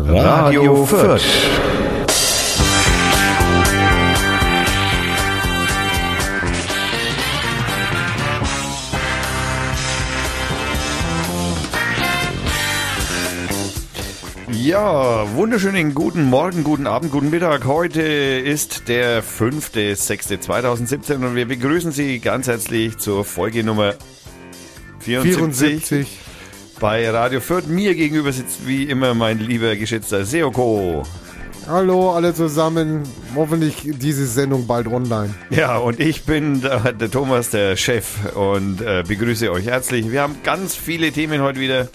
Radio Fürth. Ja, wunderschönen guten Morgen, guten Abend, guten Mittag. Heute ist der 5.6.2017 und wir begrüßen Sie ganz herzlich zur Folge Nummer 74, 74. bei Radio Fürth. Mir gegenüber sitzt wie immer mein lieber geschätzter Seoko. Hallo alle zusammen. Hoffentlich diese Sendung bald online. Ja, und ich bin der, der Thomas, der Chef und äh, begrüße euch herzlich. Wir haben ganz viele Themen heute wieder.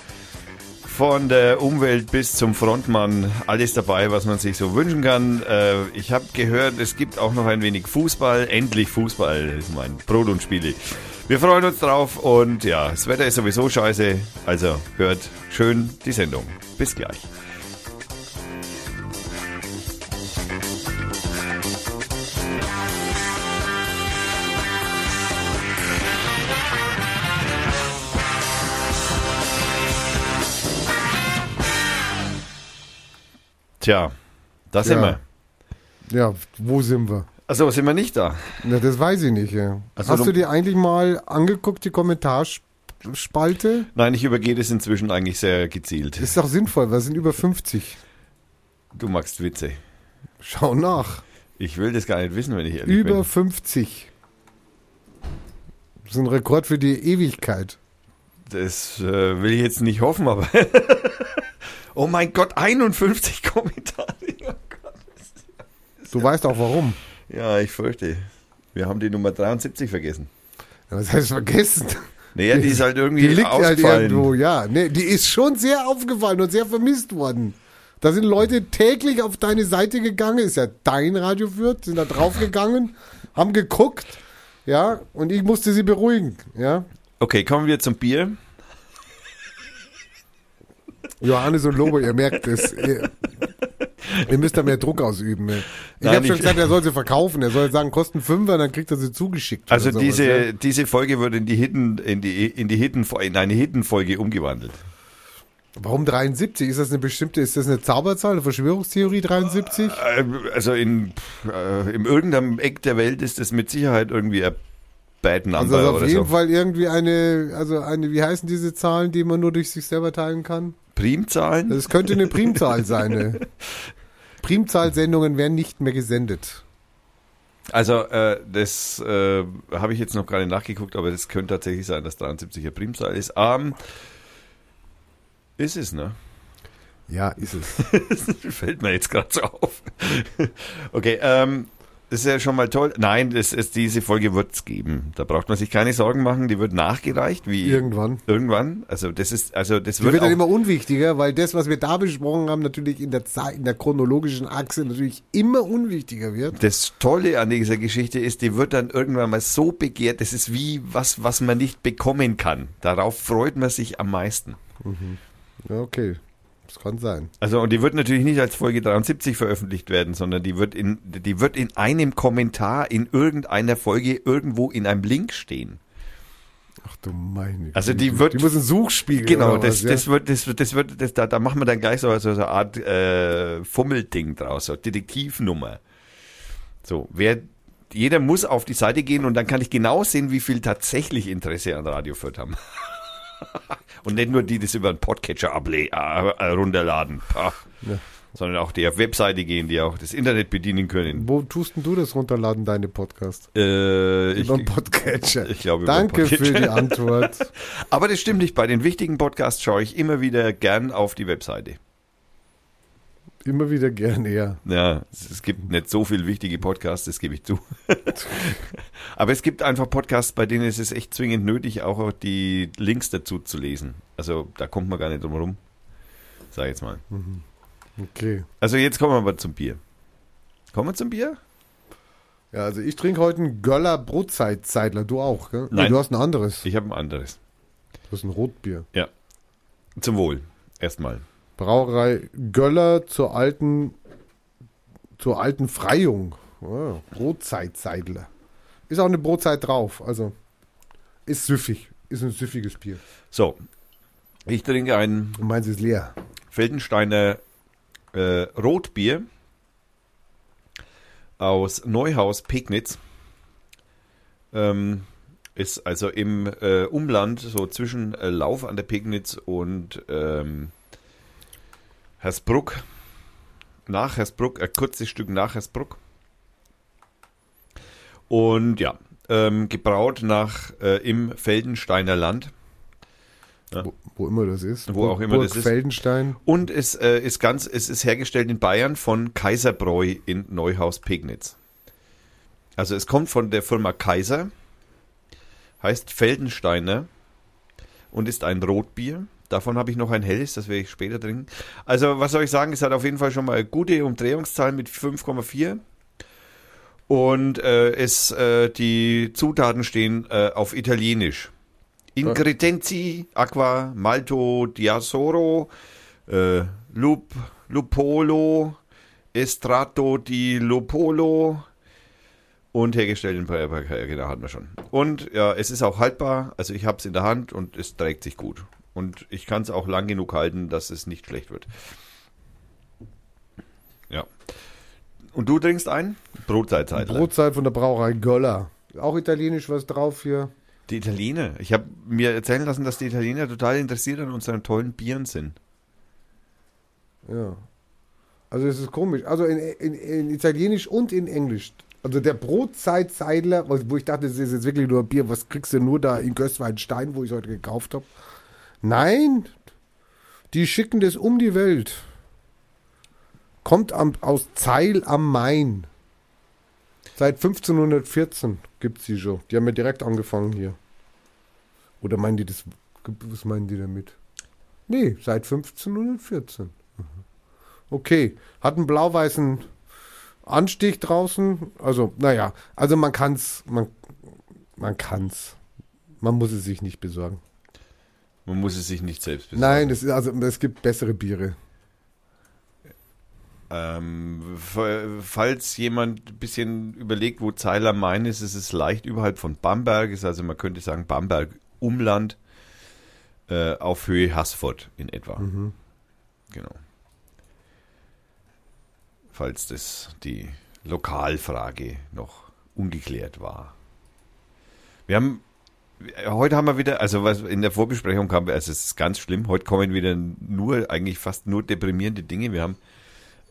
Von der Umwelt bis zum Frontmann, alles dabei, was man sich so wünschen kann. Äh, ich habe gehört, es gibt auch noch ein wenig Fußball. Endlich Fußball, das ist mein Brot und Spiele. Wir freuen uns drauf und ja, das Wetter ist sowieso scheiße. Also hört schön die Sendung. Bis gleich. Tja, da sind Ja. wir. Ja, wo sind wir? Also sind wir nicht da. Na, das weiß ich nicht. Ja. Also Hast du- dir eigentlich mal angeguckt, die Kommentarspalte? Nein, ich übergehe das inzwischen eigentlich sehr gezielt. Ist doch sinnvoll, wir sind über 50. Du magst Witze. Schau nach. Ich will das gar nicht wissen, wenn ich ehrlich Über bin. 50. Das ist ein Rekord für die Ewigkeit. Das äh, will ich jetzt nicht hoffen, aber. oh mein Gott, 51 Kommentare. Oh. Du weißt auch warum. Ja, ich fürchte. Wir haben die Nummer 73 vergessen. Ja, Was heißt vergessen? Naja, die ist halt irgendwie Die liegt halt irgendwo, ja. Nee, die ist schon sehr aufgefallen und sehr vermisst worden. Da sind Leute täglich auf deine Seite gegangen, ist ja dein Radio Fürth, sind da draufgegangen, haben geguckt, ja, und ich musste sie beruhigen, ja. okay, kommen wir zum Bier. Johannes und Lobo, ihr merkt es. Ihr, ihr müsst da mehr Druck ausüben. Ich Nein, habe schon ich- gesagt, er soll sie verkaufen. Er soll sagen, kosten Fünfer, dann kriegt er sie zugeschickt. Also sowas, diese, ja. diese Folge wird in die Hidden, in die, in die Hidden, in eine Hidden-Folge umgewandelt. Warum 73? Ist das eine bestimmte, ist das eine Zauberzahl, eine Verschwörungstheorie 73? Äh, Also in, äh, in irgendeinem Eck der Welt ist das mit Sicherheit irgendwie ein Bad Number Also auf oder jeden so. Fall irgendwie eine, also eine, wie heißen diese Zahlen, die man nur durch sich selber teilen kann? Primzahlen? Das könnte eine Primzahl sein. Ne? Primzahlsendungen werden nicht mehr gesendet. Also äh, das äh, habe ich jetzt noch gar nicht nachgeguckt, aber das könnte tatsächlich sein, dass 73 ein Primzahl ist. Ähm, ist es, ne? Ja, ist es. Fällt mir jetzt gerade so auf. okay, ähm, das ist ja schon mal toll. Nein, das ist, diese Folge wird es geben. Da braucht man sich keine Sorgen machen. Die wird nachgereicht, wie Irgendwann. irgendwann. Also das ist, also das Die wird, wird dann immer unwichtiger, weil das, was wir da besprochen haben, natürlich in der Zeit, in der chronologischen Achse natürlich immer unwichtiger wird. das Tolle an dieser Geschichte ist, die wird dann irgendwann mal so begehrt. Das ist wie was, was man nicht bekommen kann. Darauf freut man sich am meisten. Ja, okay. Das kann sein. Also und die wird natürlich nicht als Folge 73 veröffentlicht werden, sondern die wird in die wird in einem Kommentar in irgendeiner Folge irgendwo in einem Link stehen. Ach du meine Also Güte. die wird- Die muss ein Suchspiegel Genau, das, was, das wird das wird das wird das, da, da machen wir dann gleich so, so, so eine Art äh, Fummelding draus, so Detektivnummer. So, wer jeder muss auf die Seite gehen und dann kann ich genau sehen, wie viel tatsächlich Interesse an Radio Fürth haben. und nicht nur die, die das über einen Podcatcher able äh, runterladen. Ja. sondern auch die auf Webseite gehen, die auch das Internet bedienen können. Wo tust denn du das runterladen, deine Podcast? Äh, ich, Über den Podcatcher. ich glaube, Danke den für die Podcatcher. Antwort. Aber das stimmt nicht. Bei den wichtigen Podcasts schaue ich immer wieder gern auf die Webseite. Immer wieder gerne, ja. Ja, es, gibt nicht so viel wichtige Podcasts, das gebe ich zu. Aber es gibt einfach Podcasts, bei denen ist es echt zwingend nötig, auch die Links dazu zu lesen. Also da kommt man gar nicht drum herum. Sag jetzt mal. Okay. Also jetzt kommen wir aber zum Bier. Kommen wir zum Bier? Ja, also ich trinke heute einen Göller Brotzeitzeitler. Du auch, gell? Nee, Nein. du hast ein anderes. Ich habe ein anderes. Du hast ein Rotbier. Zum Wohl. Erstmal. Brauerei Göller zur alten, zur alten Freiung. Oh, Brotzeitzeitler. Ist auch eine Brotzeit drauf. Also ist süffig. Ist ein süffiges Bier. So. Ich trinke ein Und meins ist leer. Feldensteiner äh, Rotbier aus Neuhaus Pegnitz. Ähm, ist also im äh, Umland, so zwischen äh, Lauf an der Pegnitz und ähm, Hersbruck. Nach Hersbruck, ein kurzes Stück nach Hersbruck. Und ja, ähm, gebraut nach äh, im Feldensteiner Land. Ja. Wo, wo, immer das ist. Wo auch immer Burg das ist. Feldenstein. Und es äh, ist ganz, es ist hergestellt in Bayern von Kaiserbräu in Neuhaus-Pegnitz. Also es kommt von der Firma Kaiser, heißt Feldensteiner und ist ein Rotbier. Davon habe ich noch ein helles, das werde ich später trinken. Also was soll ich sagen, es hat auf jeden Fall schon mal gute Umdrehungszahl mit 5,4. Und äh, es, äh, die Zutaten stehen äh, auf Italienisch. Ingredienti, Aqua, Malto, Diasoro, äh, Lup, Lupolo, Estrato di Lupolo und hergestellt in Paprika, genau, hatten wir schon. Und ja, es ist auch haltbar, also ich habe es in der Hand und es trägt sich gut. Und ich kann es auch lang genug halten, dass es nicht schlecht wird. Ja. Und du trinkst ein? Brotzeit Brotzeit von der Brauerei Göller. Auch italienisch was drauf hier. Die Italiener. Ich habe mir erzählen lassen, dass die Italiener total interessiert an unseren tollen Bieren sind. Ja. Also es ist komisch. Also in, in, in Italienisch und in Englisch. Also der Brotzeitzeidler, wo ich dachte, das ist jetzt wirklich nur ein Bier, was kriegst du nur da in Gößweinstein, wo ich heute gekauft habe? Nein, die schicken das um die Welt. Kommt am, aus Zeil am Main. Seit 1514 gibt es sie schon. Die haben ja direkt angefangen hier. Oder meinen die das? Was meinen die damit? Nee, seit 1514. Mhm. Okay, hat einen blau-weißen Anstich draußen. Also, naja, also man kann's, man, man kann's. Man muss es sich nicht besorgen. Man muss es sich nicht selbst besorgen. Nein, es, also, es gibt bessere Biere. Ähm, falls jemand ein bisschen überlegt, wo Zeiler Main ist, ist es leicht überhalb von Bamberg, ist also man könnte sagen Bamberg Umland äh, auf Höhe Haßfurt in etwa. Mhm. Genau. Falls das die Lokalfrage noch ungeklärt war. Wir haben heute haben wir wieder, also was in der Vorbesprechung kam, also es ist ganz schlimm, heute kommen wieder nur, eigentlich fast nur deprimierende Dinge. Wir haben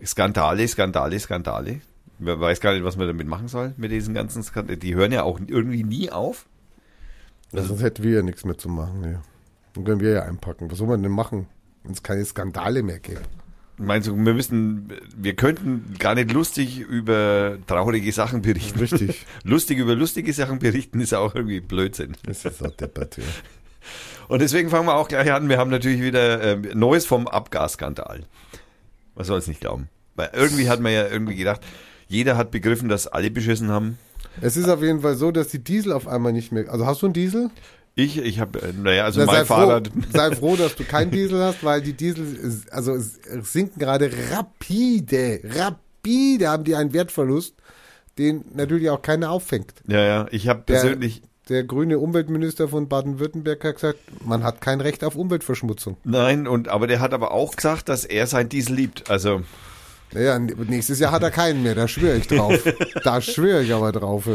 Skandale, Skandale, Skandale. Man weiß gar nicht, was man damit machen soll, mit diesen ganzen Skandalen. Die hören ja auch irgendwie nie auf. Also, sonst hätten wir ja nichts mehr zu machen. Ja. Dann können wir ja einpacken. Was soll man denn machen, wenn es keine Skandale mehr gibt? Meinst du, wir müssen, wir könnten gar nicht lustig über traurige Sachen berichten. Richtig. lustig über lustige Sachen berichten ist auch irgendwie Blödsinn. Das ist auch deppert, ja. Und deswegen fangen wir auch gleich an. Wir haben natürlich wieder äh, Neues vom Abgasskandal. Man soll es nicht glauben. Weil irgendwie hat man ja irgendwie gedacht, jeder hat begriffen, dass alle beschissen haben. Es ist auf jeden Fall so, dass die Diesel auf einmal nicht mehr. Also hast du einen Diesel? Ich, ich habe, äh, naja, also Na, mein sei Fahrrad. Froh, sei froh, dass du keinen Diesel hast, weil die Diesel, also sinken gerade rapide, rapide haben die einen Wertverlust, den natürlich auch keiner auffängt. Ja, ja, ich habe persönlich. Der grüne Umweltminister von Baden-Württemberg hat gesagt, man hat kein Recht auf Umweltverschmutzung. Nein, und aber der hat aber auch gesagt, dass er sein Diesel liebt. Also naja, nächstes Jahr hat er keinen mehr, da schwöre ich drauf. da schwöre ich aber drauf.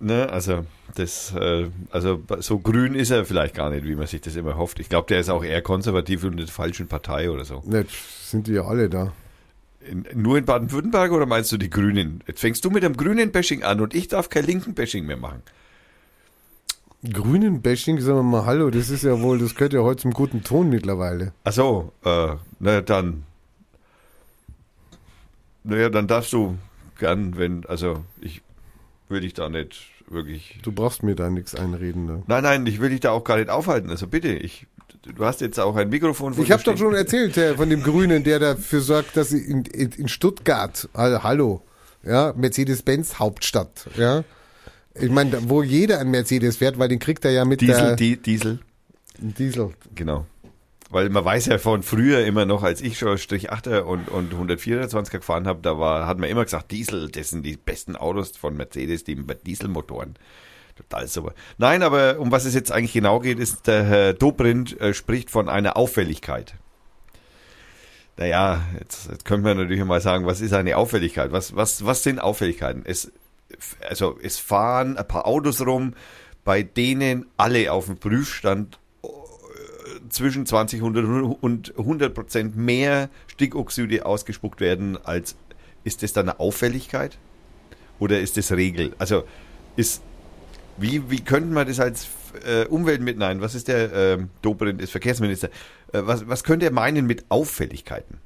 Ne, also das, äh, also so grün ist er vielleicht gar nicht, wie man sich das immer hofft. Ich glaube, der ist auch eher konservativ und in der falschen Partei oder so. Ne, sind die ja alle da. In, nur in Baden-Württemberg oder meinst du die Grünen? Jetzt fängst du mit dem grünen Bashing an und ich darf kein linken Bashing mehr machen. Grünen Bashing, sagen wir mal, hallo, das ist ja wohl, das gehört ja heute zum guten Ton mittlerweile. Ach so, äh, na dann naja, dann darfst du gern, wenn, also ich will dich da nicht wirklich. Du brauchst mir da nichts einreden, ne? Nein, nein, ich will dich da auch gar nicht aufhalten. Also bitte, ich, du hast jetzt auch ein Mikrofon. Ich habe doch schon erzählt äh, von dem Grünen, der dafür sorgt, dass sie in, in, in Stuttgart, also, hallo, ja, Mercedes-Benz Hauptstadt, ja. Ich meine, wo jeder ein Mercedes fährt, weil den kriegt er ja mit Diesel, der die, Diesel. Diesel. Genau. Weil man weiß ja von früher immer noch, als ich schon Strich 8er und, und 124er gefahren habe, da war, hat man immer gesagt, Diesel, das sind die besten Autos von Mercedes, die mit Dieselmotoren. Total super. Nein, aber um was es jetzt eigentlich genau geht, ist, der Herr Dobrindt äh, spricht von einer Auffälligkeit. naja, jetzt, jetzt könnte man natürlich mal sagen, was ist eine Auffälligkeit? Was, was, was sind Auffälligkeiten? Es, also es fahren ein paar Autos rum, bei denen alle auf dem Prüfstand zwischen 20 und 100 Prozent mehr Stickoxide ausgespuckt werden, als ist das dann eine Auffälligkeit? Oder ist das Regel? Also ist, wie, wie könnte man das als äh, Umwelt mit, nein, was ist der, äh, Dobrindt ist Verkehrsminister, äh, was, was könnte er meinen mit Auffälligkeiten?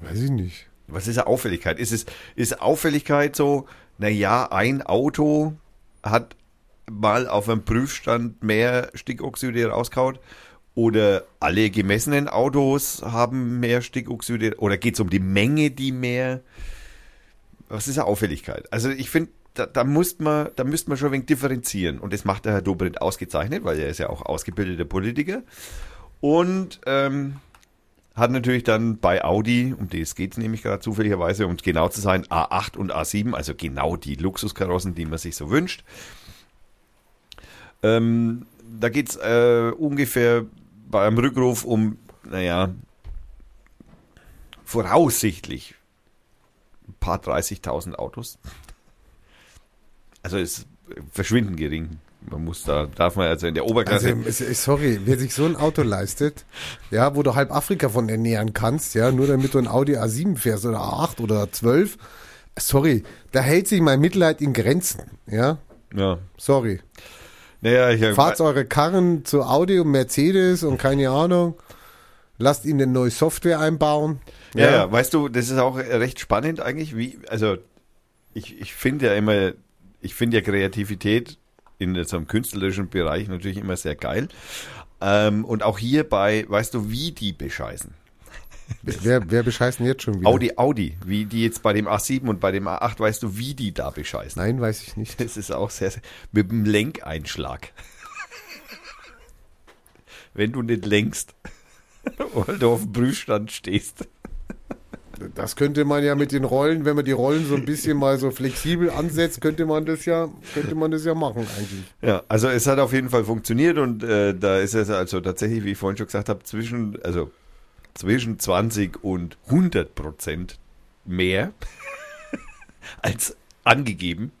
Weiß ich nicht. Was ist eine Auffälligkeit? Ist es, ist Auffälligkeit so, naja, ein Auto hat mal auf einem Prüfstand mehr Stickoxide rauskaut? Oder alle gemessenen Autos haben mehr Stickoxide? Oder geht es um die Menge, die mehr? Was ist eine Auffälligkeit? Also ich finde, da, da, muss man, da müsste man schon ein wenig differenzieren. Und das macht der Herr Dobrindt ausgezeichnet, weil er ist ja auch ausgebildeter Politiker. Und ähm, hat natürlich dann bei Audi, um das geht es nämlich gerade zufälligerweise, um genau zu sein, A8 und A7, also genau die Luxuskarossen, die man sich so wünscht. Ähm, da geht es äh, ungefähr bei einem Rückruf um, naja, voraussichtlich ein paar 30.000 Autos. Also ist verschwindend gering. Man muss da, darf man also in der Oberklasse. Also, sorry, wer sich so ein Auto leistet, ja, wo du halb Afrika von ernähren kannst, ja, nur damit du ein Audi A7 fährst oder A8 oder 12, sorry, da hält sich mein Mitleid in Grenzen, ja. Ja. Sorry. Naja, ich, Fahrt eure Karren zu Audi und Mercedes und keine Ahnung. Lasst ihnen eine neue Software einbauen. Ja, ja, ja, weißt du, das ist auch recht spannend eigentlich, wie, also ich, ich finde ja immer, ich finde ja Kreativität in so einem künstlerischen Bereich natürlich immer sehr geil. Ähm, und auch hierbei, weißt du, wie die bescheißen. Wer, wer bescheißen jetzt schon wieder? Audi, Audi, wie die jetzt bei dem A7 und bei dem A8, weißt du, wie die da bescheißen? Nein, weiß ich nicht. Das ist auch sehr, sehr mit dem Lenkeinschlag. Wenn du nicht lenkst, weil du auf dem Prüfstand stehst. Das könnte man ja mit den Rollen, wenn man die Rollen so ein bisschen mal so flexibel ansetzt, könnte man das ja, könnte man das ja machen eigentlich. Ja, also es hat auf jeden Fall funktioniert und äh, da ist es also tatsächlich, wie ich vorhin schon gesagt habe, zwischen, also zwischen 20 und 100 Prozent mehr als angegeben.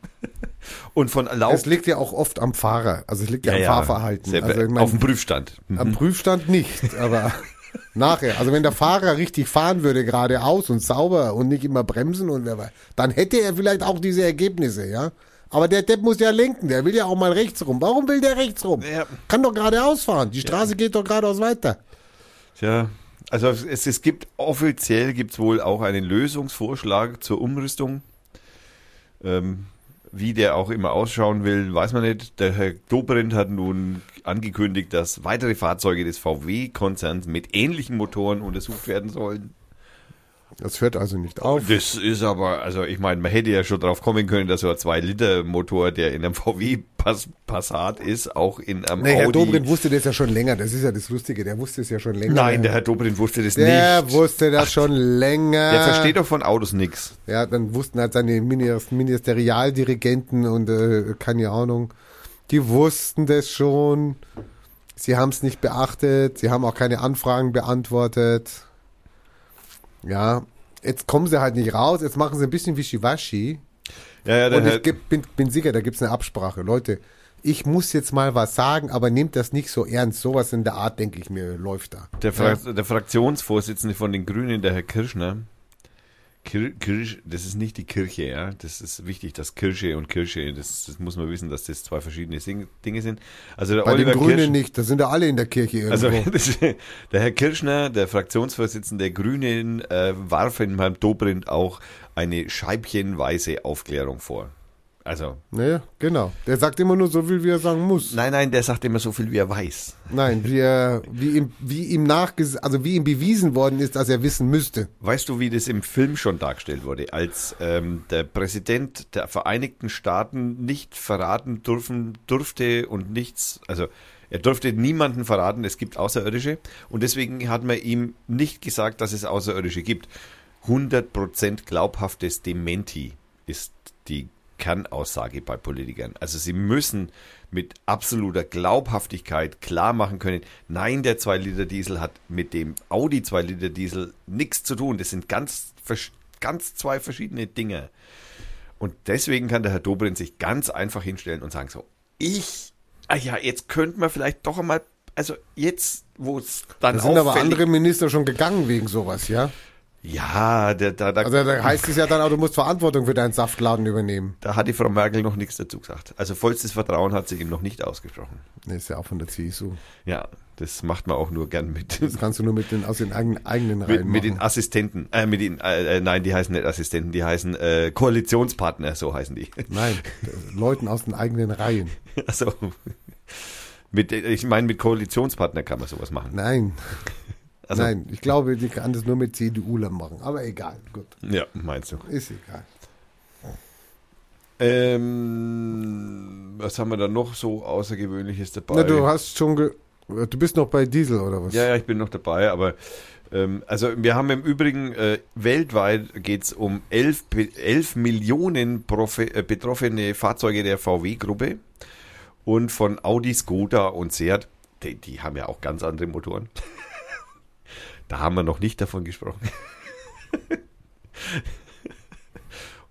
Und von erlaubt. Es liegt ja auch oft am Fahrer. Also es liegt ja, ja am ja, Fahrverhalten. Also, ich mein, auf dem Prüfstand. Mhm. Am Prüfstand nicht, aber nachher. Also wenn der Fahrer richtig fahren würde, geradeaus und sauber und nicht immer bremsen und wer weiß, dann hätte er vielleicht auch diese Ergebnisse, ja. Aber der Depp muss ja lenken, der will ja auch mal rechts rum. Warum will der rechts rum? Ja. Kann doch geradeaus fahren. Die Straße geht doch geradeaus weiter. Tja, also es, es gibt offiziell gibt es wohl auch einen Lösungsvorschlag zur Umrüstung. Ähm, wie der auch immer ausschauen will, weiß man nicht. Der Herr Dobrindt hat nun angekündigt, dass weitere Fahrzeuge des VW-Konzerns mit ähnlichen Motoren untersucht werden sollen. Das hört also nicht auf. Das ist aber, also ich meine, man hätte ja schon drauf kommen können, dass so ein 2-Liter-Motor, der in einem VW Passat ist, auch in einem nee, Audi. Herr Dobrindt wusste das ja schon länger, das ist ja das Lustige, der wusste es ja schon länger. Nein, der Herr Dobrindt wusste das der nicht. Der wusste das Ach, schon länger. Der versteht doch von Autos nichts. Ja, dann wussten halt seine Ministerialdirigenten und äh, keine Ahnung, die wussten das schon. Sie haben es nicht beachtet, sie haben auch keine Anfragen beantwortet. Ja, jetzt kommen sie halt nicht raus, jetzt machen sie ein bisschen Wischiwaschi. Ja, ja, und ich geb, bin, bin sicher, da gibt es eine Absprache. Leute, ich muss jetzt mal was sagen, aber nehmt das nicht so ernst. Sowas in der Art, denke ich mir, läuft da. Der, Fra ja. der Fraktionsvorsitzende von den Grünen, der Herr Kirschner, Kir Kirch, das ist nicht die Kirche, ja. Das ist wichtig, dass Kirche und Kirche, das, das muss man wissen, dass das zwei verschiedene Dinge sind. Also der Bei Oliver den Grünen Kirsch, nicht, da sind ja alle in der Kirche irgendwo. Also das, der Herr Kirschner, der Fraktionsvorsitzende der Grünen, äh, warf in Herrn Dobrindt auch eine scheibchenweise Aufklärung vor. Also. Naja, genau. Der sagt immer nur so viel, wie er sagen muss. Nein, nein, der sagt immer so viel, wie er weiß. Nein, wie er, wie ihm, wie ihm nachges, also wie ihm bewiesen worden ist, dass er wissen müsste. Weißt du, wie das im Film schon dargestellt wurde, als ähm, der Präsident der Vereinigten Staaten nicht verraten dürfen, durfte und nichts, also er durfte niemanden verraten, es gibt Außerirdische und deswegen hat man ihm nicht gesagt, dass es Außerirdische gibt. 100% glaubhaftes Dementi ist die Kernaussage bei Politikern. Also sie müssen mit absoluter Glaubhaftigkeit klar machen können, nein, der 2-Liter-Diesel hat mit dem Audi 2-Liter-Diesel nichts zu tun. Das sind ganz, ganz zwei verschiedene Dinge. Und deswegen kann der Herr Dobrindt sich ganz einfach hinstellen und sagen so, ich, ah ja, jetzt könnte man vielleicht doch einmal, also jetzt, wo es dann Da sind aber andere Minister schon gegangen wegen sowas, ja? Ja, da, da, da, Also da heißt es ja dann auch, du musst Verantwortung für deinen Saftladen übernehmen. da hat die Frau Merkel noch nichts dazu gesagt. Also vollstes Vertrauen hat sie ihm noch nicht ausgesprochen. Nee, ist ja auch von der CSU. Ja, das macht man auch nur gern mit. Das kannst du nur mit den, aus den eigenen, eigenen Mit, Reihen mit den machen. Assistenten, äh, mit den, äh, äh, nein, die heißen nicht Assistenten, die heißen äh, Koalitionspartner, so heißen die. Nein, Leuten aus den eigenen Reihen. Also, mit, ich meine, mit Koalitionspartner kann man sowas machen. Nein, Also, nein, ich glaube, die kann das nur mit CDUlern machen. Aber egal, gut, Ja, meinst du. ist egal. Ähm, was haben wir da noch so Außergewöhnliches dabei? Na, du hast schon, ge du bist noch bei Diesel oder was? Ja, ja, ich bin noch dabei, aber ähm, also wir haben im Übrigen äh, weltweit geht es um 11, Be- 11 Millionen Profe äh, betroffene Fahrzeuge der VW-Gruppe und von Audi, Skoda und Seat, die, die haben ja auch ganz andere Motoren. da haben wir noch nicht davon gesprochen.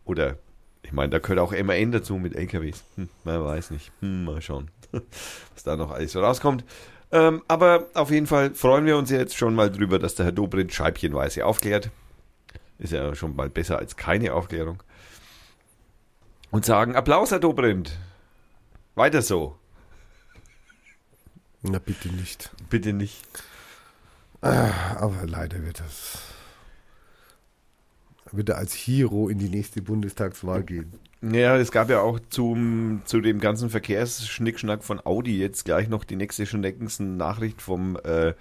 Oder, ich meine, da gehört auch MAN dazu mit LKWs. Hm, man weiß nicht. Hm, mal schauen, was da noch alles so rauskommt. Ähm, aber auf jeden Fall freuen wir uns jetzt schon mal drüber, dass der Herr Dobrindt scheibchenweise aufklärt. Ist ja schon mal besser als keine Aufklärung. Und sagen, Applaus, Herr Dobrindt. Weiter so. Na, bitte nicht. Bitte nicht. Aber leider wird das, wird er als Hero in die nächste Bundestagswahl gehen. Ja, es gab ja auch zum, zu dem ganzen Verkehrsschnickschnack von Audi jetzt gleich noch die nächste schneckendsten Nachricht vom äh,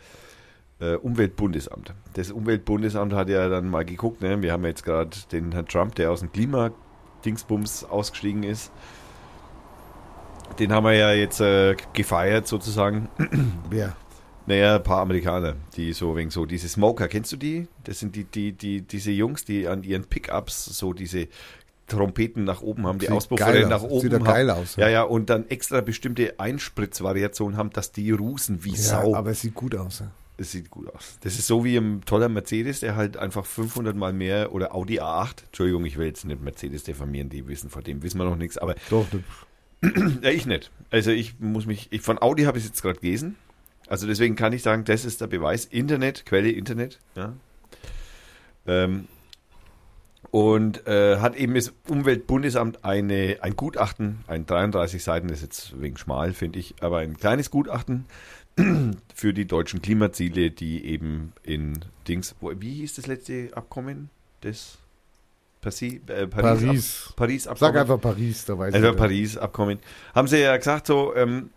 äh, Umweltbundesamt. Das Umweltbundesamt hat ja dann mal geguckt, ne? wir haben jetzt gerade den Herrn Trump, der aus dem Klimadingsbums ausgestiegen ist. Den haben wir ja jetzt äh, gefeiert sozusagen. Wer? Naja, ein paar Amerikaner, die so wegen so, diese Smoker, kennst du die? Das sind die, die, die, diese Jungs, die an ihren Pickups so diese Trompeten nach oben haben, die Sieht Auspuffrohre nach oben Sieht ja haben. geil aus, Ja, ja. ja, und dann extra bestimmte Einspritzvariationen haben, dass die rusen wie Ja, Sau. aber es sieht gut aus. Ja. Das sieht gut aus. Das ist so wie ein toller Mercedes, der halt einfach 500 mal mehr oder Audi A8. Entschuldigung, ich will jetzt nicht Mercedes diffamieren, die wissen, vor dem wissen wir noch nichts, aber Doch, ja, ich nicht. Also ich muss mich, ich, von Audi habe ich jetzt gerade gelesen. Also deswegen kann ich sagen, das ist der Beweis. Internet, Quelle Internet. Ja. Ähm, und äh, hat eben das Umweltbundesamt eine, ein Gutachten, ein 33 Seiten, das ist jetzt wegen schmal, finde ich, aber ein kleines Gutachten für die deutschen Klimaziele, die eben in Dings, wo, wie hieß das letzte Abkommen? Das Paris, äh, Paris, Paris. Ab, Paris Abkommen. Sag einfach Paris, da weiß Also ich. Paris-Abkommen. Haben sie ja gesagt, so, ähm,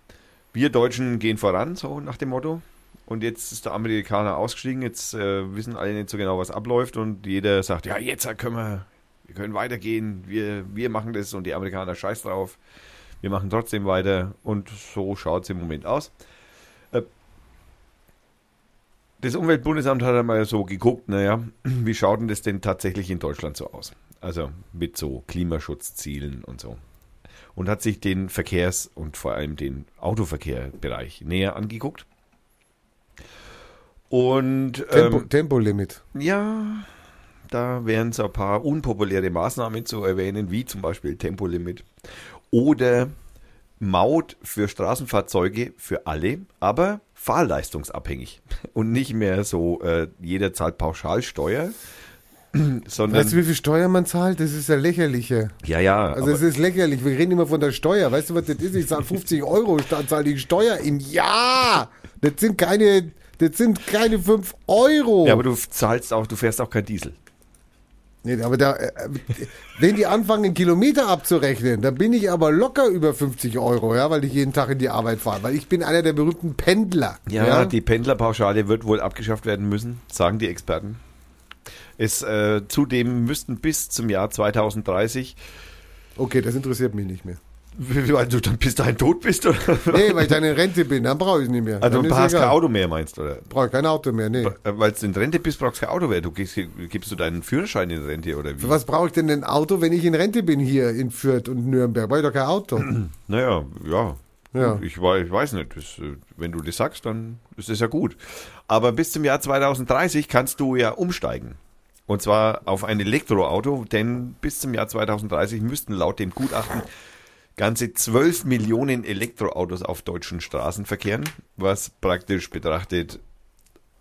wir Deutschen gehen voran, so nach dem Motto. Und jetzt ist der Amerikaner ausgestiegen, jetzt äh, wissen alle nicht so genau, was abläuft und jeder sagt, ja, jetzt können wir, wir können weitergehen, wir, wir machen das und die Amerikaner scheiß drauf. Wir machen trotzdem weiter und so schaut es im Moment aus. Äh, Das Umweltbundesamt hat einmal so geguckt, naja, wie schaut denn das denn tatsächlich in Deutschland so aus? Also mit so Klimaschutzzielen und so. Und hat sich den Verkehrs- und vor allem den Autoverkehrbereich näher angeguckt. Und Tempo, ähm, Tempolimit. ja, da wären so ein paar unpopuläre Maßnahmen zu erwähnen, wie zum Beispiel Tempolimit oder Maut für Straßenfahrzeuge für alle, aber fahrleistungsabhängig und nicht mehr so, äh, jeder zahlt Pauschalsteuer, sondern Weißt du, wie viel Steuer man zahlt? Das ist ja lächerliche. ja, ja, Also es ist lächerlich. Wir reden immer von der Steuer. Weißt du, was das ist? Ich zahle 50 Euro, statt zahle ich Steuer im Jahr. Das sind keine, das sind keine 5 Euro. ja, aber du zahlst auch, du fährst auch kein Diesel. Nee, aber da, äh, wenn die anfangen, Kilometer abzurechnen, dann bin ich aber locker über 50 Euro, ja, weil ich jeden Tag in die Arbeit fahre. Weil ich bin einer der berühmten Pendler. Ja, die Pendlerpauschale wird wohl abgeschafft werden müssen, sagen die Experten. Es, äh, zudem müssten bis zum Jahr 2030 Okay, das interessiert mich nicht mehr. Weil du dann bis dahin tot bist, oder? Nee, weil ich dann in Rente bin, dann brauche ich es nicht mehr. Also dann du hast kein. Auto mehr, meinst du, oder? Brauche ich kein Auto mehr, nee. Weil du in Rente bist, brauchst du kein Auto mehr. Du gibst, gibst du deinen Führerschein in Rente, oder wie? Für was brauche ich denn ein Auto, wenn ich in Rente bin hier in Fürth und Nürnberg? Brauche ich doch kein Auto. Naja, ja. Ja. Ich, ich weiß nicht. Das, äh, wenn du das sagst, dann ist das ja gut. Aber bis zum Jahr 2030 kannst du ja umsteigen. Und zwar auf ein Elektroauto, denn bis zum Jahr 2030 müssten laut dem Gutachten ganze 12 Millionen Elektroautos auf deutschen Straßen verkehren, was praktisch betrachtet,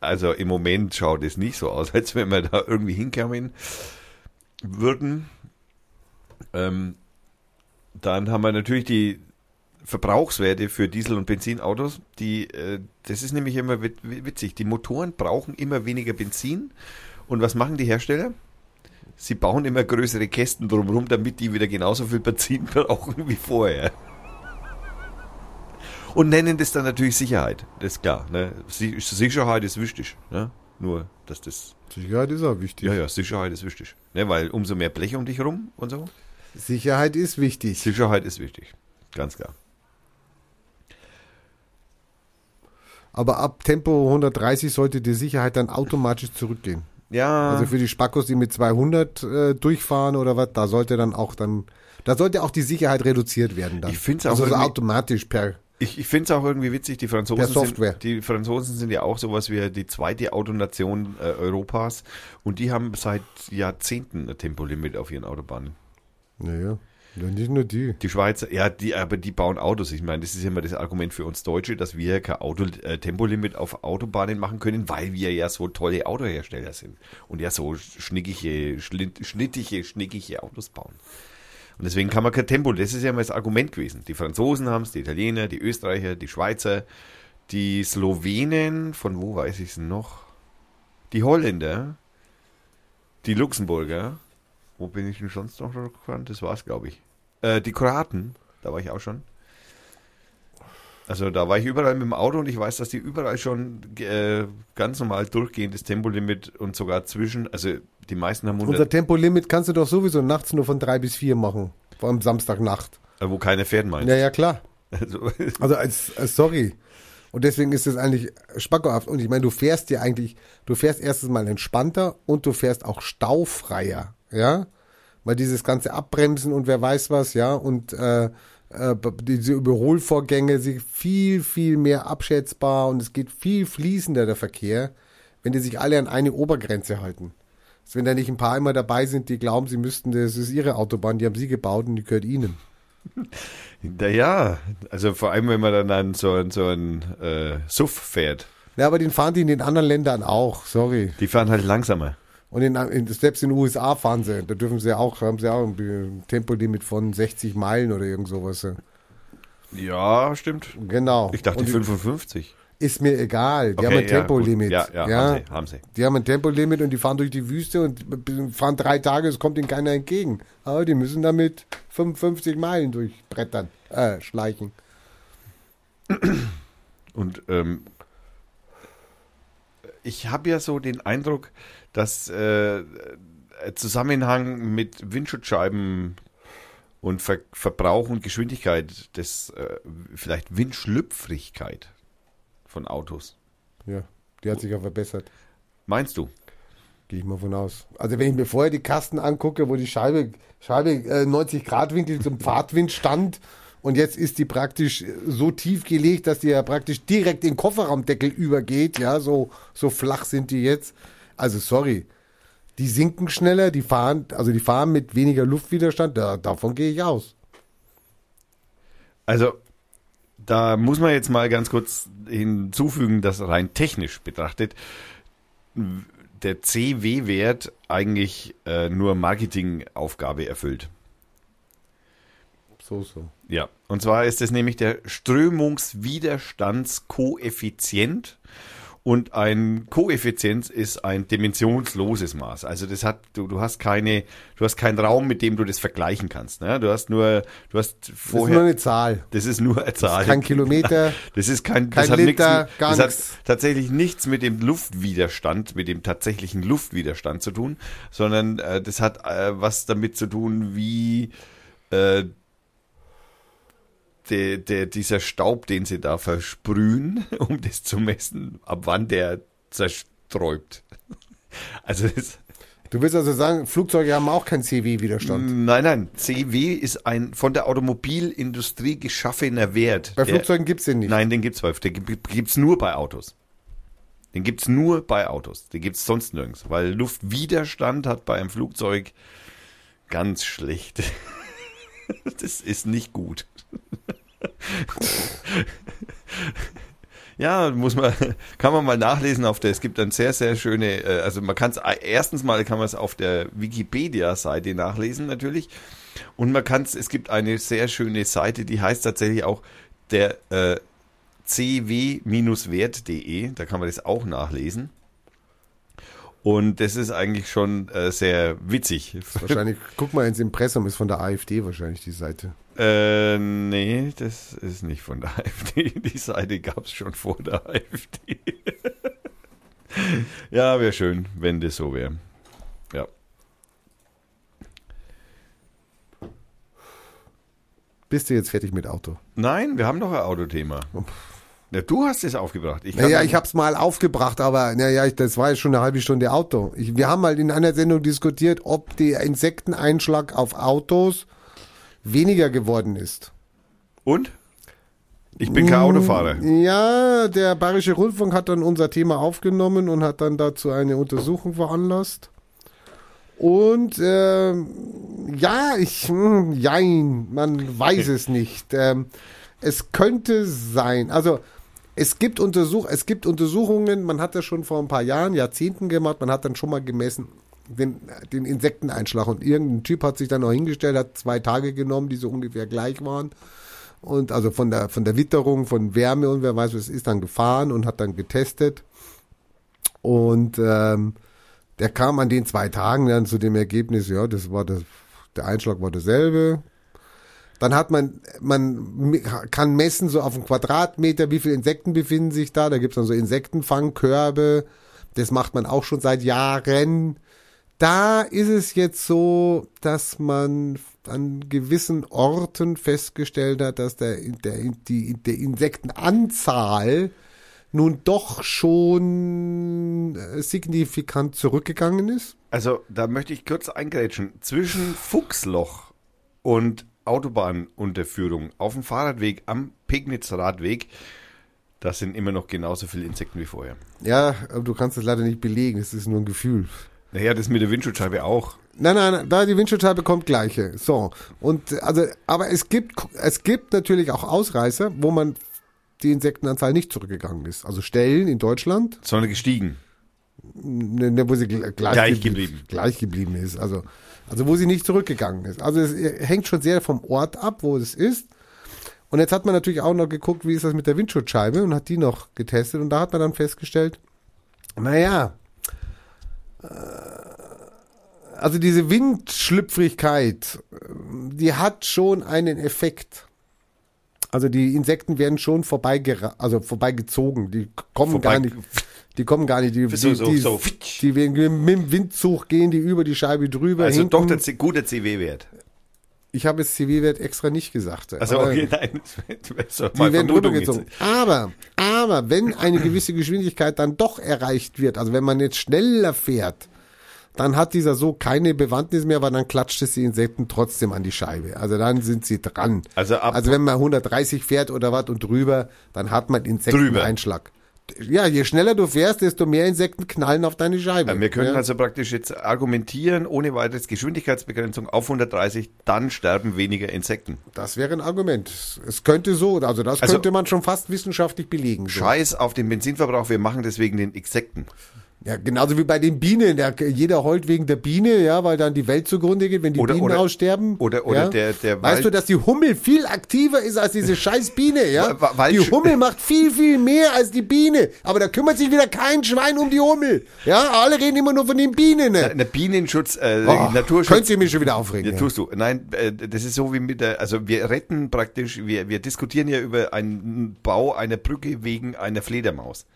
also im Moment schaut es nicht so aus, als wenn wir da irgendwie hinkommen würden. Ähm, dann haben wir natürlich die Verbrauchswerte für Diesel- und Benzinautos. Die, äh, das ist nämlich immer wit- witzig. Die Motoren brauchen immer weniger Benzin. Und was machen die Hersteller? Sie bauen immer größere Kästen drumherum, damit die wieder genauso viel Benzin brauchen wie vorher. Und nennen das dann natürlich Sicherheit. Das ist klar. Ne? Si- Sicherheit ist wichtig. Ne? Nur, dass das. Sicherheit ist auch wichtig. Ja, ja, Sicherheit ist wichtig. Ne? Weil umso mehr Blech um dich rum und so. Sicherheit ist wichtig. Sicherheit ist wichtig. Ganz klar. Aber ab Tempo 130 sollte die Sicherheit dann automatisch zurückgehen. Ja. Also für die Spackos, die mit 200 äh, durchfahren oder was, da sollte dann auch dann, da sollte auch die Sicherheit reduziert werden dann. Ich find's auch also automatisch per. Ich, ich finde es auch irgendwie witzig, die Franzosen. Sind, die Franzosen sind ja auch sowas wie die zweite Autonation äh, Europas und die haben seit Jahrzehnten ein Tempolimit auf ihren Autobahnen. Naja, ja, nicht nur die. Die Schweizer, ja, die, aber die bauen Autos. Ich meine, das ist immer das Argument für uns Deutsche, dass wir kein Auto, äh, Tempolimit auf Autobahnen machen können, weil wir ja so tolle Autohersteller sind und ja so schnickige, schnittige, schnickige Autos bauen. Und deswegen kann man kein Tempo, das ist ja immer das Argument gewesen. Die Franzosen haben es, die Italiener, die Österreicher, die Schweizer, die Slowenen, von wo weiß ich es noch? Die Holländer, die Luxemburger, wo bin ich denn sonst noch gefahren? Das war's, glaube ich. Äh, die Kroaten, da war ich auch schon. Also da war ich überall mit dem Auto und ich weiß, dass die überall schon äh, ganz normal durchgehendes Tempolimit und sogar zwischen, also die meisten haben 100, Unser Tempolimit kannst du doch sowieso nachts nur von drei bis vier machen. Vor allem Samstagnacht. äh, wo keiner fährt, meinst Ja, ja, klar. Also, Also als, als sorry. Und deswegen ist es eigentlich spackohaft. Und ich meine, du fährst ja eigentlich, du fährst erstens mal entspannter und du fährst auch staufreier, ja. Weil dieses ganze Abbremsen und wer weiß was, ja, und äh, äh, diese Überholvorgänge sind viel, viel mehr abschätzbar und es geht viel fließender der Verkehr, wenn die sich alle an eine Obergrenze halten. Also wenn da nicht ein paar immer dabei sind, die glauben, sie müssten, das ist ihre Autobahn, die haben sie gebaut und die gehört ihnen. naja, also vor allem, wenn man dann an so, so ein äh, Suff fährt. Ja, aber den fahren die in den anderen Ländern auch, sorry. Die fahren halt langsamer. Und in, in, selbst in den USA fahren sie, da dürfen sie auch, haben sie auch ein Tempolimit von 60 Meilen oder irgend sowas. Ja, stimmt. Genau. Ich dachte Und 55. Ist mir egal, die Okay, haben ein ja, Tempolimit. gut. Ja, ja, Haben, sie, haben sie. Die haben ein Tempolimit und die fahren durch die Wüste und fahren drei Tage, es kommt ihnen keiner entgegen. Aber die müssen damit 55 Meilen durchbrettern, äh, schleichen. Und ähm, ich habe ja so den Eindruck, dass äh, Zusammenhang mit Windschutzscheiben und Ver Verbrauch und Geschwindigkeit, das äh, vielleicht Windschlüpfrigkeit von Autos. Ja, die hat sich ja verbessert. Meinst du? Gehe ich mal von aus. Also wenn ich mir vorher die Kasten angucke, wo die Scheibe, Scheibe äh, 90 Grad Winkel zum Fahrtwind stand und jetzt ist die praktisch so tief gelegt, dass die ja praktisch direkt in den Kofferraumdeckel übergeht, ja, so, so flach sind die jetzt. Also sorry, die sinken schneller, die fahren, also die fahren mit weniger Luftwiderstand, da, davon gehe ich aus. Also, da muss man jetzt mal ganz kurz hinzufügen, dass rein technisch betrachtet der CW-Wert eigentlich äh, nur Marketingaufgabe erfüllt. So, so. Ja, und zwar ist es nämlich der Strömungswiderstandskoeffizient. Und ein Koeffizient ist ein dimensionsloses Maß. Also das hat, du, du hast keine, du hast keinen Raum, mit dem du das vergleichen kannst. Ne? Du hast nur, du hast Das ist vorher. nur eine Zahl. Das ist nur eine Zahl. Kein Kilometer. Das ist kein, Kein das hat Liter, nichts, gar das hat nichts. tatsächlich nichts mit dem Luftwiderstand, mit dem tatsächlichen Luftwiderstand zu tun, sondern äh, das hat äh, was damit zu tun, wie äh, der, der, dieser Staub, den sie da versprühen, um das zu messen, ab wann der zersträubt. Also das, Du willst also sagen, Flugzeuge haben auch keinen CW-Widerstand. nein, nein, CW ist ein von der Automobilindustrie geschaffener Wert. Bei Der- Flugzeugen gibt's den nicht. Nein, den gibt's bei, den gibt- gibt's nur bei Autos. Den gibt's nur bei Autos. Den gibt's sonst nirgends, weil Luftwiderstand hat bei einem Flugzeug ganz schlecht. Das ist nicht gut. Ja, muss man, kann man mal nachlesen auf der, es gibt ein sehr, sehr schöne, äh, also man kann es, erstens mal kann man es auf der Wikipedia-Seite nachlesen natürlich und man kann es, es gibt eine sehr schöne Seite, die heißt tatsächlich auch der äh, cw-wert.de, da kann man das auch nachlesen. Und das ist eigentlich schon äh, sehr witzig. Wahrscheinlich, guck mal ins Impressum, ist von der AfD wahrscheinlich die Seite. Äh, nee, das ist nicht von der AfD. Die Seite gab es schon vor der AfD. ja, wäre schön, wenn das so wäre. Ja. Bist du jetzt fertig mit Auto? Nein, wir haben doch ein Autothema. Ja, du hast es aufgebracht. Ich Naja, ich hab's mal aufgebracht, aber naja, ich, das war jetzt schon eine halbe Stunde Auto. Ich, wir haben mal in einer Sendung diskutiert, ob der Insekteneinschlag auf Autos weniger geworden ist. Und? Ich bin kein Autofahrer. Ja, der Bayerische Rundfunk hat dann unser Thema aufgenommen und hat dann dazu eine Untersuchung veranlasst. Und ähm, ja, ich, hm, jein, man weiß es nicht. Ähm, es könnte sein, also es gibt, Untersuch es gibt Untersuchungen, man hat das schon vor ein paar Jahren, Jahrzehnten gemacht, man hat dann schon mal gemessen, den, den Insekteneinschlag. Und irgendein Typ hat sich dann auch hingestellt, hat zwei Tage genommen, die so ungefähr gleich waren. Und also von der, von der Witterung, von Wärme und wer weiß was ist, dann gefahren und hat dann getestet. Und ähm, der kam an den zwei Tagen dann zu dem Ergebnis, ja, das war das, der Einschlag war derselbe. Dann hat man, man kann messen so auf einen Quadratmeter, wie viele Insekten befinden sich da. Da gibt's dann so Insektenfangkörbe. Das macht man auch schon seit Jahren. Da ist es jetzt so, dass man an gewissen Orten festgestellt hat, dass der, der, die, der Insektenanzahl nun doch schon äh, signifikant zurückgegangen ist. Also, da möchte ich kurz eingrätschen. Zwischen Fuchsloch und Autobahnunterführung auf dem Fahrradweg am Pegnitzer Radweg, das sind immer noch genauso viele Insekten wie vorher. Ja, aber du kannst es leider nicht belegen, es ist nur ein Gefühl. Naja, das mit der Windschutzscheibe auch. Nein, nein, nein, da die Windschutzscheibe kommt gleiche. So. Und also, aber es gibt, es gibt natürlich auch Ausreißer, wo man die Insektenanzahl nicht zurückgegangen ist. Also Stellen in Deutschland, Sondern gestiegen. ne, ne, wo sie gl- gleich, Gleich geblie- geblieben. Gleich geblieben ist. Also, also wo sie nicht zurückgegangen ist. Also es äh, hängt schon sehr vom Ort ab, wo es ist. Und jetzt hat man natürlich auch noch geguckt, wie ist das mit der Windschutzscheibe und hat die noch getestet und da hat man dann festgestellt, naja, also diese Windschlüpfrigkeit, die hat schon einen Effekt. Also die Insekten werden schon vorbei, also vorbeigezogen. Die kommen Vorbei- gar nicht. Die kommen gar nicht. Die, So, die, so, die, so. die werden mit dem Windzug gehen die über die Scheibe drüber. Also hinten. doch der guter CW-Wert. Ich habe jetzt CW-Wert extra nicht gesagt. Also okay, nein. so Die werden Vermutung rübergezogen. jetzt. Aber, aber wenn eine gewisse Geschwindigkeit dann doch erreicht wird, also wenn man jetzt schneller fährt, dann hat dieser so keine Bewandtnis mehr, weil dann klatscht es die Insekten trotzdem an die Scheibe. Also dann sind sie dran. Also ab- also wenn man 130 fährt oder was und drüber, dann hat man Insekteneinschlag. Ja, je schneller du fährst, desto mehr Insekten knallen auf deine Scheibe. Wir können ja. also praktisch jetzt argumentieren, ohne weiteres Geschwindigkeitsbegrenzung auf 130, dann sterben weniger Insekten. Das wäre ein Argument. Es könnte so, also das Also- könnte man schon fast wissenschaftlich belegen. So. Scheiß auf den Benzinverbrauch, wir machen das wegen den Insekten. Ja, genauso wie bei den Bienen. Der, jeder heult wegen der Biene, ja, weil dann die Welt zugrunde geht, wenn die Oder- Bienen oder- aussterben. oder- oder ja. der- der Weißt Wald- du, dass die Hummel viel aktiver ist als diese scheiß Biene, ja? Wa- wa- die Hummel macht viel, viel mehr als die Biene. Aber da kümmert sich wieder kein Schwein um die Hummel. Ja, alle reden immer nur von den Bienen. Ne? Der Bienenschutz, äh, Oh, Naturschutz. Könnt ihr mich schon wieder aufregen. Ja, Ja, tust du. Nein, äh, das ist so wie mit der, also wir retten praktisch, wir, wir diskutieren ja über einen Bau einer Brücke wegen einer Fledermaus.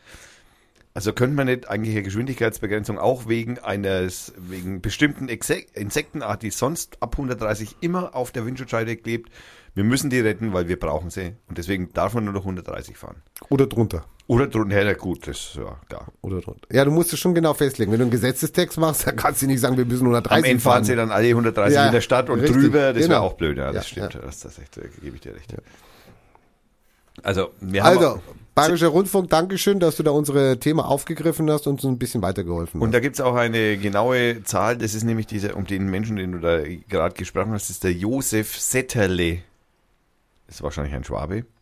Also könnte man nicht eigentlich eine Geschwindigkeitsbegrenzung auch wegen eines, wegen bestimmten Insektenart, die sonst ab 130 immer auf der Windschutzscheibe klebt. Wir müssen die retten, weil wir brauchen sie. Und deswegen darf man nur noch 130 fahren. Oder drunter. Oder drunter, ja gut, das, ja, klar. Oder drunter. Ja, du musst es schon genau festlegen. Wenn du einen Gesetzestext machst, dann kannst du nicht sagen, wir müssen Am 130 Ende fahren fahren. sie dann alle 130 Ja, in der Stadt und richtig, drüber, das wäre genau. auch blöd, ja, das Ja, stimmt, ja. Das, das echt, da gebe ich dir recht. Also, wir haben Also, Bayerischer Rundfunk, Dankeschön, dass du da unsere Thema aufgegriffen hast und uns ein bisschen weitergeholfen Und hast. da gibt's auch eine genaue Zahl, das ist nämlich dieser, um den Menschen, den du da gerade gesprochen hast, ist der Josef Setterle. Das ist wahrscheinlich ein Schwabe.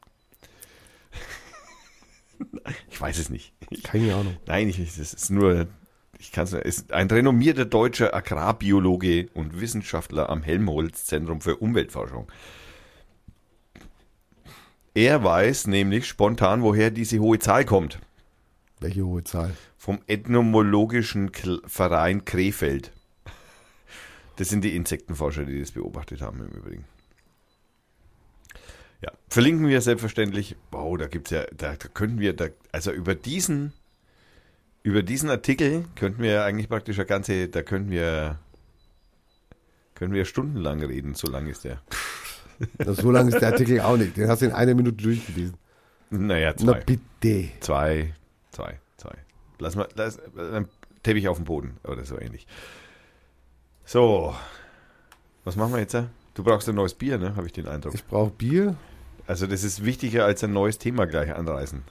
Ich weiß es nicht. Ich, Keine Ahnung. nein, ich, das ist nur, ich kann es ein renommierter deutscher Agrarbiologe und Wissenschaftler am Helmholtz-Zentrum für Umweltforschung. Er weiß nämlich spontan, woher diese hohe Zahl kommt. Welche hohe Zahl? Vom Ethnomologischen Verein Krefeld. Das sind die Insektenforscher, die das beobachtet haben im Übrigen. Ja, verlinken wir selbstverständlich. Wow, da gibt's ja, da, da könnten wir, da, also über diesen, über diesen Artikel könnten wir eigentlich praktisch eine ganze, da könnten wir, können wir stundenlang reden, so lang ist der. So lang ist der Artikel auch nicht. Den hast du in einer Minute durchgelesen. Naja, Na zwei. bitte. Zwei, zwei, zwei. Lass mal, lass, dann Teppich auf dem Boden oder so ähnlich. So, was machen wir jetzt? Du brauchst ein neues Bier, ne? Habe ich den Eindruck. Ich brauche Bier. Also das ist wichtiger als ein neues Thema gleich anreißen.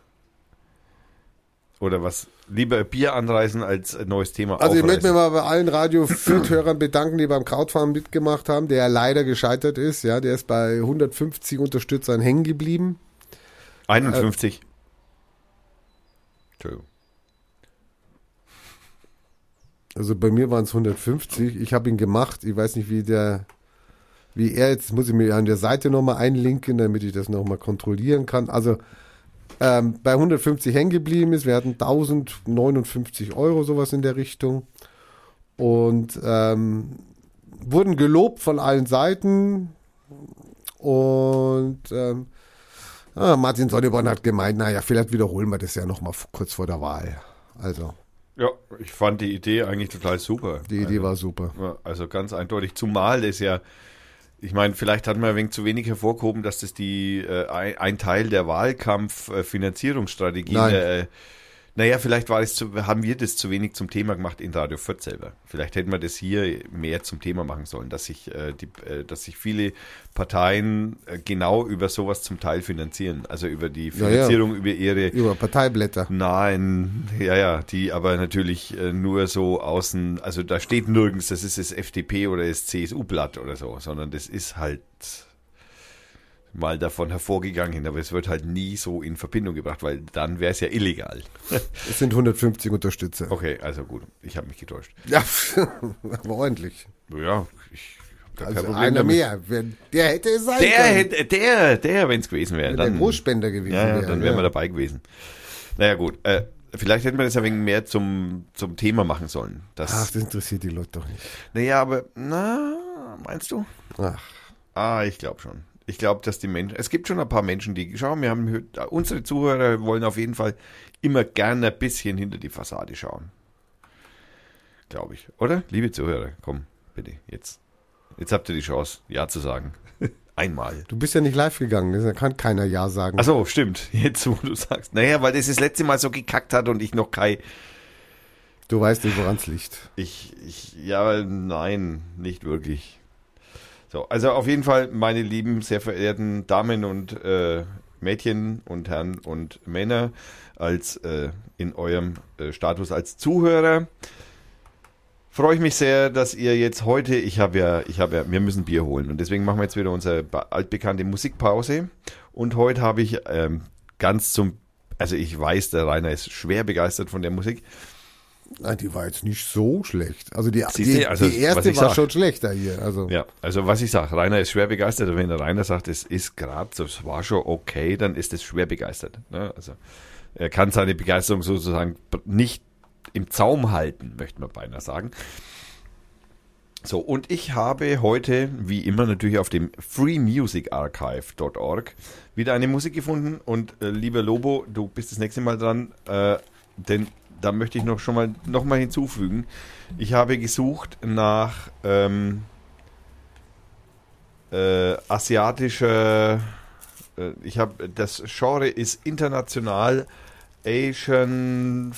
Oder was? Lieber Bier anreißen als ein neues Thema Also ich möchte aufreißen. mich mal bei allen Radio Fürth-Hörern bedanken, die beim Crowdfarm mitgemacht haben, der leider gescheitert ist. Ja, der ist bei 150 Unterstützern hängen geblieben. 51. Entschuldigung. Also bei mir waren es 150. Ich habe ihn gemacht. Ich weiß nicht, wie der, wie er jetzt, muss ich mir an der Seite nochmal einlinken, damit ich das nochmal kontrollieren kann. Also ähm, bei 150 hängen geblieben ist. Wir hatten 1059 Euro, sowas in der Richtung. Und ähm, wurden gelobt von allen Seiten. Und ähm, ah, Martin Sonneborn hat gemeint, naja, vielleicht wiederholen wir das ja nochmal kurz vor der Wahl. Also, Ja, ich fand die Idee eigentlich total super. die Idee war super. Also ganz eindeutig, zumal das ja, ich meine, vielleicht hat man ein wenig zu wenig hervorgehoben, dass das die äh, ein, ein Teil der Wahlkampf-Finanzierungsstrategie, äh, naja, vielleicht war es zu, haben wir das zu wenig zum Thema gemacht in Radio Fürth selber. Vielleicht hätten wir das hier mehr zum Thema machen sollen, dass sich, äh, die, äh, dass sich viele Parteien äh, genau über sowas zum Teil finanzieren. Also über die Ja, ja. Finanzierung, über ihre Über Parteiblätter. Nein, ja, ja, die aber natürlich äh, nur so außen, also da steht nirgends, das ist das FDP oder das CSU-Blatt oder so, sondern das ist halt mal davon hervorgegangen, aber es wird halt nie so in Verbindung gebracht, weil dann wäre es ja illegal. Es sind 150 Unterstützer. Okay, also gut, ich habe mich getäuscht. Ja, aber ordentlich. Ja, ich hab Also Problem einer damit. mehr. Wenn, der hätte es sein Der, können. hätte, der, der, wenn es gewesen wäre, Wenn der dann, Großspender gewesen ja, ja, wäre. dann wären ja. wir dabei gewesen. Naja, gut, äh, vielleicht hätten wir das ein wenig mehr zum, zum Thema machen sollen. Das, Ach, das interessiert die Leute doch nicht. Naja, aber, na, meinst du? Ach, Ah, ich glaube schon. Ich glaube, dass die Menschen, es gibt schon ein paar Menschen, die schauen, wir haben, unsere Zuhörer wollen auf jeden Fall immer gerne ein bisschen hinter die Fassade schauen. Glaube ich. Oder? Liebe Zuhörer, komm, bitte, jetzt. Jetzt habt ihr die Chance, Ja zu sagen. Einmal. du bist ja nicht live gegangen. Da kann keiner Ja sagen. Ach so, stimmt. Jetzt, wo du sagst. Naja, weil das das letzte Mal so gekackt hat und ich noch kein, Du weißt nicht, woran es liegt. Ich, ich, ja, nein, nicht wirklich. So, also auf jeden Fall, meine lieben, sehr verehrten Damen und äh, Mädchen und Herren und Männer, als äh, in eurem äh, Status als Zuhörer, freue ich mich sehr, dass ihr jetzt heute, ich habe ja, ich habe ja, wir müssen Bier holen und deswegen machen wir jetzt wieder unsere altbekannte Musikpause und heute habe ich ähm, ganz zum, also ich weiß, der Rainer ist schwer begeistert von der Musik. Nein, die war jetzt nicht so schlecht. Also die, du, die, also, die erste war sag. schon schlechter hier. Also Ja, also was ich sage, Rainer ist schwer begeistert. Und wenn der Rainer sagt, es ist gerade, das war schon okay, dann ist es schwer begeistert. Ne? Also er kann seine Begeisterung sozusagen nicht im Zaum halten, möchte man beinahe sagen. So, und ich habe heute, wie immer natürlich auf dem freemusicarchive.org, wieder eine Musik gefunden. Und äh, lieber Lobo, du bist das nächste Mal dran. Äh, denn da möchte ich noch schon mal noch mal hinzufügen. Ich habe gesucht nach ähm, äh, asiatischer. Äh, ich habe das Genre ist international Asian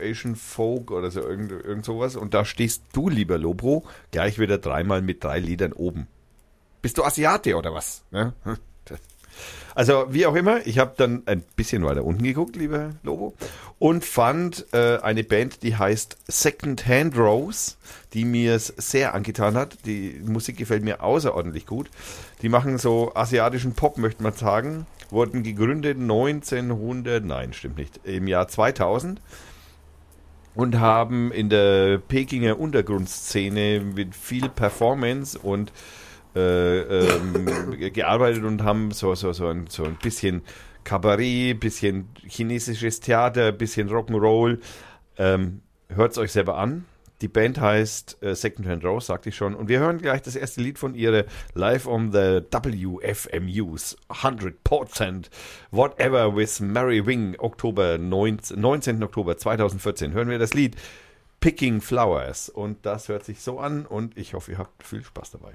Asian Folk oder so irgend, irgend sowas und da stehst du lieber Lobro gleich wieder dreimal mit drei Liedern oben. Bist du Asiate oder was? Ja? Also wie auch immer, ich habe dann ein bisschen weiter unten geguckt, lieber Lobo, und fand äh, eine Band, die heißt Second Hand Rose, die mir sehr angetan hat. Die Musik gefällt mir außerordentlich gut. Die machen so asiatischen Pop, möchte man sagen. Wurden gegründet 1900, nein, stimmt nicht, im Jahr 2000 und haben in der Pekinger Untergrundszene mit viel Performance und äh, ähm, gearbeitet und haben so, so, so, ein, so ein bisschen Kabarett, bisschen chinesisches Theater, bisschen Rock'n'Roll. Ähm, Hört es euch selber an. Die Band heißt äh, Second Hand Rose, sagte ich schon. Und wir hören gleich das erste Lied von ihrer Live on the WFMUs 100% Whatever with Mary Wing, Oktober 19, 19. Oktober 2014. Hören wir das Lied Picking Flowers. Und das hört sich so an und ich hoffe, ihr habt viel Spaß dabei.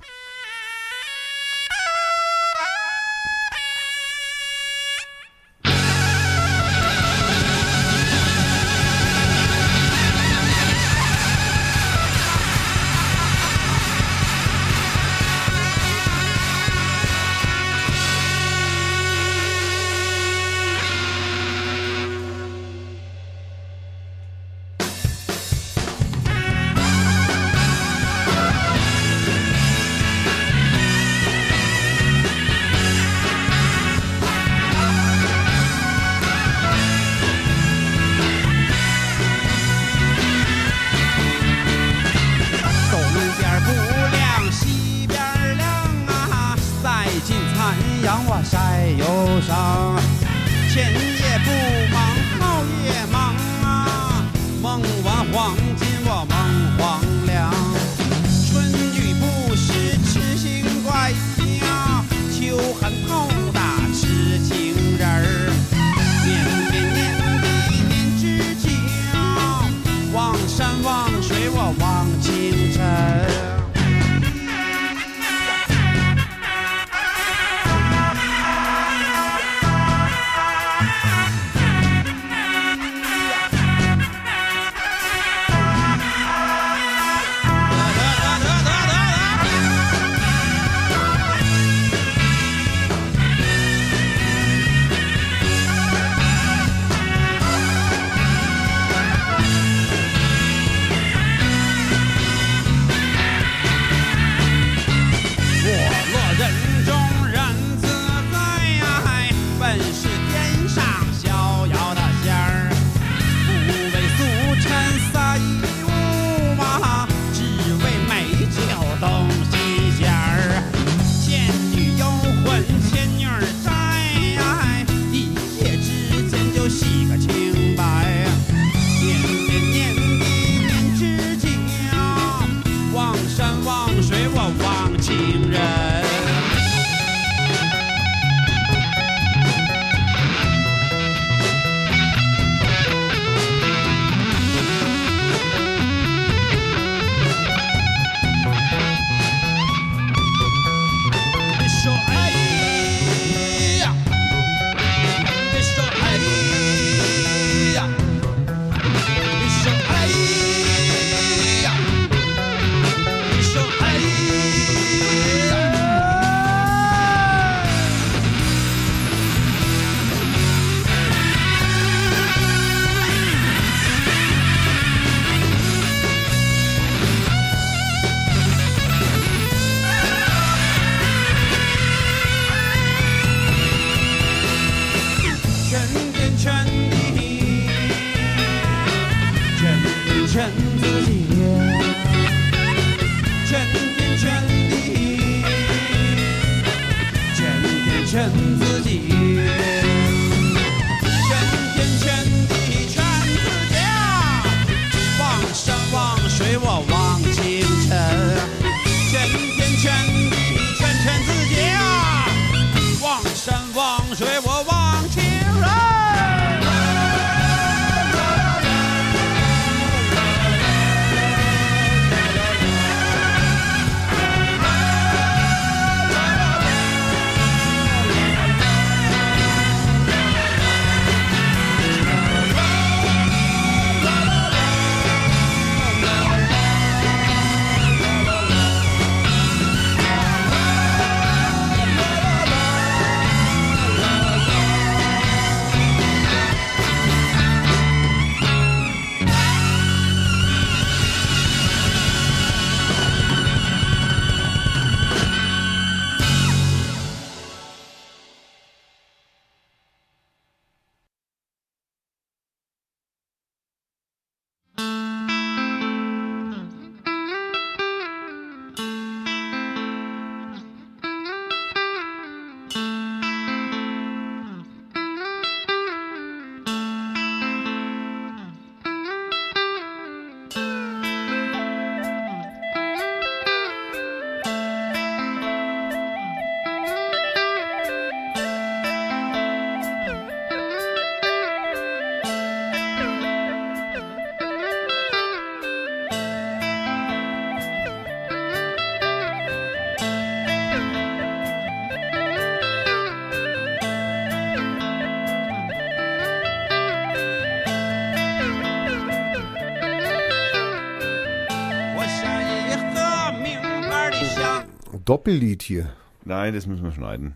Doppellied hier. Nein, das müssen wir schneiden.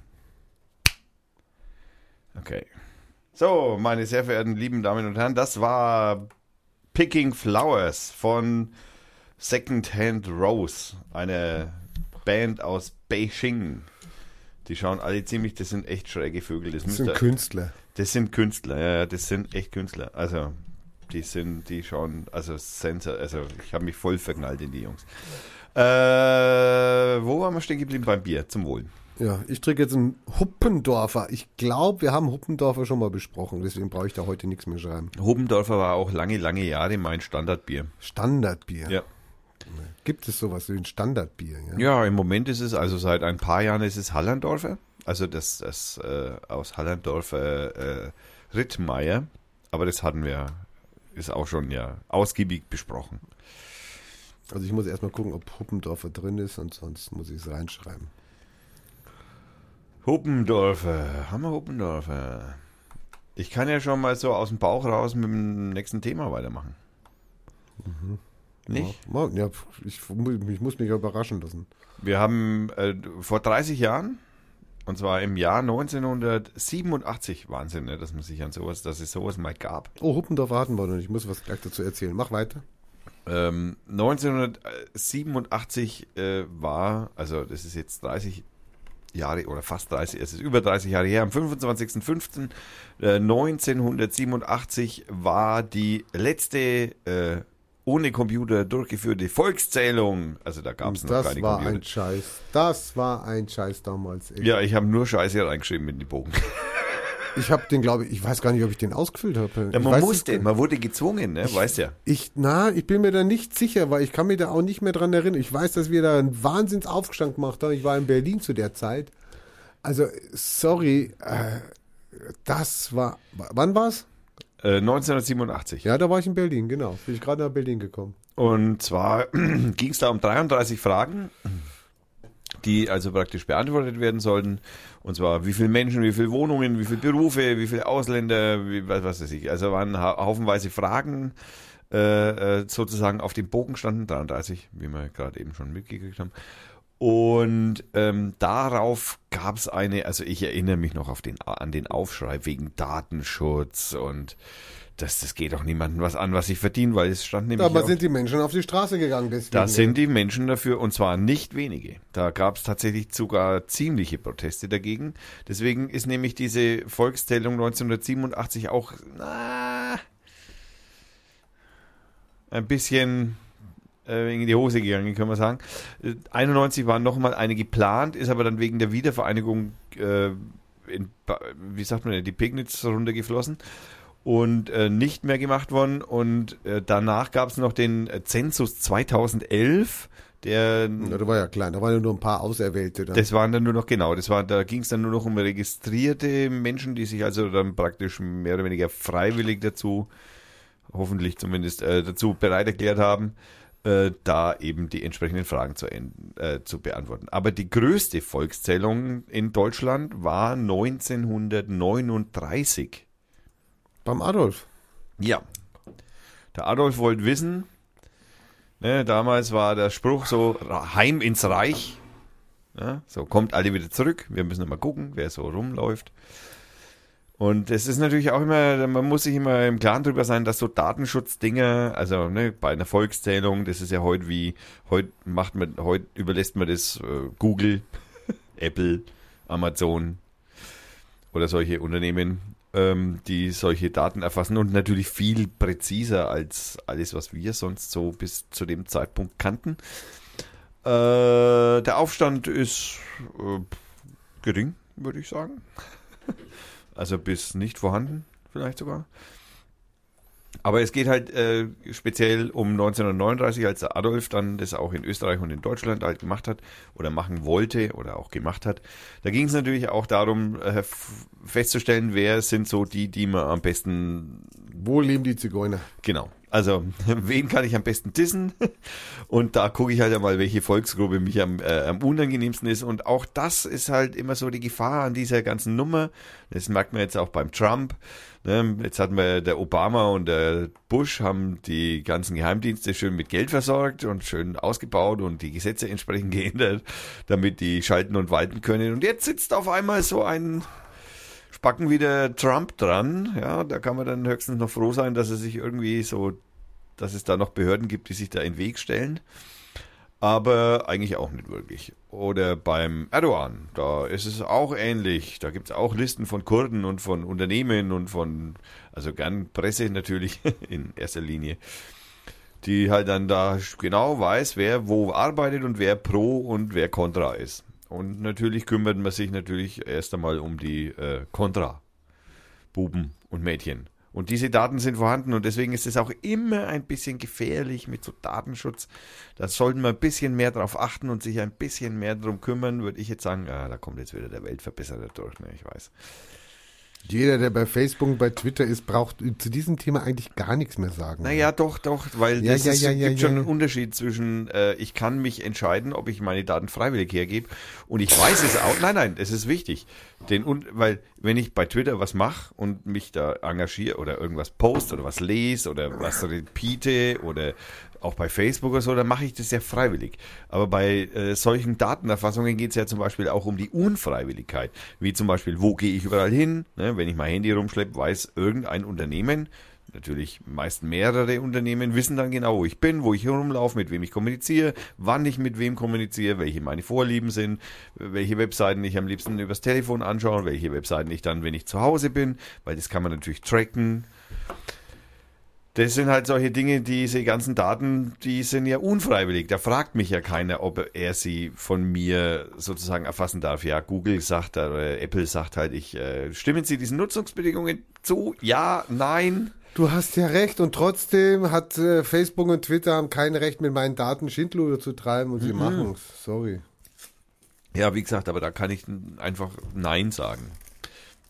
Okay. So, meine sehr verehrten lieben Damen und Herren, das war Picking Flowers von Secondhand Rose, eine Band aus Beijing. Die schauen alle ziemlich, das sind echt schräge Vögel. Das, Das sind Künstler. das sind Künstler, ja, ja, das sind echt Künstler. Also, die sind, die schauen, also Sensor, also ich habe mich voll verknallt in die Jungs. Äh, wo waren wir stehen geblieben? Beim Bier, zum Wohl. Ja, ich trinke jetzt einen Huppendorfer. Ich glaube, wir haben Huppendorfer schon mal besprochen, deswegen brauche ich da heute nichts mehr schreiben. Hobendorfer war auch lange, lange Jahre mein Standardbier. Standardbier. Ja. Gibt es sowas wie ein Standardbier? Ja? Ja, im Moment ist es, also seit ein paar Jahren ist es Hallandorfer. Also das, das äh, aus Hallandorfer äh, Rittmeier. Aber das hatten wir, ist auch schon ja ausgiebig besprochen. Also ich muss erstmal gucken, ob Huppendorfer drin ist und sonst muss ich es reinschreiben. Huppendorfer, Hammer Huppendorfer. Ich kann ja schon mal so aus dem Bauch raus mit dem nächsten Thema weitermachen. Nicht? Ja, morgen, ja, ich, ich muss mich überraschen lassen. Wir haben äh, vor 30 Jahren, und zwar im Jahr 1987, Wahnsinn, ne, dass man sich an sowas, dass es sowas mal gab. Oh, Huppendorfer hatten wir noch nicht. Ich muss was gleich dazu erzählen. Mach weiter. Ähm, 1987 äh, war, also das ist jetzt 30 Jahre oder fast 30, es ist über 30 Jahre her, am 25.05. Äh, 1987 war die letzte äh, ohne Computer durchgeführte Volkszählung. Also da gab es noch Das keine war Computer. ein Scheiß. Das war ein Scheiß damals. Ey. ja, ich habe nur Scheiße reingeschrieben in die Bogen. Ich habe den, glaube ich, ich weiß gar nicht, ob ich den ausgefüllt habe. Ja, ich man weiß musste, man wurde gezwungen, ne? weißt ja. Ich, na, ich bin mir da nicht sicher, weil ich kann mich da auch nicht mehr dran erinnern. Ich weiß, dass wir da einen Wahnsinnsaufstand gemacht haben. Ich war in Berlin zu der Zeit. Also, sorry, äh, das war, wann war's? Äh, 1987. Ja, da war ich in Berlin, genau. Bin ich gerade nach Berlin gekommen. Und zwar ging es da um 33 Fragen, die also praktisch beantwortet werden sollten. Und zwar wie viele Menschen, wie viele Wohnungen, wie viele Berufe, wie viele Ausländer, wie, was, weiß ich. Also waren ha haufenweise Fragen äh, äh, sozusagen auf dem Bogen standen, 33, wie wir gerade eben schon mitgekriegt haben. Und ähm, darauf gab es eine, also ich erinnere mich noch auf den, an den Aufschrei wegen Datenschutz und das, das geht doch niemandem was an, was ich verdiene, weil es stand nämlich Aber sind die Menschen auf die Straße gegangen deswegen. da sind die Menschen dafür, und zwar nicht wenige. Da gab es tatsächlich sogar ziemliche Proteste dagegen. Deswegen ist nämlich diese Volkszählung 1987 auch na, ein bisschen äh, in die Hose gegangen, kann man sagen. Äh, 91 waren nochmal eine geplant, ist aber dann wegen der Wiedervereinigung, äh, in, wie sagt man, die Pegnitz runtergeflossen und äh, nicht mehr gemacht worden. Und äh, danach gab es noch den äh, Zensus 2011, der Ja, da war ja klein, da waren ja nur ein paar Auserwählte. Dann. das waren dann nur noch, genau, das war, da ging es dann nur noch um registrierte Menschen, die sich also dann praktisch mehr oder weniger freiwillig dazu, hoffentlich zumindest, äh, dazu bereit erklärt haben, äh, da eben die entsprechenden Fragen zu, äh, zu beantworten. Aber die größte Volkszählung in Deutschland war 1939. Beim Adolf. Ja. Der Adolf wollte wissen, ne, damals war der Spruch so, "Ra- Heim ins Reich. Ja, so, kommt alle wieder zurück. Wir müssen mal gucken, wer so rumläuft. Und es ist natürlich auch immer, man muss sich immer im Klaren drüber sein, dass so Datenschutzdinger, also ne, bei einer Volkszählung, das ist ja heute wie, heute macht man, heute überlässt man das äh, Google, Apple, Amazon oder solche Unternehmen, die solche Daten erfassen und natürlich viel präziser als alles, was wir sonst so bis zu dem Zeitpunkt kannten. Äh, der Aufstand ist äh, gering, würde ich sagen. Also bis nicht vorhanden, vielleicht sogar. Aber es geht halt äh, speziell um 1939, als der Adolf dann das auch in Österreich und in Deutschland halt gemacht hat oder machen wollte oder auch gemacht hat. Da ging es natürlich auch darum, äh, festzustellen, wer sind so die, die man am besten Wo leben die Zigeuner? Genau. Also, wen kann ich am besten dissen? Und da gucke ich halt einmal, welche Volksgruppe mich am, äh, am unangenehmsten ist. Und auch das ist halt immer so die Gefahr an dieser ganzen Nummer. Das merkt man jetzt auch beim Trump. Ne? Jetzt hatten wir der Obama und der Bush haben die ganzen Geheimdienste schön mit Geld versorgt und schön ausgebaut und die Gesetze entsprechend geändert, damit die schalten und walten können. Und jetzt sitzt auf einmal so ein Spacken wieder Trump dran. Ja, da kann man dann höchstens noch froh sein, dass er sich irgendwie so, dass es da noch Behörden gibt, die sich da in den Weg stellen. Aber eigentlich auch nicht wirklich. Oder beim Erdogan, da ist es auch ähnlich. Da gibt es auch Listen von Kurden und von Unternehmen und von, also gern Presse natürlich in erster Linie, die halt dann da genau weiß, wer wo arbeitet und wer pro und wer contra ist. Und natürlich kümmert man sich natürlich erst einmal um die äh, Contra-Buben und Mädchen. Und diese Daten sind vorhanden und deswegen ist es auch immer ein bisschen gefährlich mit so Datenschutz. Da sollten wir ein bisschen mehr drauf achten und sich ein bisschen mehr darum kümmern, würde ich jetzt sagen, ah, da kommt jetzt wieder der Weltverbesserer durch, ne, ich weiß. Jeder, der bei Facebook bei Twitter ist, braucht zu diesem Thema eigentlich gar nichts mehr sagen. Naja, doch, doch, weil Ja, es ja, ist, ja, gibt schon einen Unterschied zwischen, äh, ich kann mich entscheiden, ob ich meine Daten freiwillig hergebe und ich weiß es auch. Nein, nein, es ist wichtig. Den, und, weil, wenn ich bei Twitter was mache und mich da engagiere oder irgendwas post oder was lese oder was repeate oder auch bei Facebook oder so, dann mache ich das ja freiwillig. Aber bei äh, solchen Datenerfassungen geht es ja zum Beispiel auch um die Unfreiwilligkeit. Wie zum Beispiel, wo gehe ich überall hin? Ne, wenn ich mein Handy rumschleppe, weiß irgendein Unternehmen, natürlich meist mehrere Unternehmen, wissen dann genau, wo ich bin, wo ich herumlaufe, mit wem ich kommuniziere, wann ich mit wem kommuniziere, welche meine Vorlieben sind, welche Webseiten ich am liebsten übers Telefon anschaue, welche Webseiten ich dann, wenn ich zu Hause bin, weil das kann man natürlich tracken. Das sind halt solche Dinge, diese ganzen Daten, die sind ja unfreiwillig. Da fragt mich ja keiner, ob er sie von mir sozusagen erfassen darf. Ja, Google sagt oder Apple sagt halt, ich äh, stimmen Sie diesen Nutzungsbedingungen zu? Ja, nein. Du hast ja recht und trotzdem hat äh, Facebook und Twitter haben kein Recht mit meinen Daten Schindluder zu treiben und sie machen es. Sorry. Ja, wie gesagt, aber da kann ich einfach Nein sagen.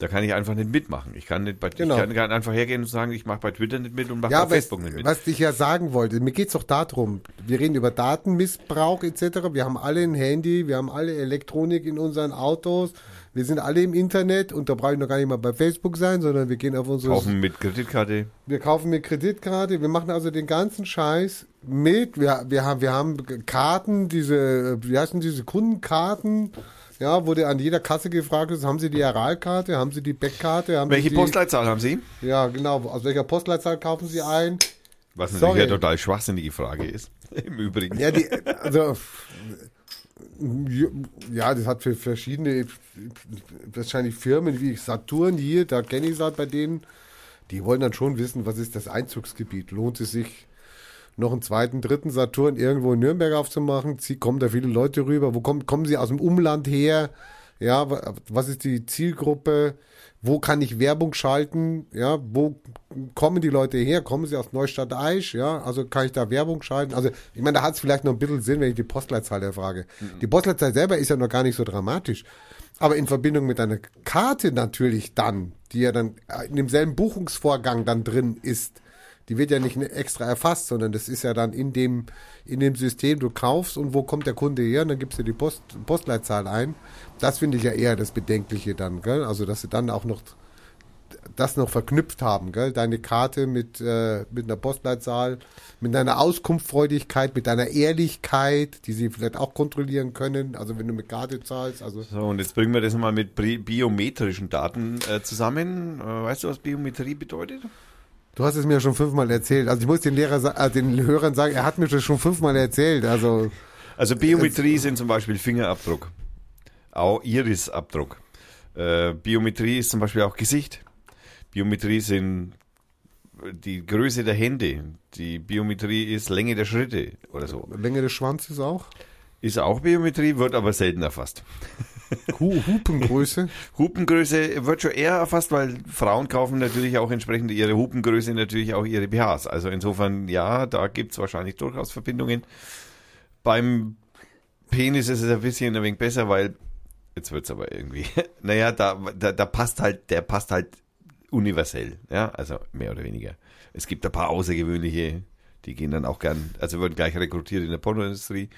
Da kann ich einfach nicht mitmachen. Ich kann nicht bei, Genau. ich kann, einfach hergehen und sagen, ich mache bei Twitter nicht mit und mache Ja, bei aber Facebook nicht mit. was ich ja sagen wollte, mir geht's doch darum, wir reden über Datenmissbrauch etc. Wir haben alle ein Handy, wir haben alle Elektronik in unseren Autos, wir sind alle im Internet und da brauche ich noch gar nicht mal bei Facebook sein, sondern wir gehen auf unsere Kaufen mit Kreditkarte. Wir kaufen mit Kreditkarte, wir machen also den ganzen Scheiß mit. Wir, wir, haben, wir haben Karten, diese, wie heißen diese Kundenkarten, ja, dir an jeder Kasse gefragt ist, haben Sie die Aralkarte, haben Sie die Beckkarte, haben Welche Sie die, Postleitzahl haben Sie? Ja, genau. Aus welcher Postleitzahl kaufen Sie ein? Was Sorry. natürlich eine total schwachsinnige Frage ist. Im Übrigen. Ja, die, also, ja, das hat für verschiedene, wahrscheinlich Firmen wie Saturn hier, da kenne ich es halt bei denen, die wollen dann schon wissen, was ist das Einzugsgebiet. Lohnt es sich, noch einen zweiten, dritten Saturn irgendwo in Nürnberg aufzumachen? Sie, kommen da viele Leute rüber? Wo kommen, kommen sie aus dem Umland her? Ja, wa- was ist die Zielgruppe? Wo kann ich Werbung schalten? Ja, wo kommen die Leute her? Kommen sie aus Neustadt Aisch? Ja, also kann ich da Werbung schalten? Also, ich meine, da hat es vielleicht noch ein bisschen Sinn, wenn ich die Postleitzahl erfrage. Die Postleitzahl selber ist ja noch gar nicht so dramatisch. Aber in Verbindung mit einer Karte natürlich dann, die ja dann in demselben Buchungsvorgang dann drin ist, die wird ja nicht extra erfasst, sondern das ist ja dann in dem, in dem System, du kaufst und wo kommt der Kunde her und dann gibst du die Post, Postleitzahl ein. Das finde ich ja eher das Bedenkliche dann, gell? Also, dass sie dann auch noch das noch verknüpft haben, gell? Deine Karte mit, äh, mit einer Postleitzahl, mit deiner Auskunftsfreudigkeit, mit deiner Ehrlichkeit, die sie vielleicht auch kontrollieren können. Also wenn du mit Karte zahlst, also So, und jetzt bringen wir das mal mit bi- biometrischen Daten äh, zusammen. Äh, weißt du, was Biometrie bedeutet? Du hast es mir schon fünfmal erzählt. Also ich muss den Lehrer, äh, den Hörern sagen, er hat mir das schon fünfmal erzählt. Also Also Biometrie sind zum Beispiel Fingerabdruck, auch Irisabdruck. Äh, Biometrie ist zum Beispiel auch Gesicht. Biometrie sind die Größe der Hände. Die Biometrie ist Länge der Schritte oder so. Länge des Schwanzes auch. Ist auch Biometrie, wird aber selten erfasst. Hu Hupengröße. Hupengröße wird schon eher erfasst, weil Frauen kaufen natürlich auch entsprechend ihre Hupengröße natürlich auch ihre BHs. Also insofern, ja, da gibt's wahrscheinlich durchaus Verbindungen. Beim Penis ist es ein bisschen ein wenig besser, weil jetzt wird's aber irgendwie. Naja, da, da, da passt halt, der passt halt universell, ja, also mehr oder weniger. Es gibt ein paar außergewöhnliche, die gehen dann auch gern, also werden gleich rekrutiert in der Pornoindustrie.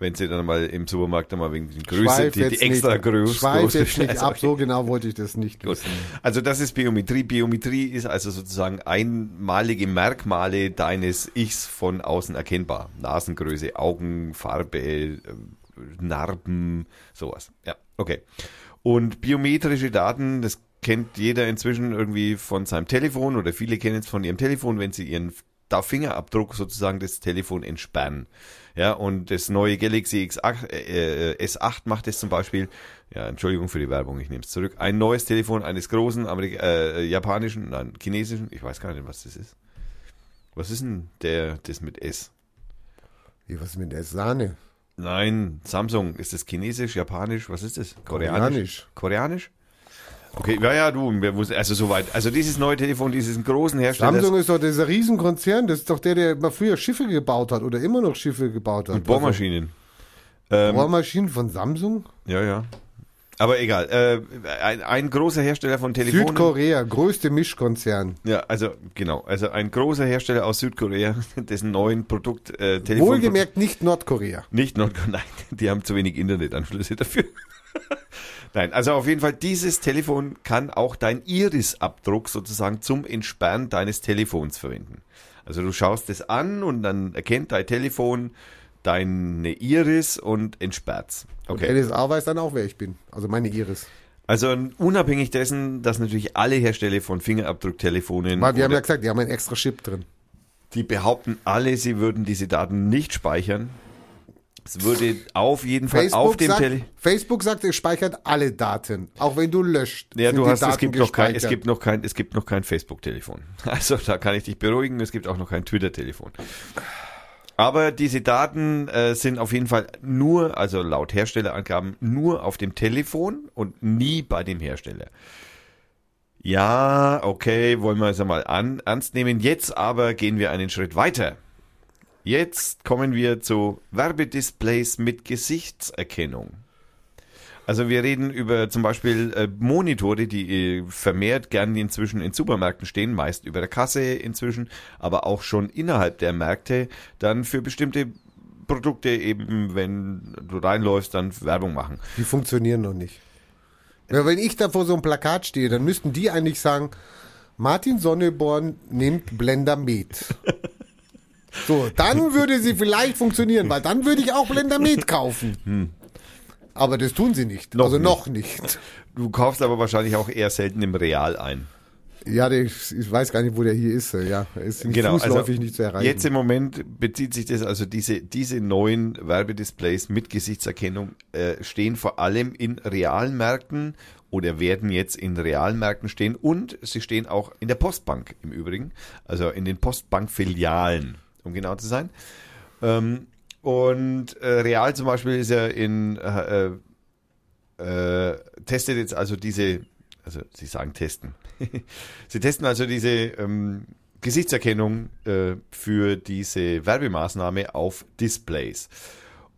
Wenn sie dann mal im Supermarkt dann mal wegen den Größe, die, die extra nicht, groß, Schweif jetzt nicht ab, so genau wollte ich das nicht Gut. wissen. Also das ist Biometrie. Biometrie ist also sozusagen einmalige Merkmale deines Ichs von außen erkennbar. Nasengröße, Augen, Farbe, äh, Narben, sowas. Ja, okay. Und biometrische Daten, das kennt jeder inzwischen irgendwie von seinem Telefon oder viele kennen es von ihrem Telefon, wenn sie ihren da Fingerabdruck sozusagen das Telefon entsperren. Ja, und das neue Galaxy X8, äh, S8 macht es zum Beispiel, ja, Entschuldigung für die Werbung, ich nehme es zurück, ein neues Telefon eines großen Amerik äh, japanischen, nein, chinesischen, ich weiß gar nicht, was das ist. Was ist denn der, das mit S? Wie, was ist mit der Sahne? Nein, Samsung, ist das chinesisch, japanisch, was ist das? Koreanisch. Koreanisch? Okay, ja, ja, du, also soweit. Also dieses neue Telefon, dieses großen Hersteller. Samsung ist doch dieser Riesenkonzern, das ist doch der, der mal früher Schiffe gebaut hat oder immer noch Schiffe gebaut hat. und Bohrmaschinen. Also, Ähm, Bohrmaschinen von Samsung? ja, ja. Aber egal. Äh, ein, ein großer Hersteller von Telefonen. Südkorea, größte Mischkonzern. Ja, also genau. Also ein großer Hersteller aus Südkorea, dessen neuen Produkt äh, Telefon. Wohlgemerkt nicht Nordkorea. Nicht Nordkorea, nein, die haben zu wenig Internetanschlüsse dafür. nein, also auf jeden Fall, dieses Telefon kann auch dein Iris-Abdruck sozusagen zum Entsperren deines Telefons verwenden. Also du schaust es an und dann erkennt dein Telefon deine Iris und entsperrt's. Und Okay. LSA weiß dann auch, wer ich bin. Also meine Iris. Also unabhängig dessen, dass natürlich alle Hersteller von Fingerabdrucktelefonen wir haben ja gesagt, die haben einen extra Chip drin. die behaupten alle, sie würden diese Daten nicht speichern. Es würde auf jeden Fall auf Facebook dem sagt, Tele Facebook sagt, es speichert alle Daten. Auch wenn du löscht. Ja, du hast, es Daten gibt noch kein, es gibt noch kein, es gibt noch kein Facebook-Telefon. Also da kann ich dich beruhigen, es gibt auch noch kein Twitter-Telefon. Aber diese Daten äh, sind auf jeden Fall nur, also laut Herstellerangaben, nur auf dem Telefon und nie bei dem Hersteller. Ja, okay, wollen wir es einmal an, ernst nehmen. Jetzt aber gehen wir einen Schritt weiter. Jetzt kommen wir zu Werbedisplays mit Gesichtserkennung. Also wir reden über zum Beispiel äh, Monitore, die äh, vermehrt gern inzwischen in Supermärkten stehen, meist über der Kasse inzwischen, aber auch schon innerhalb der Märkte dann für bestimmte Produkte eben, wenn du reinläufst, dann Werbung machen. Die funktionieren noch nicht. Ja, wenn ich da vor so einem Plakat stehe, dann müssten die eigentlich sagen, Martin Sonneborn nimmt Blendermet. So, dann würde sie vielleicht funktionieren, weil dann würde ich auch Blendermet kaufen. Aber das tun sie nicht. Noch also nicht. noch nicht. Du kaufst aber wahrscheinlich auch eher selten im Real ein. Ja, ich weiß gar nicht, wo der hier ist. Ja, ist Genau, fußläufig also nicht zu erreichen. jetzt im Moment bezieht sich das, also diese, diese neuen Werbedisplays mit Gesichtserkennung äh, stehen vor allem in realen Märkten oder werden jetzt in realen Märkten stehen und sie stehen auch in der Postbank im Übrigen, also in den Postbankfilialen, um genau zu sein. Ähm, und äh, Real zum Beispiel ist ja in äh, äh, testet jetzt also diese, also sie sagen testen. sie testen also diese ähm, Gesichtserkennung äh, für diese Werbemaßnahme auf Displays.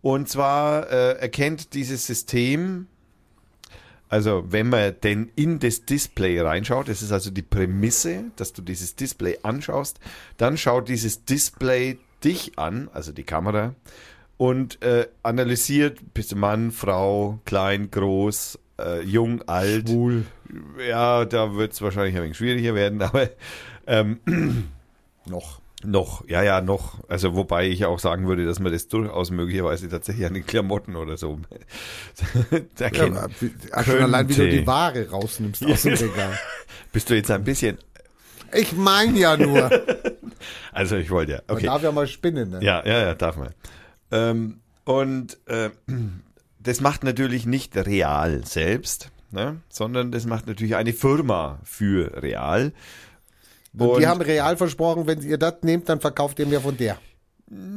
Und zwar äh, erkennt dieses System, also wenn man denn in das Display reinschaut, das ist also die Prämisse, dass du dieses Display anschaust, dann schaut dieses Display dich an, also die Kamera, und äh, analysiert, bist du Mann, Frau, klein, groß, äh, jung, alt. Schwul. Ja, da wird es wahrscheinlich ein wenig schwieriger werden, aber ähm, Noch. Noch, ja, ja, noch. Also wobei ich auch sagen würde, dass man das durchaus möglicherweise tatsächlich an den Klamotten oder so Ja, erkennt. aber, also schon allein, wie du die Ware rausnimmst aus dem Regal. Bist du jetzt ein bisschen, Ich meine ja nur. also ich wollte ja, Man okay. darf ja mal spinnen. Ne? Ja, ja, ja, darf man. Ähm, und äh, das macht natürlich nicht Real selbst, ne? sondern das macht natürlich eine Firma für Real. Und die haben real versprochen, wenn ihr das nehmt, dann verkauft ihr mehr von der.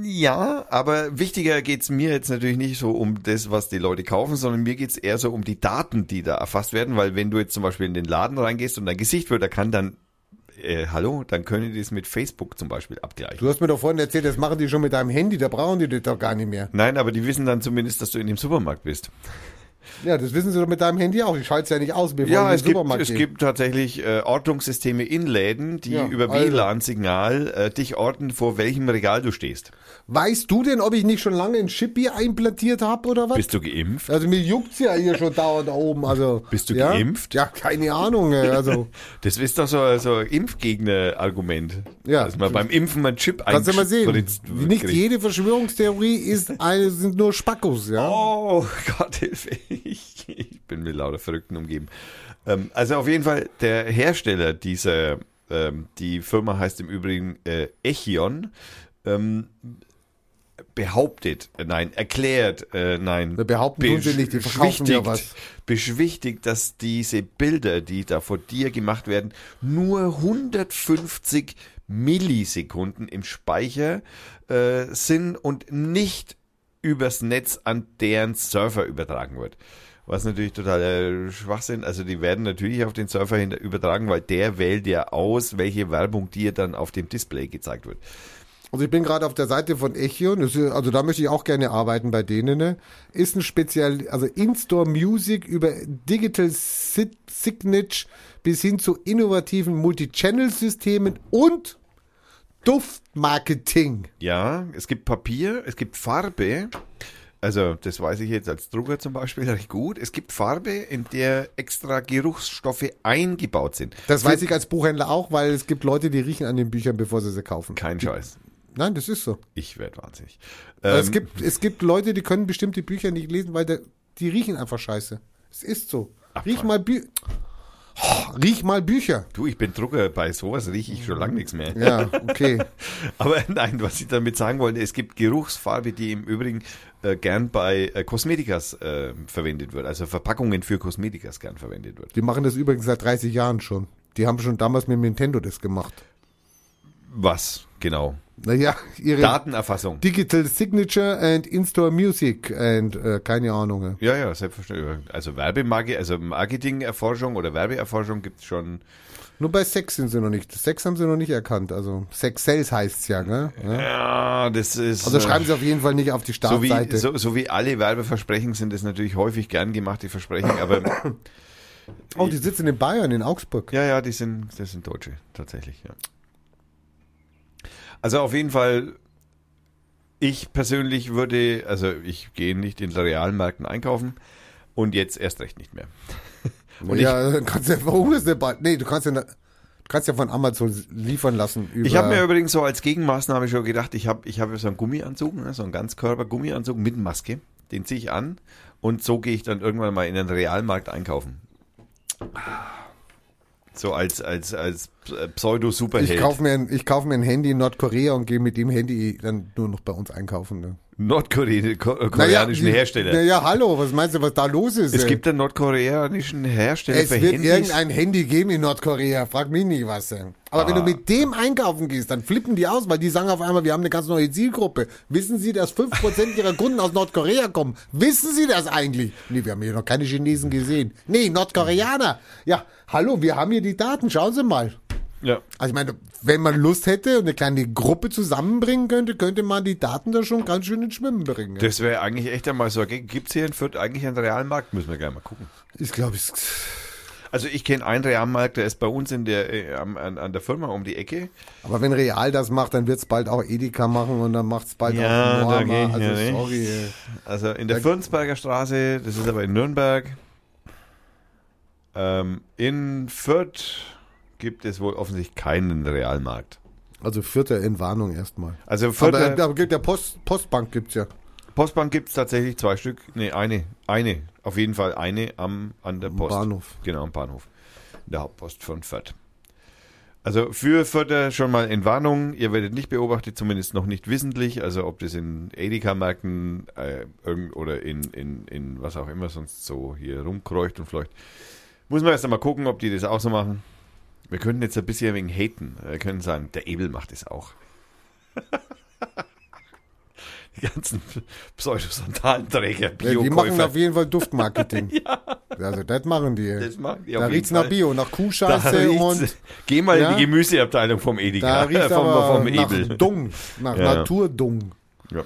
Ja, aber wichtiger geht's mir jetzt natürlich nicht so um das, was die Leute kaufen, sondern mir geht's eher so um die Daten, die da erfasst werden, weil wenn du jetzt zum Beispiel in den Laden reingehst und dein Gesicht wird erkannt, dann, äh, hallo, dann können die das mit Facebook zum Beispiel abgleichen. Du hast mir doch vorhin erzählt, das machen die schon mit deinem Handy, da brauchen die das doch gar nicht mehr. Nein, aber die wissen dann zumindest, dass du in dem Supermarkt bist. Ja, das wissen sie doch mit deinem Handy auch. Ich schalte es ja nicht aus, bevor Ja, ich es gibt, Supermarkt es gibt tatsächlich äh, Ortungssysteme in Läden, die Ja, über also. WLAN-Signal äh, dich orten, vor welchem Regal du stehst. Weißt du denn, ob ich nicht schon lange ein Chip hier implantiert habe oder was? Bist du geimpft? Also mir juckt's ja hier schon dauernd da oben. Also, Bist du ja? geimpft? Ja, keine Ahnung. Also Das ist doch so, so ein Impfgegner-Argument. Ja. Dass man beim Impfen mal einen Chip kannst du mal sehen. Nicht jede Verschwörungstheorie ist eine, sind nur Spackos, ja. Oh Gott, Hilfe. Ich, ich bin mit lauter Verrückten umgeben. Ähm, also auf jeden Fall, der Hersteller dieser, ähm, die Firma heißt im Übrigen äh, Echion, ähm, behauptet, äh, nein, erklärt, äh, nein. Behaupten tun sie nicht, die verkaufen ja was. Beschwichtigt, dass diese Bilder, die da vor dir gemacht werden, nur 150 Millisekunden im Speicher äh, sind und nicht übers Netz an deren Server übertragen wird. Was natürlich totaler Schwachsinn. Also die werden natürlich auf den Server hin übertragen, weil der wählt ja aus, welche Werbung dir dann auf dem Display gezeigt wird. Also ich bin gerade auf der Seite von Echion, also da möchte ich auch gerne arbeiten bei denen. Ne? Ist ein speziell, also In-Store Music über Digital Si- Signage bis hin zu innovativen Multi-Channel-Systemen und Duftmarketing. Ja, es gibt Papier, es gibt Farbe. Also, das weiß ich jetzt als Drucker zum Beispiel recht gut. Es gibt Farbe, in der extra Geruchsstoffe eingebaut sind. Das weiß ich als Buchhändler auch, weil es gibt Leute, die riechen an den Büchern, bevor sie sie kaufen. Kein Scheiß. Nein, das ist so. Ich werde wahnsinnig. es, Ähm, gibt, es gibt Leute, die können bestimmte Bücher nicht lesen, weil der, die riechen einfach scheiße. Es ist so. Riech mal, Bü oh, riech mal Bücher. du, ich bin Drucker, bei sowas rieche ich schon lange nichts mehr. Ja, okay. Aber nein, was ich damit sagen wollte, es gibt Geruchsfarbe, die im Übrigen äh, gern bei äh, Kosmetikas äh, verwendet wird. Also Verpackungen für Kosmetikas gern verwendet wird. Die machen das übrigens seit 30 Jahren schon. Die haben schon damals mit Nintendo das gemacht. Was genau? Naja, ihre Datenerfassung. Digital Signature and In-Store Music and äh, keine Ahnung. Ja, ja, selbstverständlich. Also Werbemarke, also Marketingerforschung oder Werbeerforschung gibt es schon. Nur bei Sex sind sie noch nicht. Sex haben sie noch nicht erkannt. Also Sex Sales heißt's ja, ne? Ja. Ja, das ist. Also äh, schreiben sie auf jeden Fall nicht auf die so wie, Startseite. so, so wie alle Werbeversprechen sind es natürlich häufig gern gemachte Versprechen, aber oh, die sitzen in Bayern, in Augsburg. ja, ja, die sind, das sind Deutsche, tatsächlich, ja. Also auf jeden Fall, ich persönlich würde, also ich gehe nicht in Realmärkten einkaufen und jetzt erst recht nicht mehr. Und ja, dann kannst du ja, warum ist der bald? Nee, du kannst ja, du kannst ja von Amazon liefern lassen. Ich habe mir übrigens so als Gegenmaßnahme schon gedacht, ich habe ich hab so einen Gummianzug, ne, so einen Ganzkörper-Gummianzug mit Maske, den ziehe ich an und so gehe ich dann irgendwann mal in den Realmarkt einkaufen. So als, als, als Pseudo-Superheld. ich kaufe mir, ein- ich kauf mir ein Handy in Nordkorea und gehe mit dem Handy dann nur noch bei uns einkaufen. Ne? Nordkoreanischen ko koreanischen die- Hersteller. Naja, hallo, was meinst du, was da los ist? es ey? gibt einen nordkoreanischen Hersteller es für wird Handys. irgendein Handy geben in Nordkorea, frag mich nicht was. ey. Aber wenn du Ah. mit dem einkaufen gehst, dann flippen die aus, weil die sagen auf einmal, wir haben eine ganz neue Zielgruppe. Wissen Sie, dass 5% ihrer Kunden aus Nordkorea kommen? Wissen Sie das eigentlich? Nee, wir haben hier noch keine Chinesen gesehen. Nee, Nordkoreaner. Ja, hallo, wir haben hier die Daten, schauen Sie mal. Ja. Also ich meine, wenn man Lust hätte und eine kleine Gruppe zusammenbringen könnte, könnte man die Daten da schon ganz schön ins Schwimmen bringen. Das wäre eigentlich echt einmal so. Gibt es hier in Fürth eigentlich einen Realmarkt? Müssen wir gleich mal gucken. Ich glaube, es Also ich kenne einen Realmarkt, der ist bei uns in der, äh, an, an der Firma um die Ecke. Aber wenn Real das macht, dann wird es bald auch Edeka machen und dann macht es bald Ja, auch da Norma. ich Also ja sorry. Also in der Fürnsberger Straße, das ist aber in Nürnberg. Ähm, in Fürth gibt es wohl offensichtlich keinen Realmarkt. Also vierte Entwarnung erstmal. Also Fürth, Aber, aber gibt der Post, Postbank gibt's ja. Postbank gibt es tatsächlich zwei Stück. Nee, eine. Eine. Auf jeden Fall eine am, an der Am Post. Bahnhof. Genau, am Bahnhof. In der Hauptpost von Fürth. Also für Fürther schon mal in Warnung. Ihr werdet nicht beobachtet, zumindest noch nicht wissentlich. Also ob das in Edeka-Märkten äh, oder in, in, in was auch immer sonst so hier rumkreucht und fleucht. Muss man erst einmal gucken, ob die das auch so machen. Wir könnten jetzt ein bisschen wegen haten. Wir können sagen, der Ebel macht es auch. Die ganzen Pseudosandalenträger, Ja, die machen auf jeden Fall Duftmarketing. Also das machen die. Das machen die da jeden riecht's nach Fall. Bio, nach Da Kuhscheiße und Geh mal Ja? in die Gemüseabteilung vom da Edeka, riecht's vom, aber vom nach Ebel. Dung, nach Ja. Naturdung. Ja.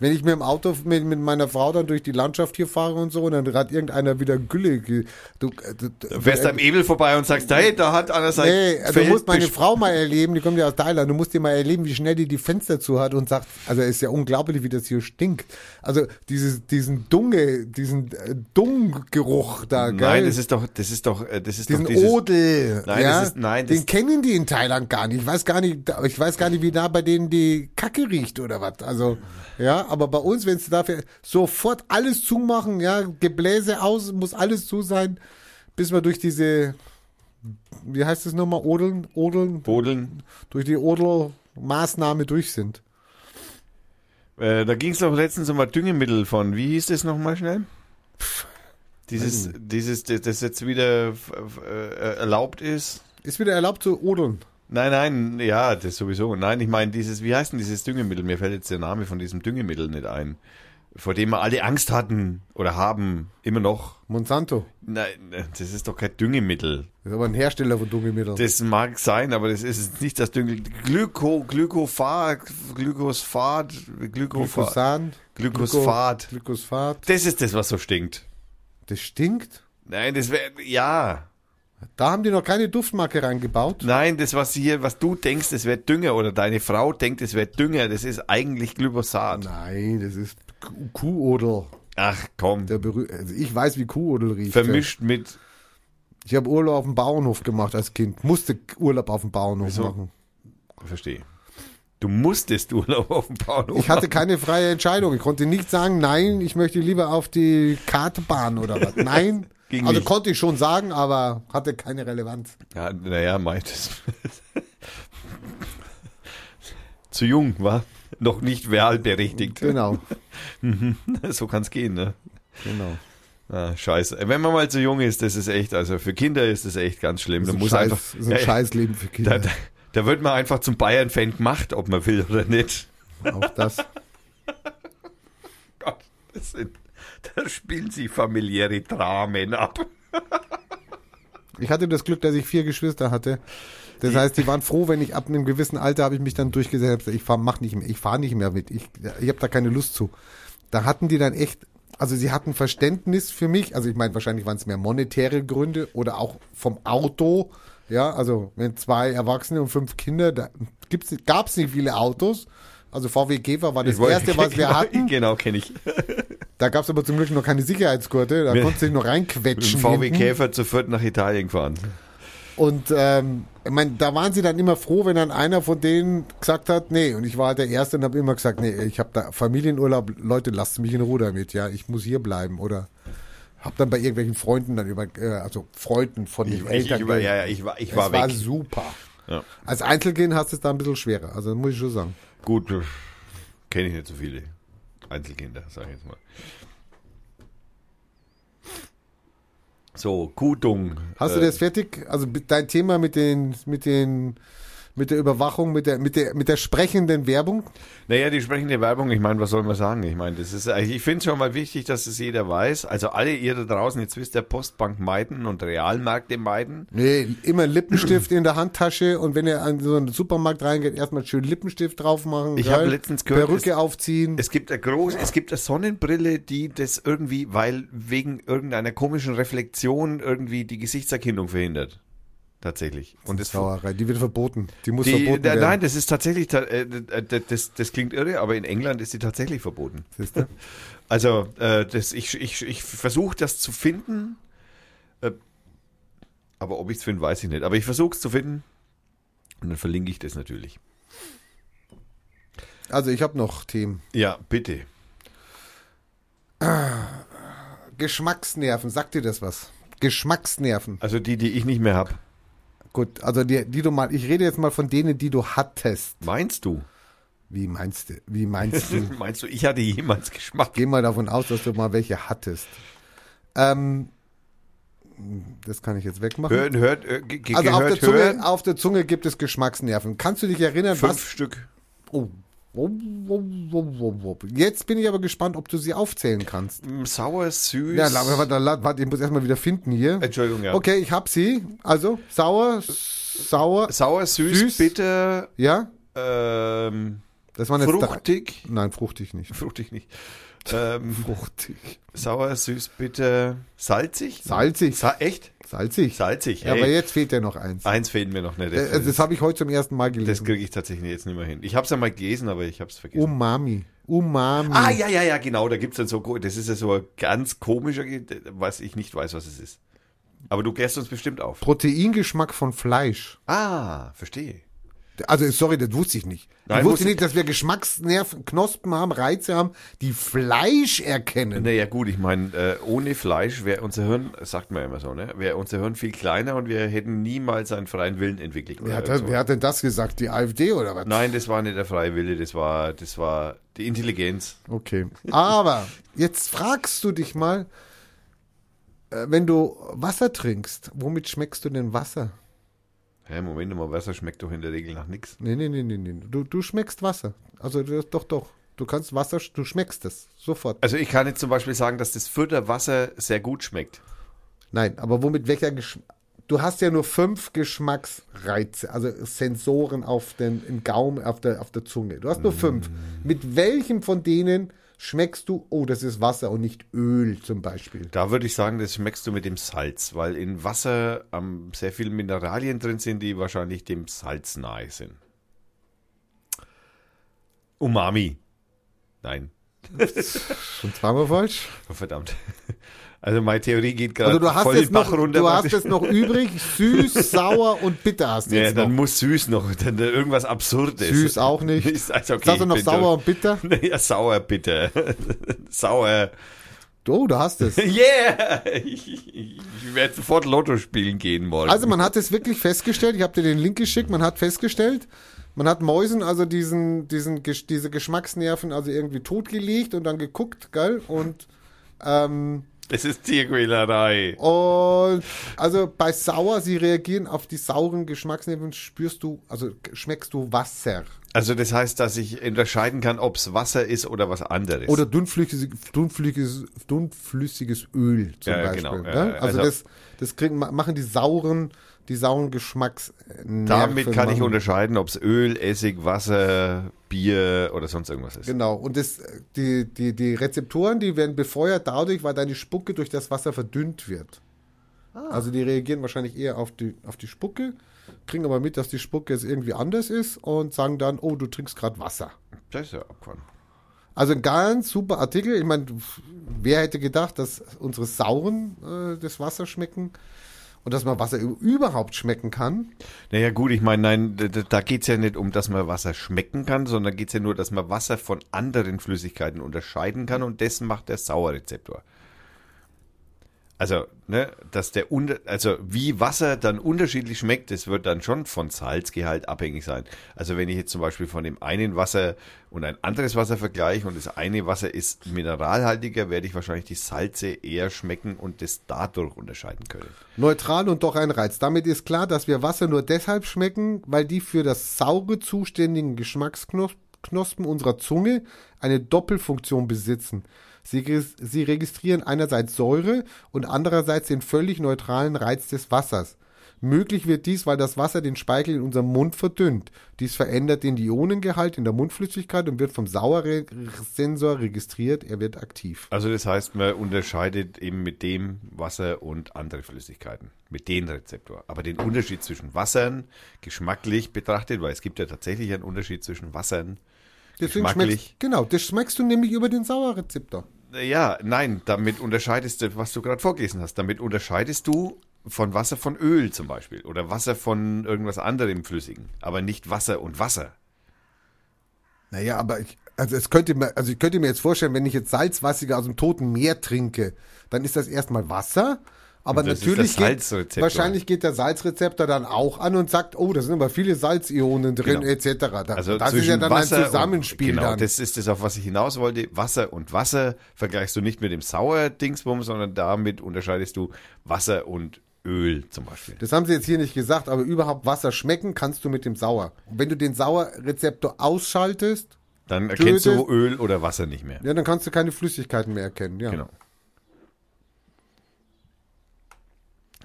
Wenn ich mit dem Auto mit, mit meiner Frau dann durch die Landschaft hier fahre und so, und dann hat irgendeiner wieder Gülle. ge- Du, äh, du, Du fährst am Ebel vorbei und sagst, hey, da hat einer sein Nee, du Feld musst meine Frau mal erleben, die kommt ja aus Thailand, du musst dir mal erleben, wie schnell die die Fenster zu hat und sagt, also ist ja unglaublich, wie das hier stinkt. Also dieses, diesen Dunge, diesen äh, Dung-Geruch da, gell? Nein, das ist doch, das ist doch, äh, das ist diesen doch dieses, Odel, Nein, ja? das ist- nein, das- den kennen die in Thailand gar nicht. Ich weiß gar nicht, ich weiß gar nicht, wie da bei denen die Kacke riecht oder was. Also, ja, aber bei uns, wenn es dafür sofort alles zumachen, ja, Gebläse aus, muss alles zu sein, bis wir durch diese, wie heißt das nochmal, Odeln, Odeln, Bodeln. durch die Odelmaßnahme durch sind. Äh, da ging es doch letztens um ein Düngemittel von, wie hieß das nochmal schnell? Dieses, dieses, das, jetzt wieder f- äh, erlaubt ist. Ist wieder erlaubt zu odeln. Nein, nein, ja, das sowieso. Nein, ich meine dieses, wie heißt denn dieses Düngemittel? Mir fällt jetzt der Name von diesem Düngemittel nicht ein. Vor dem wir alle Angst hatten oder haben, immer noch. Monsanto. Nein, das ist doch kein Düngemittel. Das ist aber ein Hersteller von Dunkelmitteln. Das mag sein, aber das ist nicht das Düngemittel. Glyko, Glykophat, Glykophat, Glykosan, Glykophat. Glykosat. Das ist das, was so stinkt. Das stinkt. Nein, das wäre, ja. Da haben die noch keine Duftmarke reingebaut. Nein, das, was hier, was du denkst, das wäre Dünger oder deine Frau denkt, das wäre Dünger, das ist eigentlich Glyphosat. Nein, das ist Kuh- Kuhodel. Ach komm, Der berüh also ich weiß, wie Kuhodel riecht. vermischt mit, Ich habe Urlaub auf dem Bauernhof gemacht als Kind. Musste Urlaub auf dem Bauernhof Wieso? machen. verstehe. Du musstest Urlaub auf dem Bauernhof. Ich hatte keine freie Entscheidung. Ich konnte nicht sagen, nein, ich möchte lieber auf die Kartebahn oder was. Nein. Ging also nicht. konnte ich schon sagen, aber hatte keine Relevanz. Ja, naja, meint es. Zu jung, war Noch nicht wahlberechtigt. Genau. so kann's gehen, ne? genau. Ah, scheiße. Wenn man mal zu jung ist, das ist echt, also für Kinder ist das echt ganz schlimm. Das Da ist ein, muss Scheiß, einfach, ist ein ja. Scheißleben für Kinder. da, da, da wird man einfach zum Bayern-Fan gemacht, ob man will oder nicht. Auch das. Gott, das sind, da spielen sie familiäre Dramen ab. Ich hatte das Glück, dass ich vier Geschwister hatte. Das heißt, die waren froh, wenn ich ab einem gewissen Alter habe ich mich dann durchgesetzt. Ich fahr, mach nicht mehr, ich fahre nicht mehr mit. Ich, ich habe da keine Lust zu. Da hatten die dann echt, also sie hatten Verständnis für mich. Also ich meine, wahrscheinlich waren es mehr monetäre Gründe oder auch vom Auto. Ja, also wenn zwei Erwachsene und fünf Kinder, da gibt's, gab's nicht viele Autos. Also VW Käfer war das wollte- erste, was wir hatten. Genau, kenne ich. Da gab's aber zum Glück noch keine Sicherheitsgurte. Da Mit- konntest du dich noch Mit reinquetschen. dem VW hinten. Käfer zu viert nach Italien gefahren. Und ähm, ich mein, da waren sie dann immer froh, wenn dann einer von denen gesagt hat, nee, und ich war halt der Erste und habe immer gesagt, nee, ich habe da Familienurlaub, Leute, lasst mich in Ruhe damit, ja, ich muss hier bleiben. Oder habe dann bei irgendwelchen Freunden dann über, äh, also Freunden von den Ich, ich, Eltern. ich, war, ja, ja, ich war, ich es war war weg. super. Ja. Als Einzelkind hast du es da ein bisschen schwerer, also muss ich schon sagen. Gut, kenne ich nicht so viele Einzelkinder, sage ich jetzt mal. So, Kutung. Hast du Äh, das fertig? Also dein Thema mit den, mit den, mit der Überwachung, mit der, mit der, mit der sprechenden Werbung? Naja, die sprechende Werbung, ich meine, was soll man sagen? Ich meine, das ist, ich finde es schon mal wichtig, dass es jeder weiß. Also alle ihr da draußen, jetzt wisst ihr, Postbank meiden und Realmärkte meiden. Nee, immer Lippenstift in der Handtasche und wenn ihr an so einen Supermarkt reingeht, erstmal schön Lippenstift drauf machen. Ich habe letztens gehört, Perücke aufziehen. Es gibt eine groß, es gibt eine Sonnenbrille, die das irgendwie, weil wegen irgendeiner komischen Reflexion irgendwie die Gesichtserkennung verhindert. Tatsächlich. Und das Sauerei, die wird verboten. Die muss Die, verboten werden. nein, das ist tatsächlich, ta- äh, das, das, klingt irre, aber in England ist die tatsächlich verboten. Siehst du? Also, äh, das, ich, ich, ich versuche das zu finden, äh, aber ob ich es finde, weiß ich nicht. Aber ich versuche es zu finden und dann verlinke ich das natürlich. Also ich habe noch Themen. Ja, bitte. Geschmacksnerven, sagt dir das was? Geschmacksnerven. Also die, die ich nicht mehr habe. Gut, also die, die du mal, ich rede jetzt mal von denen, die du hattest. Meinst du? Wie meinst du? Wie meinst du? Meinst du, ich hatte jemals Geschmack? Geh mal davon aus, dass du mal welche hattest. Ähm, das kann ich jetzt wegmachen. Hört, hört, äh, also auf der, Zunge, auf der Zunge gibt es Geschmacksnerven. Kannst du dich erinnern, Fünf was Stück. Oh. Jetzt bin ich aber gespannt, ob du sie aufzählen kannst. Mm, Sauer, süß. Ja, warte, warte, ich muss erstmal wieder finden hier. Entschuldigung, ja. Okay, ich hab sie. Also, sauer, sauer, Sauer, süß, Süß. bitter, ja, ähm, Das waren jetzt Fruchtig. Drei. Nein, fruchtig nicht. Fruchtig nicht. Ähm, Fruchtig. sauer, süß, bitter, salzig? Salzig. Sa echt? Salzig. Salzig. Ja, aber jetzt fehlt ja noch eins. Eins fehlt mir noch nicht. Äh, Das, das habe ich heute zum ersten Mal das gelesen. kriege ich tatsächlich jetzt nicht mehr hin. Ich habe es ja mal gelesen, aber ich habe es vergessen. Umami. Umami. Ah, ja, ja, ja, genau. Da gibt's dann so, das ist ja so ein ganz komischer, was ich nicht weiß, was es ist. Aber du klärst uns bestimmt auf. Proteingeschmack von Fleisch. Ah, verstehe. Also, sorry, das wusste ich nicht. Nein, ich wusste nicht, dass wir Geschmacksnerven, Knospen haben, Reize haben, die Fleisch erkennen. Naja, gut, ich meine, äh, ohne Fleisch wäre unser Hirn, sagt man immer so, ne? Wäre unser Hirn viel kleiner und wir hätten niemals einen freien Willen entwickelt. Wer hat, so. wer hat denn das gesagt? Die AfD oder was? Nein, das war nicht der freie Wille, das war, das war die Intelligenz. Okay. Aber jetzt fragst du dich mal, äh, wenn du Wasser trinkst, womit schmeckst du denn Wasser? Hä, Moment mal, Wasser schmeckt doch in der Regel nach nichts. Nee, nee, nee, nee, nee. Du, du schmeckst Wasser. Also doch, doch. Du kannst Wasser, du schmeckst es sofort. Also ich kann jetzt zum Beispiel sagen, dass das Fürther Wasser sehr gut schmeckt. Nein, aber womit welcher Geschmack? Du hast ja nur fünf Geschmacksreize, also Sensoren auf den im Gaumen, auf der, auf der Zunge. Du hast nur fünf. Mit welchem von denen schmeckst du, oh, das ist Wasser und nicht Öl zum Beispiel? Da würde ich sagen, das schmeckst du mit dem Salz, weil in Wasser ähm, sehr viele Mineralien drin sind, die wahrscheinlich dem Salz nahe sind. Umami. Nein, Schon zweimal falsch. oh, verdammt. Also meine Theorie geht gerade Also du hast voll den Bach noch, runter. du hast es noch übrig, süß, sauer und bitter hast du ja, jetzt dann noch. muss süß noch, dann irgendwas Absurdes. Süß auch nicht. Ist also okay, hast du noch sauer und bitter? Ja, sauer bitte. sauer. Oh, du hast es. Yeah! Ich, werde sofort Lotto spielen gehen morgen. Also man hat es wirklich festgestellt, ich habe dir den Link geschickt, man hat festgestellt, man hat Mäusen also diesen, diesen, diese Geschmacksnerven also irgendwie totgelegt und dann geguckt, gell? Und, ähm, das ist Tierquälerei. und also bei sauer, sie reagieren auf die sauren Geschmacksnerven, spürst du, also schmeckst du Wasser. Also das heißt, dass ich unterscheiden kann, ob es Wasser ist oder was anderes. Oder dünnflüssiges, dünnflüssiges, dünnflüssiges Öl zum Ja, ja, Beispiel. genau, ne? also, also- das, das kriegen, ma- machen die sauren, die sauren Geschmacksnerven. Damit kann ich unterscheiden, ob es Öl, Essig, Wasser, Bier oder sonst irgendwas ist. Genau, und das, die, die, die Rezeptoren, die werden befeuert dadurch, weil deine Spucke durch das Wasser verdünnt wird. Ah. Also die reagieren wahrscheinlich eher auf die, auf die Spucke, kriegen aber mit, dass die Spucke jetzt irgendwie anders ist und sagen dann, oh, du trinkst gerade Wasser. Das ist ja abgefahren. Also ein ganz super Artikel. Ich meine, wer hätte gedacht, dass unsere Sauren äh, das Wasser schmecken und dass man Wasser überhaupt schmecken kann? Naja gut, ich meine, nein, da, da geht es ja nicht um, dass man Wasser schmecken kann, sondern geht es ja nur, dass man Wasser von anderen Flüssigkeiten unterscheiden kann und das macht der Sauerrezeptor. Also, ne, dass der unter, also wie Wasser dann unterschiedlich schmeckt, das wird dann schon von Salzgehalt abhängig sein. Also wenn ich jetzt zum Beispiel von dem einen Wasser und ein anderes Wasser vergleiche und das eine Wasser ist mineralhaltiger, werde ich wahrscheinlich die Salze eher schmecken und das dadurch unterscheiden können. Neutral und doch ein Reiz. Damit ist klar, dass wir Wasser nur deshalb schmecken, weil die für das saure zuständigen Geschmacksknospen unserer Zunge eine Doppelfunktion besitzen. Sie, sie registrieren einerseits Säure und andererseits den völlig neutralen Reiz des Wassers. Möglich wird dies, weil das Wasser den Speichel in unserem Mund verdünnt. Dies verändert den Ionengehalt in der Mundflüssigkeit und wird vom Sauersensor registriert. Er wird aktiv. Also das heißt, man unterscheidet eben mit dem Wasser und andere Flüssigkeiten, mit den Rezeptor. Aber den Unterschied zwischen Wassern, geschmacklich betrachtet, weil es gibt ja tatsächlich einen Unterschied zwischen Wassern, Deswegen schmeckst, genau, das schmeckst du nämlich über den Sauerrezeptor. Ja, nein, damit unterscheidest du, was du gerade vorgelesen hast, damit unterscheidest du von Wasser von Öl zum Beispiel oder Wasser von irgendwas anderem Flüssigen, aber nicht Wasser und Wasser. Naja, aber ich, also es könnte mir, also ich könnte mir jetzt vorstellen, wenn ich jetzt Salzwasser aus dem Toten Meer trinke, dann ist das erstmal Wasser. Aber natürlich geht, wahrscheinlich geht der Salzrezeptor dann auch an und sagt, oh, da sind aber viele Salzionen drin, Genau. etc. Da, Also das ist ja dann Wasser ein Zusammenspiel und, genau, dann. das ist das, auf was ich hinaus wollte. Wasser und Wasser vergleichst du nicht mit dem Sauerdingsbum, sondern damit unterscheidest du Wasser und Öl zum Beispiel. Das haben sie jetzt hier nicht gesagt, aber überhaupt Wasser schmecken kannst du mit dem Sauer. Und wenn du den Sauerrezeptor ausschaltest, Dann erkennst Tötest- du Öl oder Wasser nicht mehr. ja, dann kannst du keine Flüssigkeiten mehr erkennen. Ja. Genau.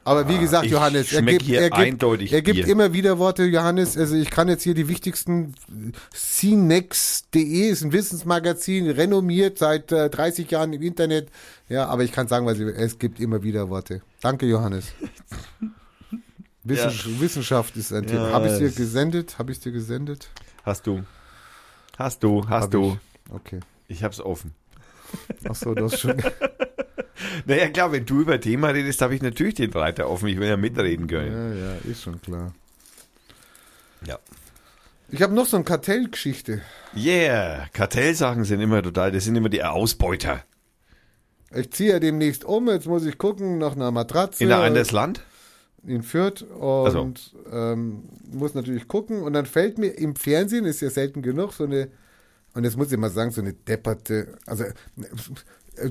Aber wie gesagt, ich Johannes, er gibt, er gibt, er gibt immer wieder Worte, Johannes. Also ich kann jetzt hier die wichtigsten CNext.de ist ein Wissensmagazin, renommiert seit äh, 30 Jahren im Internet. Ja, aber ich kann sagen, was ich, es gibt immer wieder Worte. Danke, Johannes. Wissens Wissenschaft ist ein Thema. Ja, Habe ich dir es- gesendet? Habe ich dir gesendet? Hast du. Hast du, hast Hab du. Ich. Okay. Ich hab's offen. Ach so, du hast schon. Naja, klar, wenn du über Thema redest, habe ich natürlich den Reiter offen. Ich will ja mitreden können. ja, ja, ist schon klar. Ja. Ich habe noch so eine Kartellgeschichte. Yeah, Kartellsachen sind immer total, das sind immer die Ausbeuter. Ich ziehe ja demnächst um. Jetzt muss ich gucken nach einer Matratze. In ein anderes Land? in Fürth und ähm, muss natürlich gucken und dann fällt mir im Fernsehen, ist ja selten genug, so eine, und jetzt muss ich mal sagen, so eine depperte, also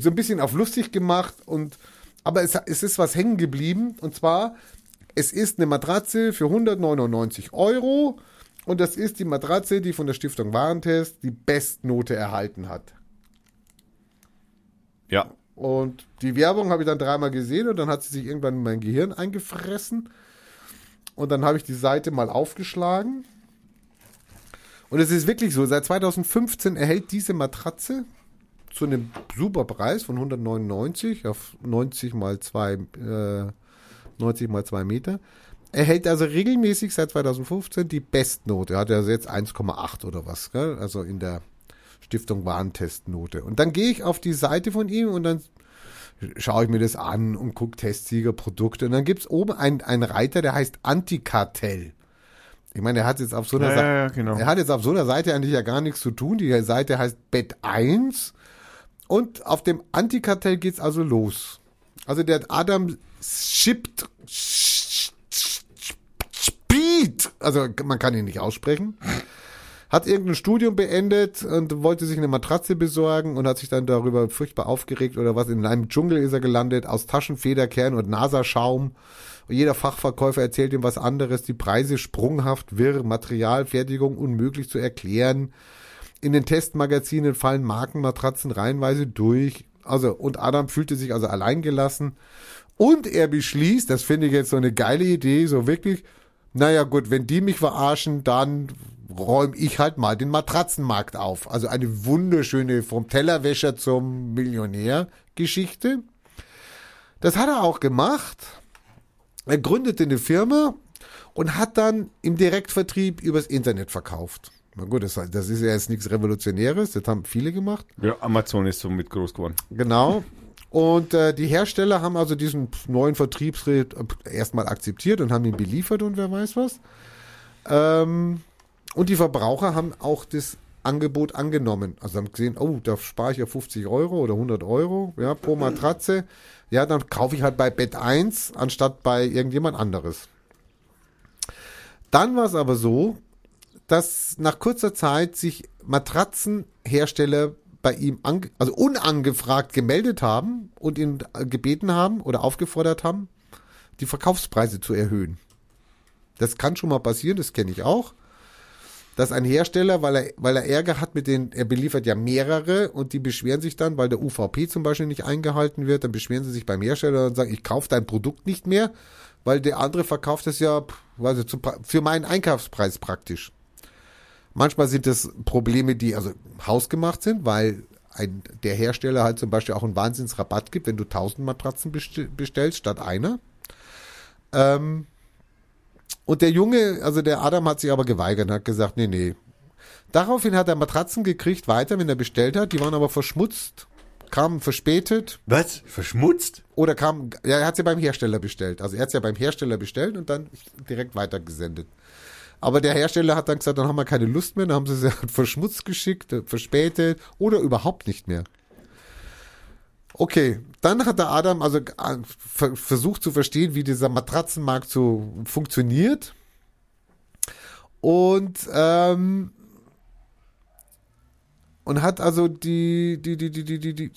so ein bisschen auf lustig gemacht und aber es, es ist was hängen geblieben und zwar, es ist eine Matratze für 199 Euro und das ist die Matratze, die von der Stiftung Warentest die Bestnote erhalten hat. Ja. Und die Werbung habe ich dann dreimal gesehen und dann hat sie sich irgendwann in mein Gehirn eingefressen. Und dann habe ich die Seite mal aufgeschlagen. Und es ist wirklich so, seit 2015 erhält diese Matratze zu einem super Preis von 199 auf 90 mal 2, äh, 90 mal 2 Meter. Erhält also regelmäßig seit 2015 die Bestnote. Hat also jetzt 1,8 oder was, gell? also in der Stiftung Warentestnote. Und dann gehe ich auf die Seite von ihm und dann schaue ich mir das an und gucke Testsiegerprodukte. Und dann gibt es oben einen, einen Reiter, der heißt Antikartell. Ich meine, er hat jetzt auf so einer Ja, Seite. ja, ja, genau. Er hat jetzt auf so einer Seite eigentlich ja gar nichts zu tun. Die Seite heißt Bett 1. Und auf dem Antikartell geht's also los. Also der Adam schippt Speed, also man kann ihn nicht aussprechen, hat irgendein Studium beendet und wollte sich eine Matratze besorgen und hat sich dann darüber furchtbar aufgeregt oder was. In einem Dschungel ist er gelandet, aus Taschenfederkern und Nasaschaum. Und jeder Fachverkäufer erzählt ihm was anderes, die Preise sprunghaft, wirr, Materialfertigung unmöglich zu erklären. In den Testmagazinen fallen Markenmatratzen reihenweise durch. Also, und Adam fühlte sich also alleingelassen. Und er beschließt, das finde ich jetzt so eine geile Idee, so wirklich, naja gut, wenn die mich verarschen, dann räume ich halt mal den Matratzenmarkt auf. Also eine wunderschöne vom Tellerwäscher zum Millionär Geschichte. Das hat er auch gemacht. Er gründete eine Firma und hat dann im Direktvertrieb übers Internet verkauft. Na gut, das, das ist ja jetzt nichts Revolutionäres, das haben viele gemacht. ja. Amazon ist so mit groß geworden. Genau. Und äh, die Hersteller haben also diesen neuen Vertriebsschritt äh, erstmal akzeptiert und haben ihn beliefert und wer weiß was. Ähm, und die Verbraucher haben auch das Angebot angenommen. Also haben gesehen, oh, da spare ich ja 50 Euro oder 100 Euro ja, pro Matratze. Ja, dann kaufe ich halt bei Bett 1 anstatt bei irgendjemand anderes. Dann war es aber so, dass nach kurzer Zeit sich Matratzenhersteller bei ihm, also unangefragt gemeldet haben und ihn gebeten haben oder aufgefordert haben, die Verkaufspreise zu erhöhen. Das kann schon mal passieren, das kenne ich auch. Dass ein Hersteller, weil er, weil er Ärger hat mit den, er beliefert ja mehrere und die beschweren sich dann, weil der UVP zum Beispiel nicht eingehalten wird, dann beschweren sie sich beim Hersteller und sagen, ich kaufe dein Produkt nicht mehr, weil der andere verkauft es ja also zu, für meinen Einkaufspreis praktisch. Manchmal sind es Probleme, die also hausgemacht sind, weil ein, der Hersteller halt zum Beispiel auch einen Wahnsinnsrabatt gibt, wenn du 1000 Matratzen bestell, bestellst statt einer. Ähm, und der Junge, also der Adam hat sich aber geweigert und hat gesagt, nee, nee. Daraufhin hat er Matratzen gekriegt, weiter, wenn er bestellt hat. Die waren aber verschmutzt, kamen verspätet Was? Verschmutzt? oder kam, ja, er hat sie beim Hersteller bestellt. Also er hat sie ja beim Hersteller bestellt und dann direkt weitergesendet. Aber der Hersteller hat dann gesagt, dann haben wir keine Lust mehr, dann haben sie sie halt verschmutzt geschickt, verspätet oder überhaupt nicht mehr. Okay, dann hat der Adam also äh, ver- versucht zu verstehen, wie dieser Matratzenmarkt so funktioniert. Und ähm, und hat also die die die die die die, die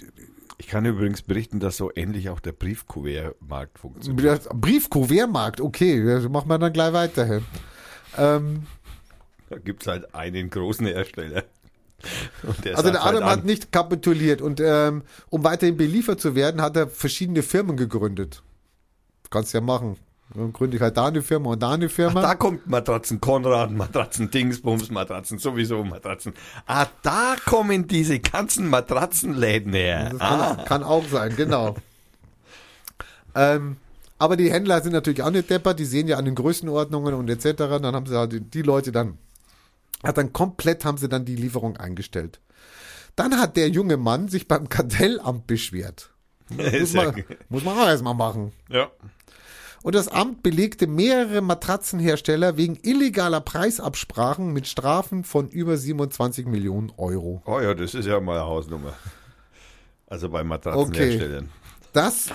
Ich kann übrigens berichten, dass so ähnlich auch der Briefkuvertmarkt funktioniert. Briefkuvertmarkt, okay, machen wir dann gleich weiter. Ähm, Da gibt es halt einen großen Hersteller. Der Also der Adam halt hat nicht kapituliert und ähm, um weiterhin beliefert zu werden, hat er verschiedene Firmen gegründet. kannst ja machen. Dann gründe ich halt da eine Firma und da eine Firma. Da kommt Matratzen Konrad, Matratzen Dingsbums, Matratzen sowieso, Matratzen. Ah, da kommen diese ganzen Matratzenläden her. Das Ah, kann, kann auch sein, genau. ähm, aber die Händler sind natürlich auch nicht deppert, die sehen ja an den Größenordnungen und etc. Dann haben sie halt die- Leute dann, hat dann komplett haben sie dann die Lieferung eingestellt. Dann hat der junge Mann sich beim Kartellamt beschwert. Muss ja, man, muss man auch erstmal machen. ja. Und das Amt belegte mehrere Matratzenhersteller wegen illegaler Preisabsprachen mit Strafen von über 27 Millionen Euro. Oh ja, das ist ja mal eine Hausnummer. Also bei Matratzenherstellern. Das,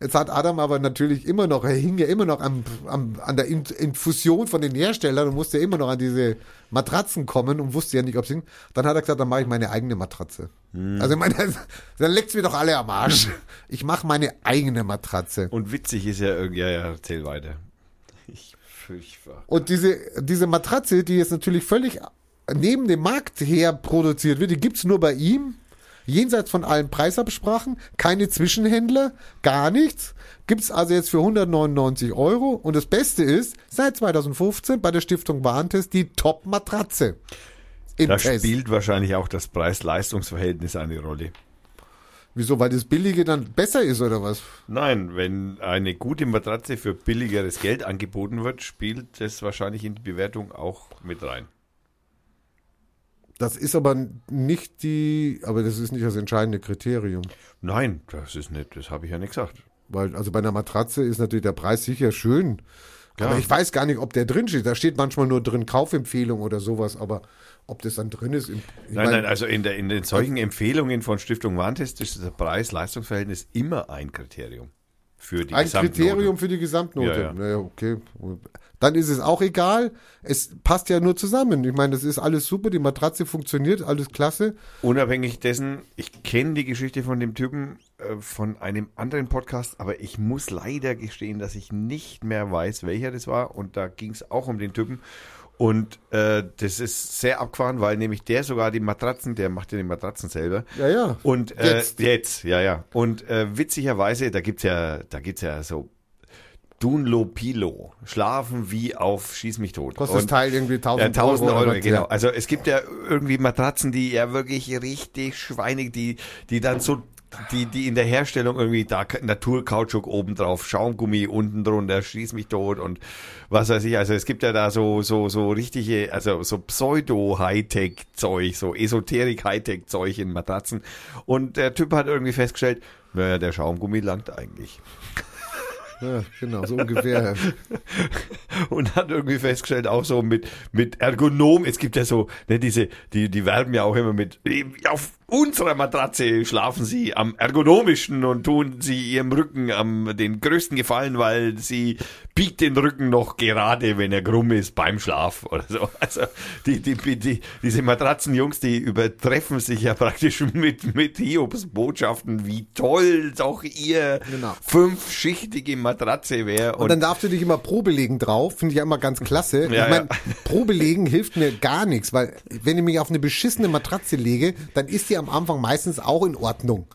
jetzt hat Adam aber natürlich immer noch, er hing ja immer noch am, am, an der In- Infusion von den Herstellern und musste ja immer noch an diese Matratzen kommen und wusste ja nicht, ob es hing. Dann hat er gesagt, dann mache ich meine eigene Matratze. Also ich meine, dann leckt's mir doch alle am Arsch. Ich mache meine eigene Matratze. Und witzig ist ja irgendwie, ja, ja, erzähl weiter. Ich fürchte. Und diese, diese Matratze, die jetzt natürlich völlig neben dem Markt her produziert wird, die gibt's nur bei ihm. Jenseits von allen Preisabsprachen, keine Zwischenhändler, gar nichts. Gibt's also jetzt für 199 Euro. Und das Beste ist, seit 2015 bei der Stiftung Warentest die Top-Matratze. Da Test. spielt wahrscheinlich auch das Preis-Leistungs-Verhältnis eine Rolle. Wieso? Weil das Billige dann besser ist oder was? Nein, wenn eine gute Matratze für billigeres Geld angeboten wird, spielt das wahrscheinlich in die Bewertung auch mit rein. Das ist aber nicht die, aber das ist nicht das entscheidende Kriterium. Nein, das ist nicht, das habe ich ja nicht gesagt. Weil, also bei einer Matratze ist natürlich der Preis sicher schön. Ja. Aber ich weiß gar nicht, ob der drin steht. Da steht manchmal nur drin Kaufempfehlung oder sowas, aber ob das dann drin ist. im- Nein, mein, nein, also in, der, in den solchen Empfehlungen von Stiftung Warntest ist das Preis-Leistungs-Verhältnis immer ein Kriterium für die ein. Kriterium für die Gesamtnote. Ja, ja. Naja, okay. Dann ist es auch egal. Es passt ja nur zusammen. Ich meine, das ist alles super. Die Matratze funktioniert, alles klasse. Unabhängig dessen, ich kenne die Geschichte von dem Typen äh, von einem anderen Podcast, aber ich muss leider gestehen, dass ich nicht mehr weiß, welcher das war. Und da ging es auch um den Typen. Und äh, das ist sehr abgefahren, weil nämlich der sogar die Matratzen, der macht ja die Matratzen selber. Ja, ja. Und äh, Jetzt. jetzt. ja, ja. Und äh, witzigerweise, da gibt's ja, da gibt's ja so Dunlopilo, schlafen wie auf Schieß mich tot. Kostet das Teil irgendwie 1000 ja, 1000 Euro. Euro, was, genau. ja. Also es gibt ja irgendwie Matratzen, die ja wirklich richtig schweinig, die, die dann so, die, die in der Herstellung irgendwie da Naturkautschuk oben drauf, Schaumgummi unten drunter, schieß mich tot und was weiß ich. Also es gibt ja da so, so, so richtige, also so Pseudo-Hightech-Zeug, so Esoterik-Hightech-Zeug in Matratzen. Und der Typ hat irgendwie festgestellt, naja, der Schaumgummi langt eigentlich. Ja, genau, so ungefähr. und hat irgendwie festgestellt, auch so mit, mit Ergonom, es gibt ja so, ne, diese, die, die werben ja auch immer mit, auf unserer Matratze schlafen sie am ergonomischen und tun sie ihrem Rücken am den größten Gefallen, weil sie biegt den Rücken noch gerade, wenn er krumm ist beim Schlaf oder so. Also die, die, die, diese Matratzenjungs, die übertreffen sich ja praktisch mit, mit Hiobs Botschaften, wie toll doch ihr Genau. fünfschichtige Matratze wäre. Und dann darfst du dich immer Probelegen drauf, finde ich ja immer ganz klasse. Ja, ich meine, ja. Probelegen hilft mir gar nichts, weil wenn ich mich auf eine beschissene Matratze lege, dann ist die am Anfang meistens auch in Ordnung.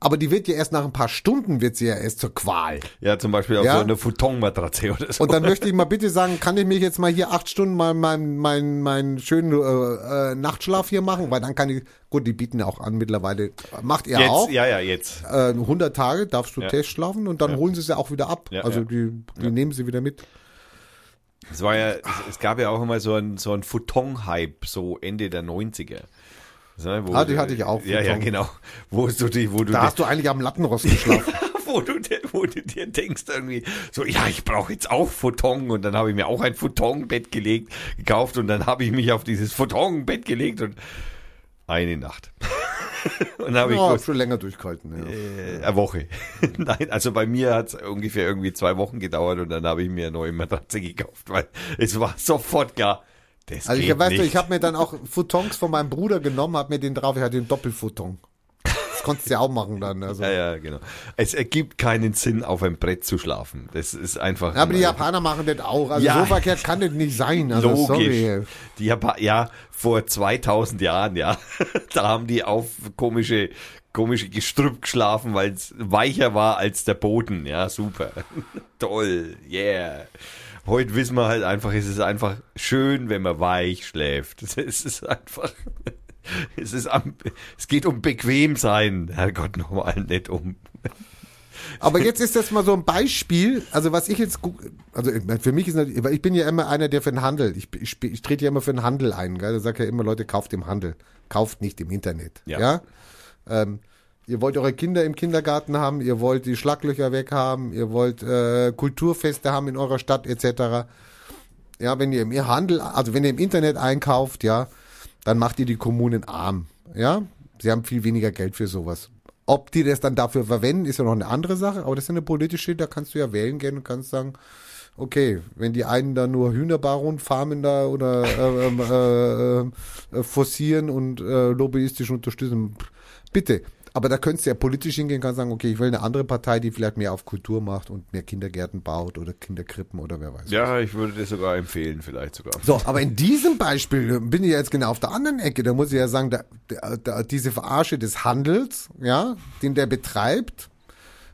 Aber die wird ja erst nach ein paar Stunden wird sie ja erst zur Qual. Ja, zum Beispiel auf Ja. so eine Futonmatratze oder so. Und dann möchte ich mal bitte sagen, kann ich mich jetzt mal hier acht Stunden mal meinen mein, mein schönen äh, äh, Nachtschlaf hier machen? Weil dann kann ich, gut, die bieten ja auch an mittlerweile, macht ihr jetzt, auch. ja, ja, jetzt. Äh, 100 Tage darfst du Ja. Testschlafen und dann holen sie es ja auch wieder ab. Ja, also ja. die, die nehmen sie wieder mit. Es war ja, es, es gab ja auch immer so ein, so ein Futon-Hype, so Ende der 90er. Wo Ah, die hatte ich auch, Ja, ja, genau. Wo du die, wo du Da hast du eigentlich am Lattenrost geschlafen. wo du, dir- wo du dir denkst irgendwie, so, ja, ich brauche jetzt auch Futon und dann habe ich mir auch ein Futon-Bett gelegt, gekauft und dann habe ich mich auf dieses Futon-Bett gelegt und eine Nacht. und habe ich ja, kurz, schon länger durchgehalten. Ja. äh, eine Woche. Nein, also bei mir hat es ungefähr irgendwie zwei Wochen gedauert und dann habe ich mir eine neue Matratze gekauft, weil es war sofort klar, das Also ich weißt nicht. du, ich habe mir dann auch Futons von meinem Bruder genommen, habe mir den drauf, ich hatte den Doppelfuton. Das konntest du ja auch machen dann. Also. ja, ja, genau. Es ergibt keinen Sinn, auf einem Brett zu schlafen. Das ist einfach. Ja, aber die Japaner machen das auch. Also Ja. so verkehrt kann das nicht sein. Also Logisch. sorry. Die Japan ja, vor 2000 Jahren, ja. da haben die auf komische komische Gestrüpp geschlafen, weil es weicher war als der Boden. Ja, super. Toll, yeah. Heute wissen wir halt einfach, es ist einfach schön, wenn man weich schläft. Es ist einfach, es ist, am, es geht um bequem sein. Herrgott, nochmal nicht um. Aber jetzt ist das mal so ein Beispiel, also was ich jetzt, also für mich ist, ich bin ja immer einer, der für den Handel, ich, ich, ich trete ja immer für den Handel ein, gell? da sage ja immer, Leute, kauft im Handel, kauft nicht im Internet, Ja. ja. Ähm, ihr wollt eure Kinder im Kindergarten haben, ihr wollt die Schlaglöcher weg haben, ihr wollt äh, Kulturfeste haben in eurer Stadt etc. Ja, wenn ihr im Handel, also wenn ihr im Internet einkauft, ja, dann macht ihr die Kommunen arm, ja. Sie haben viel weniger Geld für sowas. Ob die das dann dafür verwenden, ist ja noch eine andere Sache, aber das ist eine politische, da kannst du ja wählen gehen und kannst sagen, okay, wenn die einen da nur Hühnerbaron farmen da oder äh, ähm, äh, äh, forcieren und äh, lobbyistisch unterstützen, bitte. Aber da könntest du ja politisch hingehen, kannst sagen, okay, ich will eine andere Partei, die vielleicht mehr auf Kultur macht und mehr Kindergärten baut oder Kinderkrippen oder wer weiß. Ja, ich würde das sogar empfehlen, vielleicht sogar. So, aber in diesem Beispiel bin ich ja jetzt genau auf der anderen Ecke. Da muss ich ja sagen, da, da, diese Verarsche des Handels, ja, den der betreibt,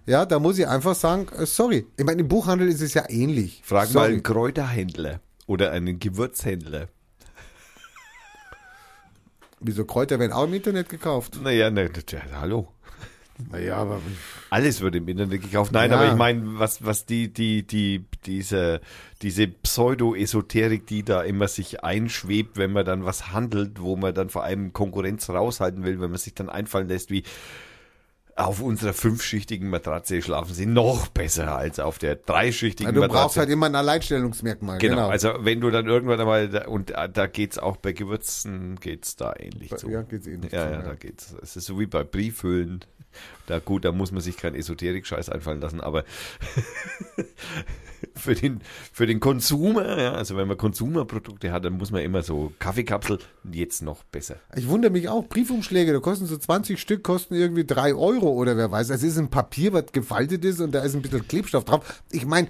ja, da muss ich einfach sagen, äh, sorry. Ich meine, im Buchhandel ist es ja ähnlich. Frag mal sorry. einen Kräuterhändler oder einen Gewürzhändler. Wieso Kräuter werden auch im Internet gekauft? Naja, ne, tja, hallo. Naja, aber Alles wird im Internet gekauft. Nein, Ja. aber ich meine, was, was die, die, die, diese, diese Pseudo-Esoterik, die da immer sich einschwebt, wenn man dann was handelt, wo man dann vor allem Konkurrenz raushalten will, wenn man sich dann einfallen lässt, wie auf unserer fünfschichtigen Matratze schlafen sie noch besser als auf der dreischichtigen du Matratze. brauchst halt immer ein Alleinstellungsmerkmal. Genau, Genau, also wenn du dann irgendwann einmal, da- und da da geht's auch bei Gewürzen, geht's da ähnlich zu. Ja, geht's ähnlich Ja, zu, ja, ja. da geht's. Es ist so wie bei Briefhüllen. Da gut, da muss man sich keinen Esoterik-Scheiß einfallen lassen, aber für den, für den Konsumer, ja, also wenn man Konsumerprodukte hat, dann muss man immer so Kaffeekapsel, jetzt noch besser. Ich wundere mich auch, Briefumschläge, da kosten so 20 Stück, kosten irgendwie drei Euro oder wer weiß. Es ist ein Papier, was gefaltet ist und da ist ein bisschen Klebstoff drauf. Ich meine,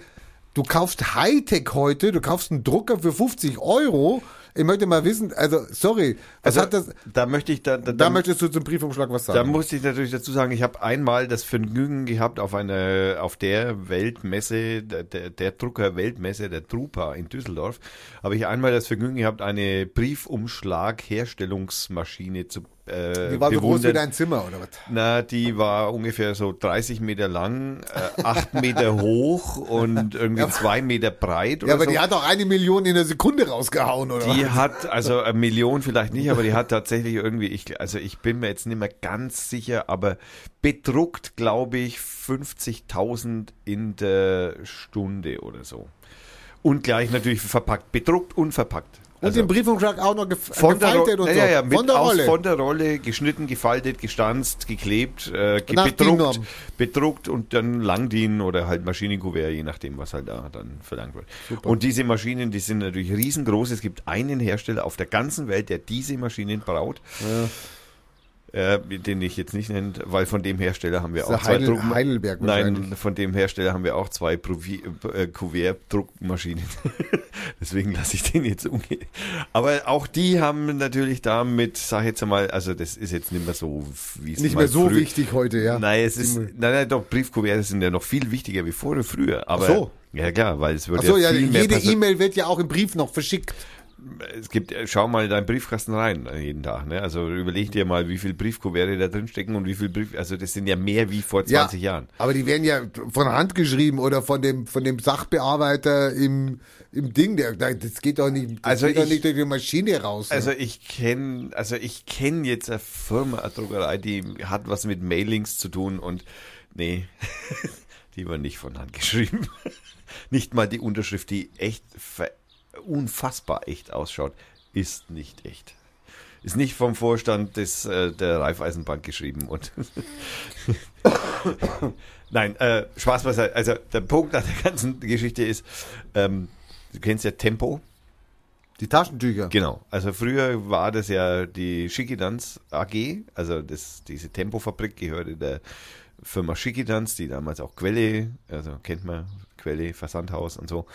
du kaufst Hightech heute, du kaufst einen Drucker für 50 Euro. Ich möchte mal wissen, also sorry, was Also hat das, da möchte ich da, da, da möchtest du zum Briefumschlag was Da sagen? musste ich natürlich dazu sagen, ich habe einmal das Vergnügen gehabt auf einer, auf der Weltmesse, der, der, der Drucker-Weltmesse, der Drupa in Düsseldorf, habe ich einmal das Vergnügen gehabt, eine Briefumschlag-Herstellungsmaschine zu äh, Die war so groß wie dein Zimmer oder was? Na, die war ungefähr so 30 Meter lang, äh, 8 Meter hoch und irgendwie 2 Meter breit. Ja, aber so. die hat doch eine Million in der Sekunde rausgehauen, oder Die was? hat, also eine Million vielleicht nicht, aber die hat tatsächlich irgendwie, ich, also ich bin mir jetzt nicht mehr ganz sicher, aber bedruckt, glaube ich, 50.000 in der Stunde oder so. Und gleich natürlich verpackt, bedruckt und verpackt. Und Also den Briefumschlag auch noch gef von der, gefaltet und so. ja, ja, mit von der aus, Rolle. von der Rolle, geschnitten, gefaltet, gestanzt, geklebt, äh, ge bedruckt, bedruckt und dann Langdien oder halt Maschinenkuvert, je nachdem, was halt da dann verlangt wird. Und diese Maschinen, die sind natürlich riesengroß. Es gibt einen Hersteller auf der ganzen Welt, der diese Maschinen braut. Äh, den ich jetzt nicht nenne, weil von dem Hersteller haben wir auch zwei Druck Heidelberg Nein, von dem Hersteller haben wir auch zwei Provi äh, Kuvert-Druckmaschinen. Deswegen lasse ich den jetzt umgehen. Aber auch die haben natürlich damit, sag ich jetzt einmal, also das ist jetzt nicht mehr so, wie es Nicht mal mehr so früh- wichtig heute, ja. Nein, es ist, nein, nein, doch, Briefkuverts sind ja noch viel wichtiger wie vor früher. Aber, Ach so. Ja, klar, weil es wird Ach so, ja ja, jede E-Mail wird ja auch im Brief noch verschickt. Es gibt, äh, schau mal in deinen Briefkasten rein äh, jeden Tag. Ne? Also überleg dir mal, wie viel Briefkuverte da drin stecken und wie viel Brief, also das sind ja mehr wie vor 20 ja, Jahren. Aber die werden ja von Hand geschrieben oder von dem, von dem Sachbearbeiter im, im Ding. Der, das geht doch nicht, Also ich- nicht durch die Maschine raus. Also ich kenne, also ich kenne jetzt eine Firma, eine Druckerei, die hat was mit Mailings zu tun und nee, die war nicht von Hand geschrieben. Nicht mal die Unterschrift, die echt ver- unfassbar echt ausschaut, ist nicht echt. Ist nicht vom Vorstand des, äh, der Raiffeisenbank geschrieben und Nein, äh, Spaß beiseite. Also der Punkt an der ganzen Geschichte ist, ähm, du kennst ja Tempo. die Taschentücher. Genau. Also früher war das ja die Schickedanz AG, also das, diese Tempofabrik gehörte der Firma Schickedanz, die damals auch Quelle, also kennt man, Quelle, Versandhaus und so.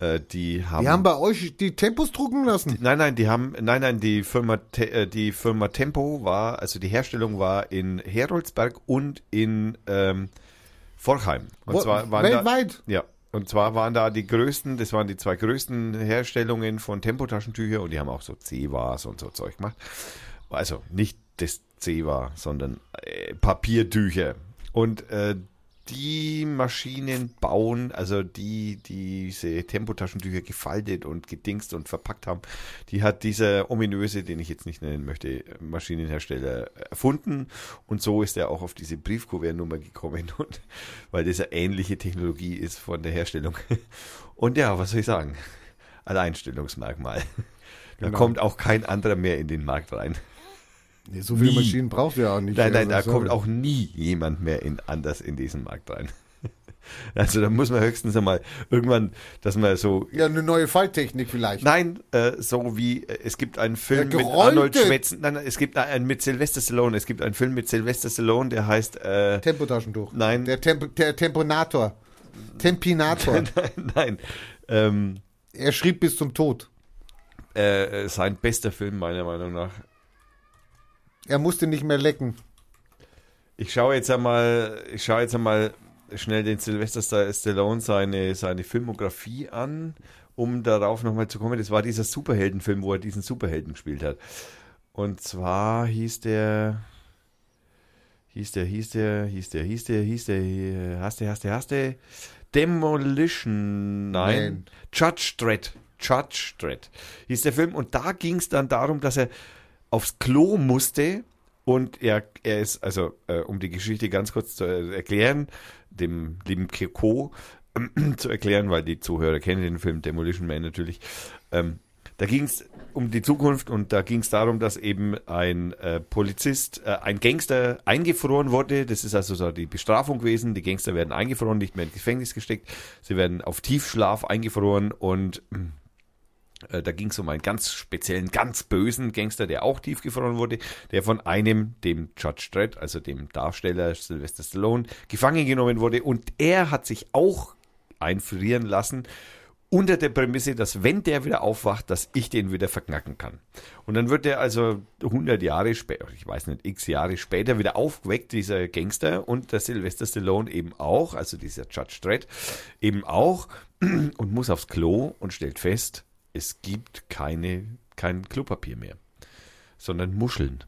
Äh, die haben, Die haben bei euch die Tempos drucken lassen. Nein, nein, die haben, nein, nein, die Firma, Te, äh, die Firma Tempo war, also die Herstellung war in Heroldsberg und in ähm, Forchheim. Und Wo- zwar waren da, weltweit. ja, und zwar waren da die größten, das waren die zwei größten Herstellungen von Tempotaschentücher und die haben auch so C-Wars und so Zeug gemacht. Also nicht das C-War, sondern äh, Papiertücher. Und äh, die Maschinen bauen, also die, die diese Tempotaschentücher gefaltet und gedingst und verpackt haben, die hat dieser ominöse, den ich jetzt nicht nennen möchte, Maschinenhersteller erfunden. Und so ist er auch auf diese Briefkuvertnummer gekommen, und, weil das eine ähnliche Technologie ist von der Herstellung. Und ja, was soll ich sagen? Alleinstellungsmerkmal. Da Genau. kommt auch kein anderer mehr in den Markt rein. Nee, so viele Nie. Maschinen braucht ihr auch nicht. Nein, nein, da Also, kommt sorry. auch nie jemand mehr in, anders in diesen Markt rein. Also da muss man höchstens einmal irgendwann, dass man so Ja, eine neue Falltechnik vielleicht. Nein, äh, so wie äh, es gibt einen Film Ja, mit Arnold Schwarzenegger. Nein, nein, es gibt einen mit Sylvester Stallone. Es gibt einen Film mit Sylvester Stallone, der heißt äh, Tempotaschentuch. Nein. Der, Tempo, der Temponator. Tempinator. nein, nein, ähm, er schrieb bis zum Tod. äh, sein bester Film meiner Meinung nach. Er musste nicht mehr lecken. Ich schaue jetzt einmal, ich schaue jetzt einmal schnell den Sylvester Sta- Stallone seine, seine Filmografie an, um darauf nochmal zu kommen. Das war dieser Superheldenfilm, wo er diesen Superhelden gespielt hat. Und zwar hieß der, hieß der, hieß der, hieß der, hieß der, hieß der, hast du, hast du, hast du, Demolition, nein, Nein. Judge Dredd, Judge Dredd hieß der Film. Und da ging es dann darum, dass er aufs Klo musste und er, er ist, also äh, um die Geschichte ganz kurz zu äh, erklären, dem lieben Kiko zu erklären, weil die Zuhörer kennen den Film Demolition Man natürlich. Ähm, da ging es um die Zukunft und da ging es darum, dass eben ein äh, Polizist, äh, ein Gangster eingefroren wurde. Das ist also so die Bestrafung gewesen. Die Gangster werden eingefroren, nicht mehr ins Gefängnis gesteckt. Sie werden auf Tiefschlaf eingefroren und äh, da ging es um einen ganz speziellen, ganz bösen Gangster, der auch tiefgefroren wurde, der von einem, dem Judge Dredd, also dem Darsteller Sylvester Stallone, gefangen genommen wurde. Und er hat sich auch einfrieren lassen unter der Prämisse, dass wenn der wieder aufwacht, dass ich den wieder verknacken kann. Und dann wird er also 100 Jahre später, ich weiß nicht, x Jahre später wieder aufgeweckt, dieser Gangster und der Sylvester Stallone eben auch, also dieser Judge Dredd eben auch und muss aufs Klo und stellt fest, es gibt keine, kein Klopapier mehr, sondern Muscheln.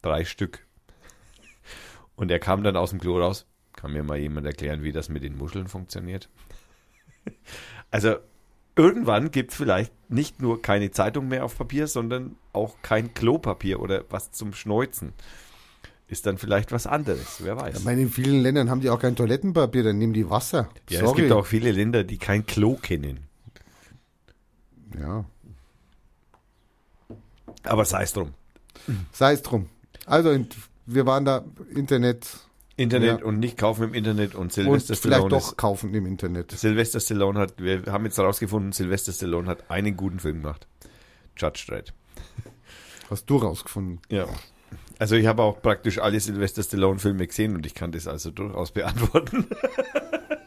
Drei Stück. Und er kam dann aus dem Klo raus. Kann mir mal jemand erklären, wie das mit den Muscheln funktioniert? Also, irgendwann gibt es vielleicht nicht nur keine Zeitung mehr auf Papier, sondern auch kein Klopapier oder was zum Schneuzen. Ist dann vielleicht was anderes, wer weiß. Ich meine, in vielen Ländern haben die auch kein Toilettenpapier, dann nehmen die Wasser. ja, Sorry. es gibt auch viele Länder, die kein Klo kennen. Ja. Aber sei es drum. Sei es drum. Also, wir waren da Internet Internet Ja. und nicht kaufen im Internet und und Sylvester vielleicht Stallone doch ist kaufen im Internet. Sylvester Stallone hat, wir haben jetzt herausgefunden, Sylvester Stallone hat einen guten Film gemacht. Judge Dredd. Hast du rausgefunden. Ja. Also ich habe auch praktisch alle Sylvester Stallone Filme gesehen und ich kann das also durchaus beantworten.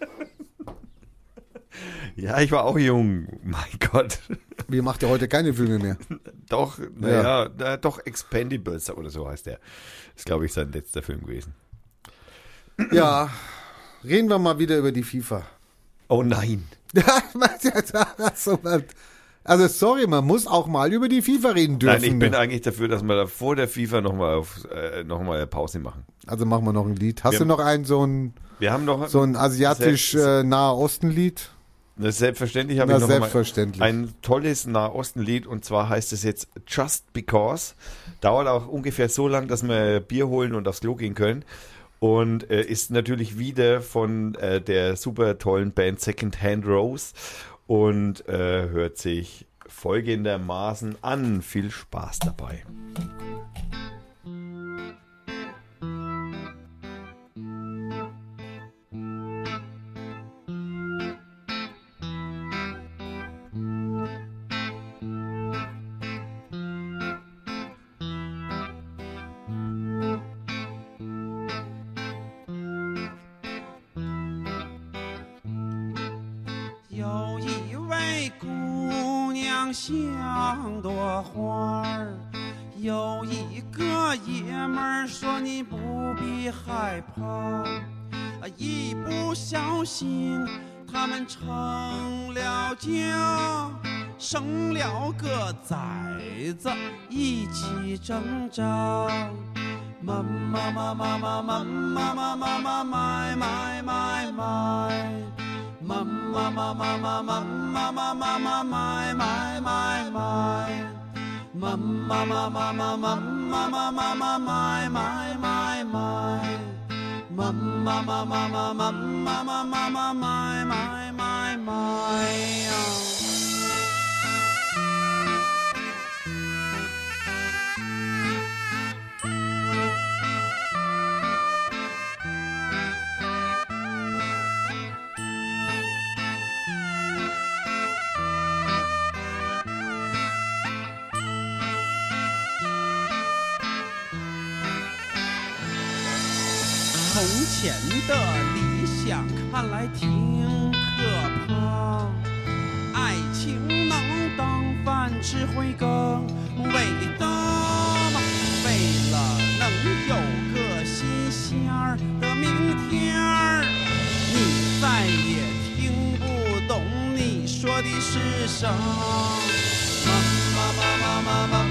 ja, ich war auch jung. Mein Gott. Wie macht ihr heute keine Filme mehr? Doch, naja, na, doch Expendables oder so heißt der. Ist, glaube ich, sein letzter Film gewesen. Ja, reden wir mal wieder über die FIFA. Oh nein. also sorry, man muss auch mal über die FIFA reden dürfen. Nein, ich bin eigentlich dafür, dass wir da vor der FIFA nochmal äh, noch mal Pause machen. also machen wir noch ein Lied. Hast Wir du noch ein so ein Wir haben noch so ein asiatisch Selbst- äh, Nahe Das selbstverständlich habe Na, ich noch selbstverständlich. ein tolles Nahosten-Lied und zwar heißt es jetzt Just Because. Dauert auch ungefähr so lang, dass wir Bier holen und aufs Klo gehen können. Und äh, ist natürlich wieder von äh, der super tollen Band Second Hand Rose und äh, hört sich folgendermaßen an. Viel Spaß dabei. 心他们成了家，生了个崽子，一起挣扎。妈妈妈妈妈妈妈妈妈妈买买买买，妈妈妈妈妈妈妈妈妈妈买买买买，妈妈妈妈妈妈妈妈妈妈买买买 Mama, mama, mama, mama, my, my, my, my, my, my, my, my, my, my, 前的理想看来挺可怕，爱情能当饭吃会更伟大吗？为了能有个新鲜儿的明天儿，你再也听不懂你说的是啥。妈妈妈妈妈妈妈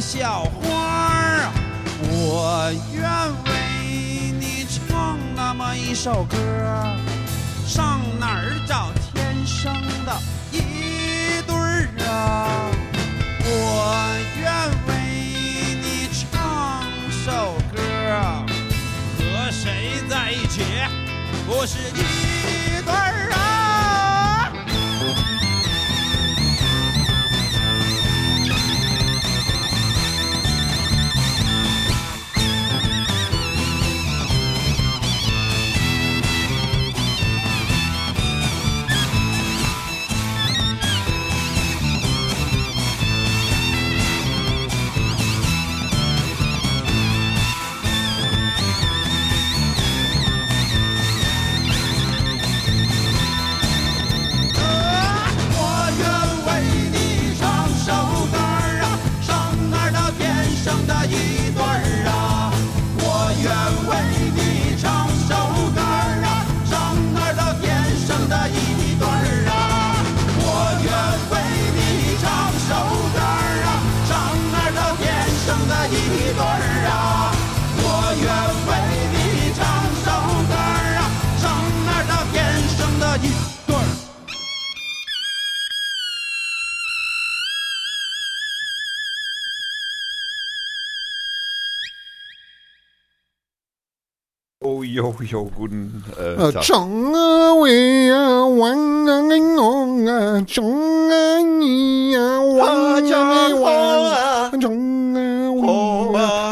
小花儿？我愿为你唱那么一首歌，上哪儿找天生的一对儿啊？我愿为你唱首歌啊。和谁在一起不是一对儿啊？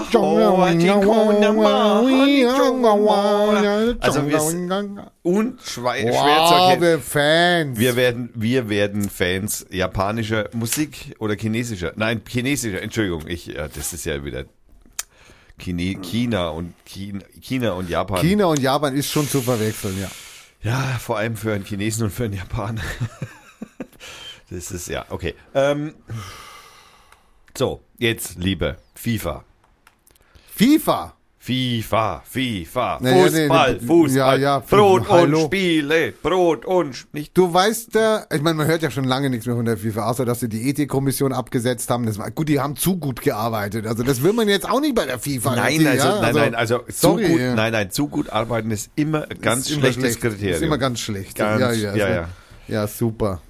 Wanga wa chonga wea Also wir sind unschwer wow, zu erkennen. wir Fans. Wir werden, wir werden Fans japanischer Musik oder chinesischer. Nein, chinesischer, Entschuldigung. Ich, ja, das ist ja wieder Chine, China und China, China und Japan. China und Japan ist schon zu verwechseln, ja. Ja, vor allem für einen Chinesen und für einen Japaner. Das ist ja, okay. Ähm, so, jetzt, liebe FIFA. FIFA. FIFA, FIFA, Nee, Fußball, nee, nee, Fußball, ja, ja, Brot hallo. und Spiele, Brot und nicht. Du weißt, ich meine, man hört ja schon lange nichts mehr von der FIFA, außer dass sie die Ethikkommission abgesetzt haben. Das war, gut, die haben zu gut gearbeitet. Also das will man jetzt auch nicht bei der FIFA. Nein, also, ja? nein, nein, also sorry, zu gut, ja. nein, nein, zu gut arbeiten ist immer ganz Ist immer schlechtes schlecht. Kriterium. Ist immer ganz schlecht. Ganz- ja, ja, ja, ja. ja, super.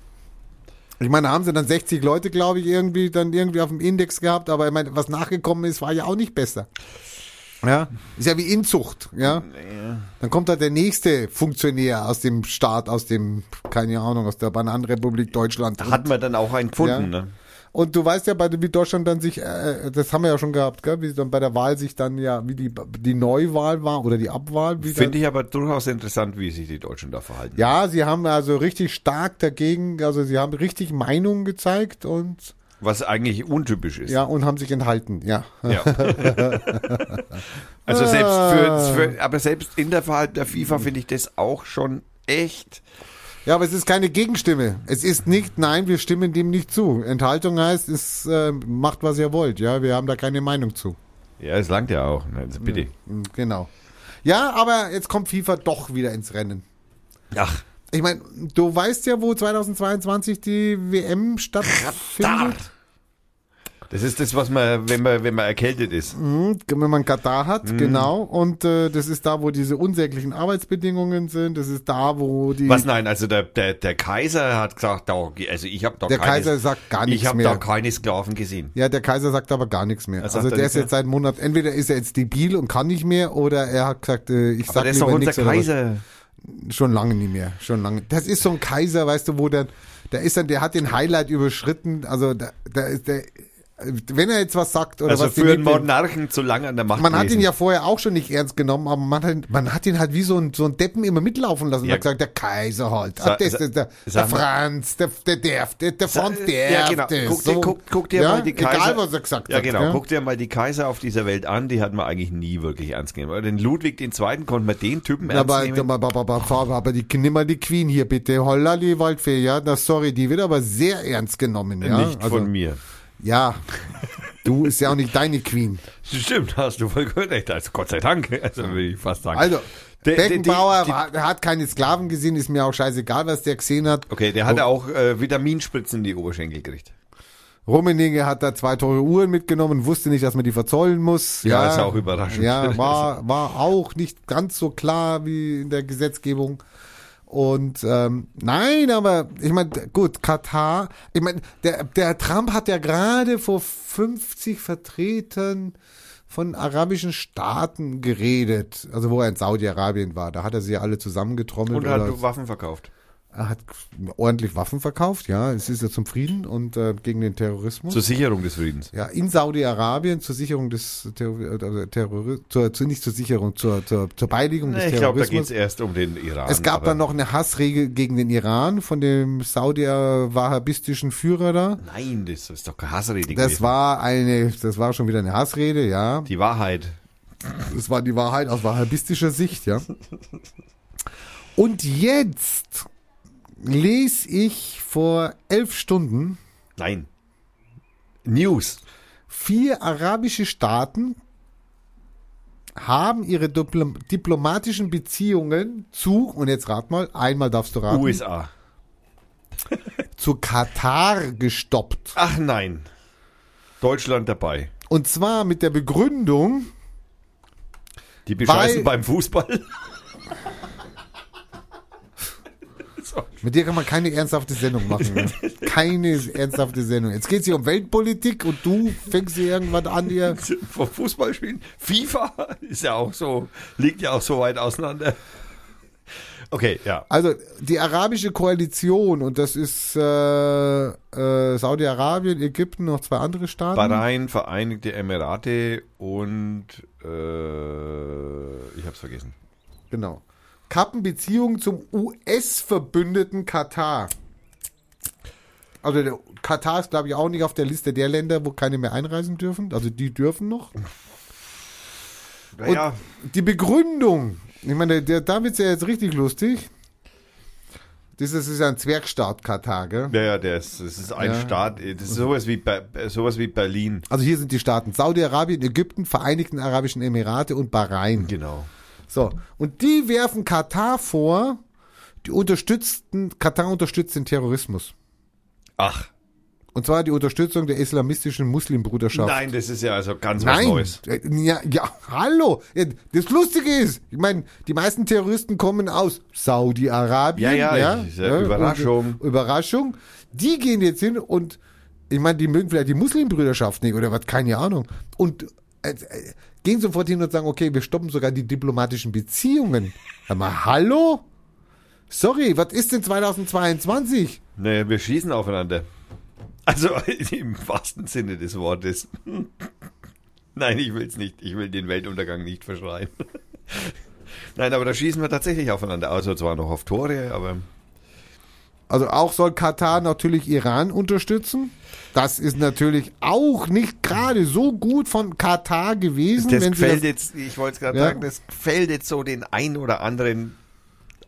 Ich meine, da haben sie dann 60 Leute, glaube ich, irgendwie dann irgendwie auf dem Index gehabt, aber ich meine, was nachgekommen ist, war ja auch nicht besser. Ja, ist ja wie Inzucht, ja. Dann kommt halt der nächste Funktionär aus dem Staat, aus dem, keine Ahnung, aus der Bananenrepublik Deutschland. Da hat man dann auch einen gefunden, Ja. ne? Und du weißt ja, bei, wie Deutschland dann sich, äh, das haben wir ja schon gehabt, gell? wie dann bei der Wahl sich dann ja, wie die, die Neuwahl war oder die Abwahl. Finde ich aber durchaus interessant, wie sich die Deutschen da verhalten. ja, sie haben also richtig stark dagegen, also sie haben richtig Meinungen gezeigt und Was eigentlich untypisch ist. ja und haben sich enthalten, ja. Ja. also selbst für, für, aber selbst in der Verhalten der FIFA finde ich das auch schon echt. Ja, aber es ist keine Gegenstimme. Es ist nicht, nein, wir stimmen dem nicht zu. Enthaltung heißt, es äh, macht, was ihr wollt, ja. Wir haben da keine Meinung zu. Ja, es langt ja auch. ne? Also bitte. Mhm, Genau. Ja, aber jetzt kommt FIFA doch wieder ins Rennen. Ach, Ich meine, du weißt ja, wo 2022 die WM stattfindet. das ist das, was man, wenn man, wenn man erkältet ist. Mhm, wenn man Katar hat, Mhm. genau. Und äh, das ist da, wo diese unsäglichen Arbeitsbedingungen sind. Das ist da, wo die. Was nein, also der, der, der Kaiser hat gesagt, da, also ich habe da Der keine, Kaiser sagt gar nichts ich habe mehr. da keine Sklaven gesehen. Ja, der Kaiser sagt aber gar nichts mehr. Also der nichts ist jetzt seit Monat, entweder ist er jetzt debil und kann nicht mehr, oder er hat gesagt, äh, ich Aber sag der ist doch lieber unser nichts. oder was. Schon lange nicht mehr, schon lange. Das ist so ein Kaiser, weißt du, wo der, der ist dann, der hat den Highlight überschritten, also der, der, ist der wenn er jetzt was sagt oder Also was für einen Monarchen zu lange an der Macht man hat ihn gewesen. ja vorher auch schon nicht ernst genommen, aber man hat, man hat ihn halt wie so ein, so ein Deppen immer mitlaufen lassen. Man Ja. hat gesagt, der Kaiser halt, Sa- ah, das, sa- der, der, Franz, der, der, der, der, der Franz, der, ja, genau. Guck dir, so. guck, guck dir ja, mal die Kaiser. Egal, was er gesagt ja, hat. genau. ja. Guck dir mal die Kaiser auf dieser Welt an. Die hat man eigentlich nie wirklich ernst genommen. Aber Den Ludwig II. konnte man den Typen ernst aber, nehmen. aber, aber, aber, aber, aber die, nimm mal die Queen hier bitte. Holla, die Waldfee, ja. Na, sorry, die wird aber sehr ernst genommen, ja. Nicht also, von mir. Ja. Du ist ja auch nicht deine Queen. Stimmt, hast du voll recht. Also Gott sei Dank. Also würde ich fast sagen. Also, Der- der- Beckenbauer war, der hat keine Sklaven gesehen, ist mir auch scheißegal, was der gesehen hat. okay, der hatte auch äh, Vitaminspritzen in die Oberschenkel gekriegt. Rummenigge hat da zwei teure Uhren mitgenommen, wusste nicht, dass man die verzollen muss. Ja, ist auch überraschend. Ja, war, war auch nicht ganz so klar wie in der Gesetzgebung. Und ähm, nein, aber ich meine, gut, Katar, ich meine, der, der Trump hat ja gerade vor 50 Vertretern von arabischen Staaten geredet, also wo er in Saudi-Arabien war, da hat er sie alle zusammengetrommelt. Und oder- hat Waffen verkauft. Er hat ordentlich Waffen verkauft, ja, es ist ja zum Frieden und äh, gegen den Terrorismus. Zur Sicherung des Friedens. Ja, in Saudi-Arabien zur Sicherung des also Terror zur, zur, nicht zur Sicherung, zur, zur, zur Beilegung des Ich glaube, da geht Terrorismus. es erst um den Iran. es gab dann noch eine Hassregel gegen den Iran von dem saudi-wahhabistischen Führer da. Nein, das ist doch keine Hassrede Das gewesen. war eine, das war schon wieder eine Hassrede, ja. die Wahrheit. Das war die Wahrheit aus wahhabistischer Sicht, ja. Und jetzt lese ich vor elf Stunden Nein. News. Vier arabische Staaten haben ihre Diplo diplomatischen Beziehungen zu, und jetzt rat mal, einmal darfst du raten, USA. zu Katar gestoppt. Ach nein. Deutschland dabei. Und zwar mit der Begründung, Die bescheißen Weil- beim Fußball. Mit der kann man keine ernsthafte Sendung machen. Ne? Keine ernsthafte Sendung. Jetzt geht es hier um Weltpolitik und du fängst hier irgendwas an hier. Vom Fußball spielen. FIFA ist ja auch so, liegt ja auch so weit auseinander. Okay, ja. Also die arabische Koalition und das ist äh, äh, Saudi-Arabien, Ägypten, noch zwei andere Staaten. Bahrain, Vereinigte Emirate und äh, ich hab's vergessen. Genau. Kappen Beziehungen zum US-Verbündeten Katar. Also der Katar ist, glaube ich, auch nicht auf der Liste der Länder, wo keine mehr einreisen dürfen. Also die dürfen noch. Naja, Die Begründung, ich meine, der, da wird's ja jetzt richtig lustig. Das ist, das ist ja ein Zwergstaat Katar, gell? naja, der ist, das ist ein Ja. Staat, das ist sowas wie, sowas wie Berlin. Also hier sind die Staaten Saudi-Arabien, Ägypten, Vereinigten Arabischen Emirate und Bahrain. Genau. So, und die werfen Katar vor, die unterstützten, Katar unterstützt den Terrorismus. Ach, Und zwar die Unterstützung der islamistischen Muslimbruderschaft. nein, das ist ja also ganz was Nein, Neues. Äh, ja, ja, hallo. Ja, Das Lustige ist, ich meine, die meisten Terroristen kommen aus Saudi-Arabien. Ja, ja, ich- ja, Überraschung. Überraschung. Die gehen jetzt hin und, ich meine, die mögen vielleicht die Muslimbrüderschaft nicht oder was, keine Ahnung. Und gehen sofort hin und sagen, okay, wir stoppen sogar die diplomatischen Beziehungen. Sag mal, hallo? Sorry, was ist denn 2022? Nee, wir schießen aufeinander. Also im wahrsten Sinne des Wortes. Nein, ich will's nicht. Ich will den Weltuntergang nicht verschreien. Nein, aber da schießen wir tatsächlich aufeinander. Also zwar noch auf Tore, aber Also auch soll Katar natürlich Iran unterstützen. Das ist natürlich auch nicht gerade so gut von Katar gewesen, das gefällt jetzt, ich wollte es gerade Ja. sagen, das gefällt jetzt so den ein oder anderen,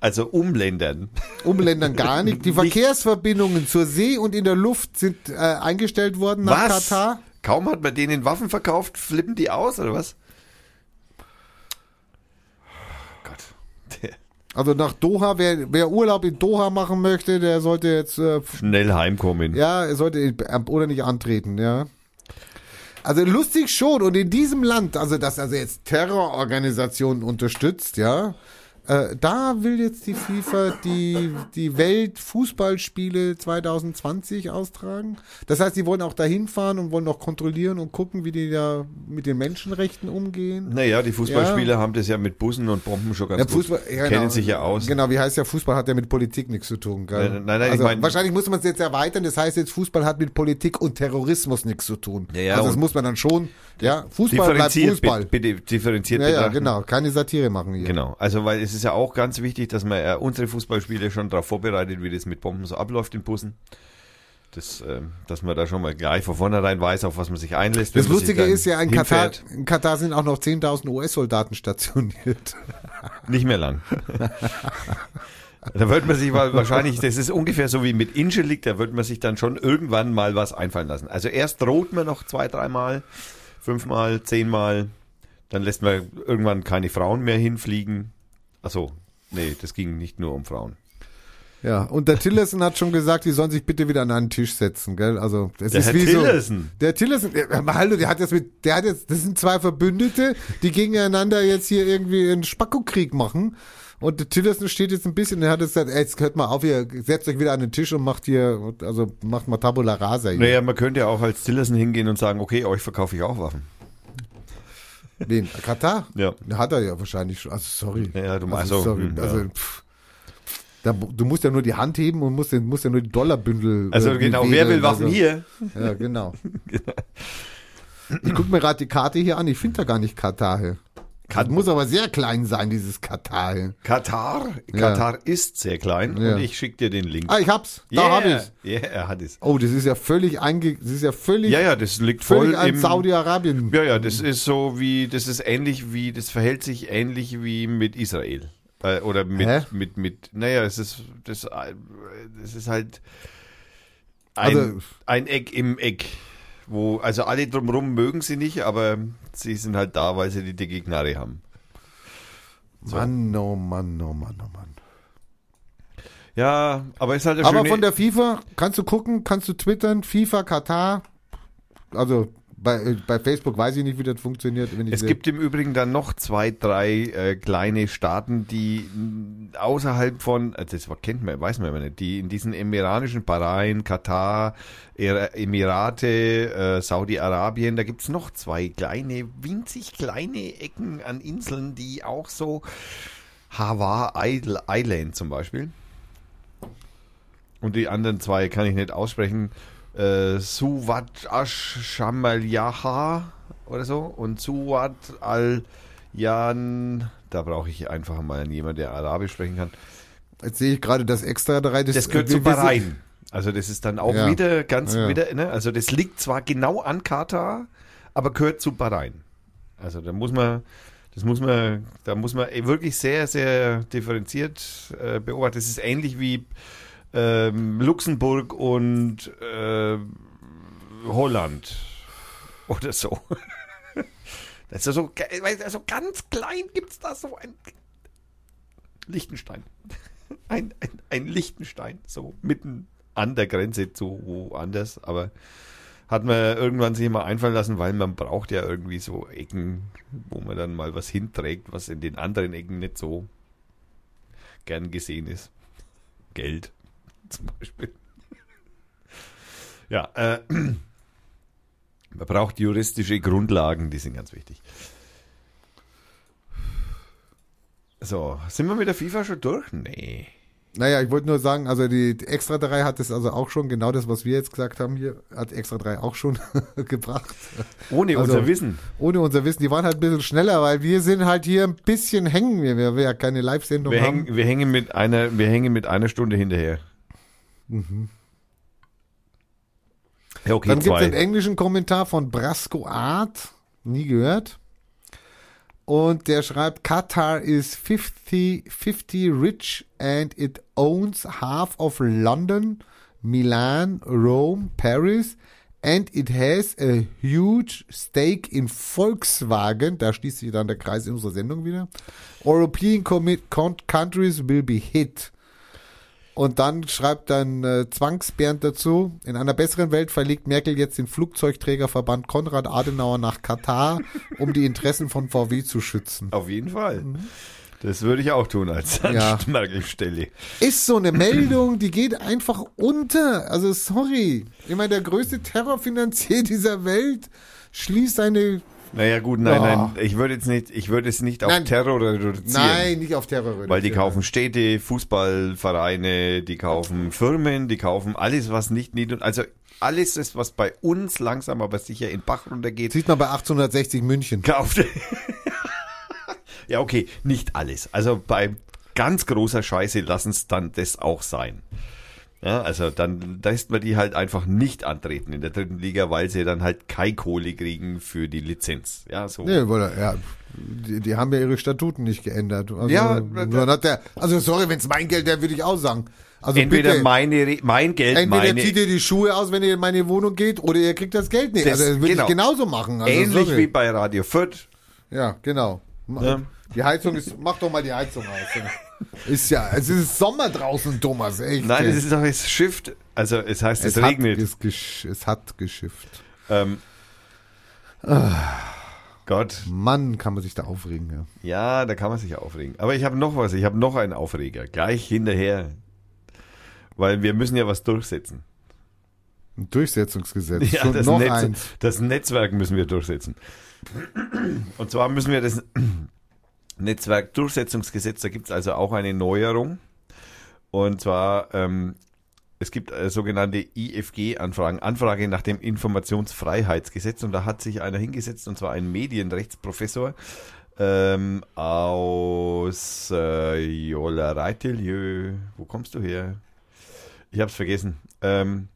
also Umländern. Umländern gar nicht. Die Verkehrsverbindungen zur See und in der Luft sind äh, eingestellt worden nach Was? Katar. Kaum hat man denen Waffen verkauft, flippen die aus, oder was? Gott. Der Also nach Doha, wer, wer Urlaub in Doha machen möchte, der sollte jetzt äh, schnell heimkommen. Ja, er sollte oder nicht antreten, ja. Also lustig schon. Und in diesem Land, also das also jetzt Terrororganisationen unterstützt, ja, äh, da will jetzt die FIFA die, die Weltfußballspiele 2020 austragen. Das heißt, sie wollen auch dahin fahren und wollen noch kontrollieren und gucken, wie die da mit den Menschenrechten umgehen. Naja, die Fußballspieler haben das ja mit Bussen und Bomben schon ganz Ja, gut. Fußball, ja, Kennen genau. sich ja aus. Genau, wie heißt ja, Fußball hat ja mit Politik nichts zu tun. Gell? Nein, nein, nein, ich also, mein- wahrscheinlich muss man es jetzt erweitern. Das heißt jetzt, Fußball hat mit Politik und Terrorismus nichts zu tun. Ja, ja, also das muss man dann schon, ja, Fußball bleibt Fußball. bitte, differenziert Ja, ja, genau. Keine Satire machen hier. Genau, also weil es ist ja auch ganz wichtig, dass man äh, unsere Fußballspiele schon darauf vorbereitet, wie das mit Bomben so abläuft in Bussen. Das, ähm, dass man da schon mal gleich von vornherein weiß, auf was man sich einlässt. Das Lustige ist ja, in Katar, in Katar sind auch noch 10.000 US-Soldaten stationiert. Nicht mehr lang. da wird man sich mal wahrscheinlich, das ist ungefähr so wie mit Ingelik, da wird man sich dann schon irgendwann mal was einfallen lassen. Also erst droht man noch zwei, dreimal, fünfmal, zehnmal, dann lässt man irgendwann keine Frauen mehr hinfliegen. Achso, nee, das ging nicht nur um Frauen. Ja, und der Tillerson hat schon gesagt, die sollen sich bitte wieder an einen Tisch setzen, gell? Also, das Der ist Herr wie Tillerson. so. Der Tillerson, der, hallo, der hat jetzt mit, der hat jetzt, das sind zwei Verbündete, die gegeneinander jetzt hier irgendwie einen Spackokrieg machen. Und der Tillerson steht jetzt ein bisschen, der hat jetzt gesagt, ey, jetzt hört mal auf, ihr setzt euch wieder an den Tisch und macht hier, also macht mal Tabula Rasa hier. Naja, man könnte ja auch als Tillerson hingehen und sagen, okay, euch verkaufe ich auch Waffen. Wen? Katar? Ja. Hat er ja wahrscheinlich schon. Also sorry. Ja, du also, also, sorry. hm, ja. Also, pff. Da, du musst ja nur die Hand heben und musst, musst ja nur die Dollarbündel. Also äh, genau, wer will Waffen also, hier? Ja, genau. Ich guck mir gerade die Karte hier an. Ich finde da gar nicht Katar. hier. Das muss aber sehr klein sein, dieses Katar. hier. Katar? Ja. Katar ist sehr klein Ja. und ich schicke dir den Link. Ah, ich hab's. Da yeah. hab ich's. Ja, er hat es. Oh, das ist ja völlig einge... Das ist ja völlig, Ja, ja, das liegt voll an im... Saudi-Arabien. Ja, ja, das ist so wie, das ist ähnlich wie, das verhält sich ähnlich wie mit Israel. Äh, oder mit, Hä? mit, mit, naja, es ist, das, äh, das ist halt ein, Also- ein Eck im Eck. Wo, also alle drumherum mögen sie nicht, aber sie sind halt da, weil sie die dicke Knarre haben. Mann, oh Mann, oh Mann, oh Mann. Ja, aber ist halt eine Aber von der FIFA kannst du gucken, kannst du twittern, FIFA Katar. Also bei, äh, bei Facebook weiß ich nicht, wie das funktioniert. Es gibt im Übrigen dann noch zwei, drei äh, kleine Staaten, die außerhalb von, äh, das kennt man, weiß man aber nicht, die in diesen emiranischen Bahrain, Katar, Emirate, äh, Saudi-Arabien, da gibt's noch zwei kleine, winzig kleine Ecken an Inseln, die auch so Hawaii Island zum Beispiel. Und die anderen zwei kann ich nicht aussprechen. Äh, Suwat Ash-Shamalyaha oder so und Suwat al-Yan. Da brauche ich einfach mal jemanden, der Arabisch sprechen kann. Jetzt sehe ich gerade das extra drei. Das, Das gehört zu Bahrain. Also das ist dann auch Ja. wieder ganz Ja. wieder, ne? Also das liegt zwar genau an Katar, aber gehört zu Bahrain. Also da muss man, das muss man, da muss man wirklich sehr, sehr differenziert äh, beobachten. Es ist ähnlich wie ähm, Luxemburg und äh, Holland oder so. Das ist so, also ganz klein gibt es da so ein Liechtenstein. Ein, ein, ein Liechtenstein, so mitten an der Grenze zu woanders, aber hat man irgendwann sich mal einfallen lassen, weil man braucht ja irgendwie so Ecken, wo man dann mal was hinträgt, was in den anderen Ecken nicht so gern gesehen ist. Geld zum Beispiel. Ja, äh, man braucht juristische Grundlagen, die sind ganz wichtig. So, sind wir mit der FIFA schon durch? Nee. Naja, ich wollte nur sagen, also die die Extra 3 hat es also auch schon, genau das, was wir jetzt gesagt haben hier, hat Extra 3 auch schon gebracht. Ohne Also, unser Wissen. Ohne unser Wissen, die waren halt ein bisschen schneller, weil wir sind halt hier ein bisschen hängen, wir, wir ja keine Live-Sendung Wir haben. hängen, wir, hängen mit einer, wir hängen mit einer Stunde hinterher. Ja, okay, Dann gibt es einen englischen Kommentar von Brasco Art, nie gehört. Und der schreibt, Qatar is 50, 50 rich and it owns half of London, Milan, Rome, Paris and it has a huge stake in Volkswagen. Da schließt sich dann der Kreis in unserer Sendung wieder. European countries will be hit. Und dann schreibt dann äh, Zwangsbernd dazu, in einer besseren Welt verlegt Merkel jetzt den Flugzeugträgerverband Konrad Adenauer nach Katar, um die Interessen von VW zu schützen. Auf jeden Fall. Das würde ich auch tun als Mhm. Ja. Merkel-Stelle. Ist so eine Meldung, die geht einfach unter. Also sorry. Ich meine, der größte Terrorfinanzier dieser Welt schließt seine... Naja, gut, nein, Oh. nein. Ich würde jetzt nicht, ich würde es nicht auf Nein. Terror reduzieren. Nein, nicht auf Terror. Weil die kaufen Städte, Fußballvereine, die kaufen Firmen, die kaufen alles, was nicht nied also alles ist, was bei uns langsam aber sicher in Bach runtergeht, Sieht man bei 1860 München. kauft. ja, okay, nicht alles. Also bei ganz großer Scheiße lassen es dann das auch sein. Ja, also dann lässt man die halt einfach nicht antreten in der dritten Liga, weil sie dann halt keine Kohle kriegen für die Lizenz. Ja, so. Nee, weil, ja, die, die haben ja ihre Statuten nicht geändert. Also, Ja, dann hat der, also sorry, wenn es mein Geld wäre, würde ich auch sagen. Also Entweder bitte, meine, mein Geld, entweder meine, zieht ihr die Schuhe aus, wenn ihr in meine Wohnung geht, oder ihr kriegt das Geld nicht. Das- also das würde genau. ich genauso machen. Also, ähnlich sorry. wie bei Radio Fürth. Ja, genau. Ja. Die Heizung ist, mach doch mal die Heizung aus. Ist ja, es ist Sommer draußen, Thomas, echt. Nein, es ist doch, es schifft. Also es heißt, es, es regnet. Hat, es, es hat geschifft. Ähm, Gott, Mann, kann man sich da aufregen, ja. ja, da kann man sich aufregen. Aber ich habe noch was, ich habe noch einen Aufreger. Gleich hinterher. Weil wir müssen ja was durchsetzen. Ein Durchsetzungsgesetz. Ja, das, noch Netz, eins. das Netzwerk müssen wir durchsetzen. Und zwar müssen wir das Netzwerkdurchsetzungsgesetz, da gibt es also auch eine Neuerung. Und zwar, ähm, es gibt äh, sogenannte IFG-Anfragen, Anfrage nach dem Informationsfreiheitsgesetz. Und da hat sich einer hingesetzt, und zwar ein Medienrechtsprofessor ähm, aus äh, Jola-Reitelieu. Wo kommst du her? Ich habe es vergessen. Ähm,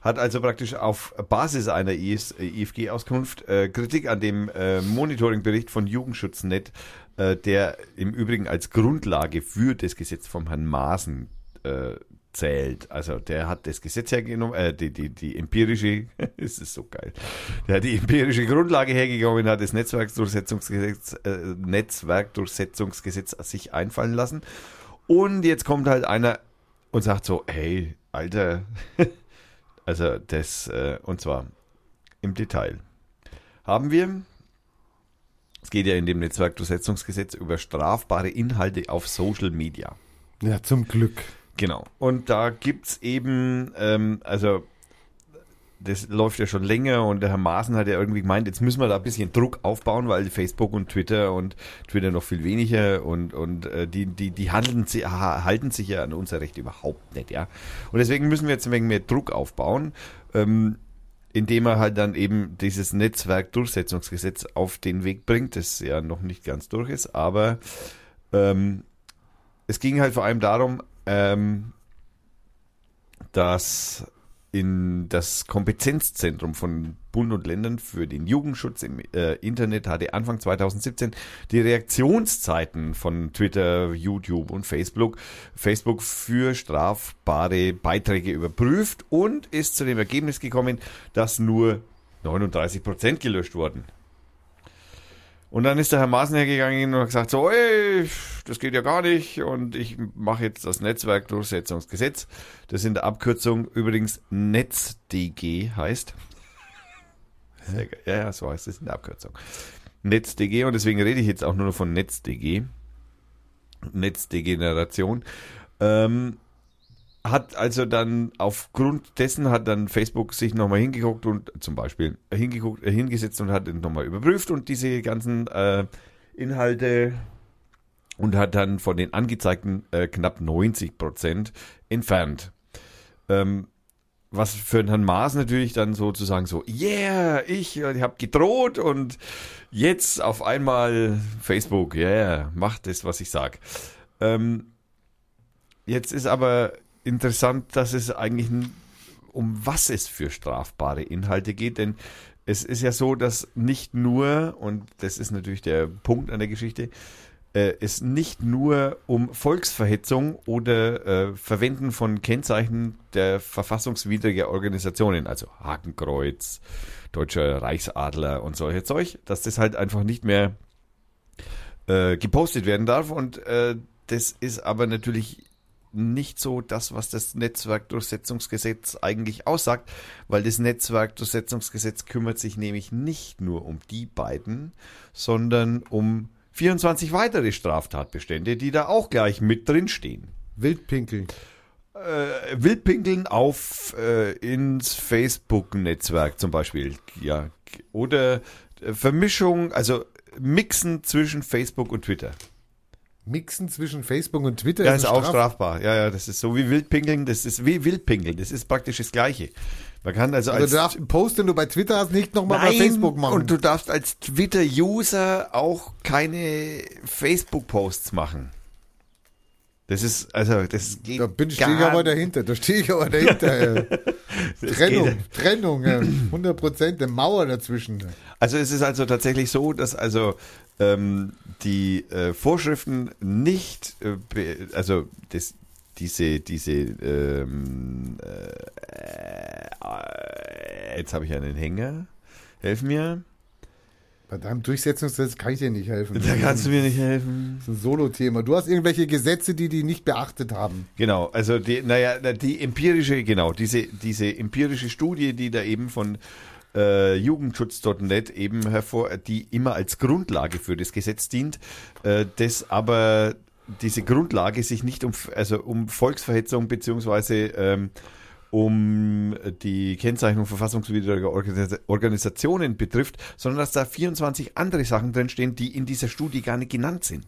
hat also praktisch auf Basis einer IS, äh, IFG-Auskunft äh, Kritik an dem äh, Monitoringbericht von Jugendschutznet, äh, der im Übrigen als Grundlage für das Gesetz vom Herrn Maaßen äh, zählt. Also der hat das Gesetz hergenommen, äh, die, die, die empirische, es ist so geil, der hat die empirische Grundlage hergenommen, hat das Netzwerkdurchsetzungsgesetz, äh, Netzwerkdurchsetzungsgesetz sich einfallen lassen. Und jetzt kommt halt einer und sagt so, hey, Alter, also das, äh, und zwar im Detail. Haben wir, es geht ja in dem Netzwerkdurchsetzungsgesetz über strafbare Inhalte auf Social Media. Ja, zum Glück. Genau. Und da gibt's eben, ähm, also das läuft ja schon länger und der Herr Maaßen hat ja irgendwie gemeint, jetzt müssen wir da ein bisschen Druck aufbauen, weil Facebook und Twitter und Twitter noch viel weniger und, und äh, die, die, die handeln, halten sich ja an unser Recht überhaupt nicht, ja. Und deswegen müssen wir jetzt ein wenig mehr Druck aufbauen, ähm, indem er halt dann eben dieses Netzwerkdurchsetzungsgesetz auf den Weg bringt, das ja noch nicht ganz durch ist, aber ähm, es ging halt vor allem darum, ähm, dass in das Kompetenzzentrum von Bund und Ländern für den Jugendschutz im äh, Internet hatte Anfang 2017 die Reaktionszeiten von Twitter, YouTube und Facebook, Facebook für strafbare Beiträge überprüft und ist zu dem Ergebnis gekommen, dass nur 39 Prozent gelöscht wurden. Und dann ist der Herr Maaßen hergegangen und hat gesagt, so, ey, das geht ja gar nicht und ich mache jetzt das Netzwerkdurchsetzungsgesetz, das in der Abkürzung übrigens NetzDG heißt. Ja, ja, so heißt es in der Abkürzung. NetzDG und deswegen rede ich jetzt auch nur noch von NetzDG. Netzdegeneration. Ähm, hat also dann aufgrund dessen hat dann Facebook sich nochmal hingeguckt und zum Beispiel hingeguckt, äh, hingesetzt und hat nochmal überprüft und diese ganzen äh, Inhalte und hat dann von den angezeigten äh, knapp 90 Prozent entfernt. Ähm, was für Herrn Maas natürlich dann sozusagen so, yeah, ich, ich habe gedroht und jetzt auf einmal Facebook, yeah, macht das, was ich sag. Ähm, jetzt ist aber interessant, dass es eigentlich um was es für strafbare Inhalte geht, denn es ist ja so, dass nicht nur, und das ist natürlich der Punkt an der Geschichte, äh, es nicht nur um Volksverhetzung oder äh, Verwenden von Kennzeichen der verfassungswidrigen Organisationen, also Hakenkreuz, Deutscher Reichsadler und solche Zeug, dass das halt einfach nicht mehr äh, gepostet werden darf. Und äh, das ist aber natürlich nicht so das, was das Netzwerkdurchsetzungsgesetz eigentlich aussagt, weil das Netzwerkdurchsetzungsgesetz kümmert sich nämlich nicht nur um die beiden, sondern um 24 weitere Straftatbestände, die da auch gleich mit drin stehen. Wildpinkeln. Äh, Wildpinkeln auf äh, ins Facebook-Netzwerk zum Beispiel, ja, oder äh, Vermischung, also Mixen zwischen Facebook und Twitter. Mixen zwischen Facebook und Twitter Ja, ist ein auch Straf- strafbar. Ja, ja, das ist so wie Wildpinkeln, das ist wie Wildpinkeln, das ist praktisch das Gleiche. Man kann also Also als du darfst einen Post, den du bei Twitter hast, nicht nochmal bei Facebook machen. und du darfst als Twitter-User auch keine Facebook-Posts machen. Das ist, also, das geht da bin stehe ich aber dahinter. Da stehe ich aber dahinter. Trennung, geht- Trennung, ja. 100 Prozent, eine Mauer dazwischen. Also es ist also tatsächlich so, dass also ähm, die äh, Vorschriften nicht, äh, also das, diese, diese, ähm, äh, jetzt habe ich einen Hänger. Helf mir. Bei deinem Durchsetzungsgesetz kann ich dir nicht helfen. Da kannst du mir nicht helfen. Das ist ein Solo-Thema. Du hast irgendwelche Gesetze, die die nicht beachtet haben. Genau, also die, naja, die empirische, genau, diese, diese empirische Studie, die da eben von äh, Jugendschutz.net eben hervor, die immer als Grundlage für das Gesetz dient, äh, das aber diese Grundlage sich nicht um, also um Volksverhetzung beziehungsweise ähm, um die Kennzeichnung verfassungswidriger Organis- Organisationen betrifft, sondern dass da 24 andere Sachen drinstehen, die in dieser Studie gar nicht genannt sind.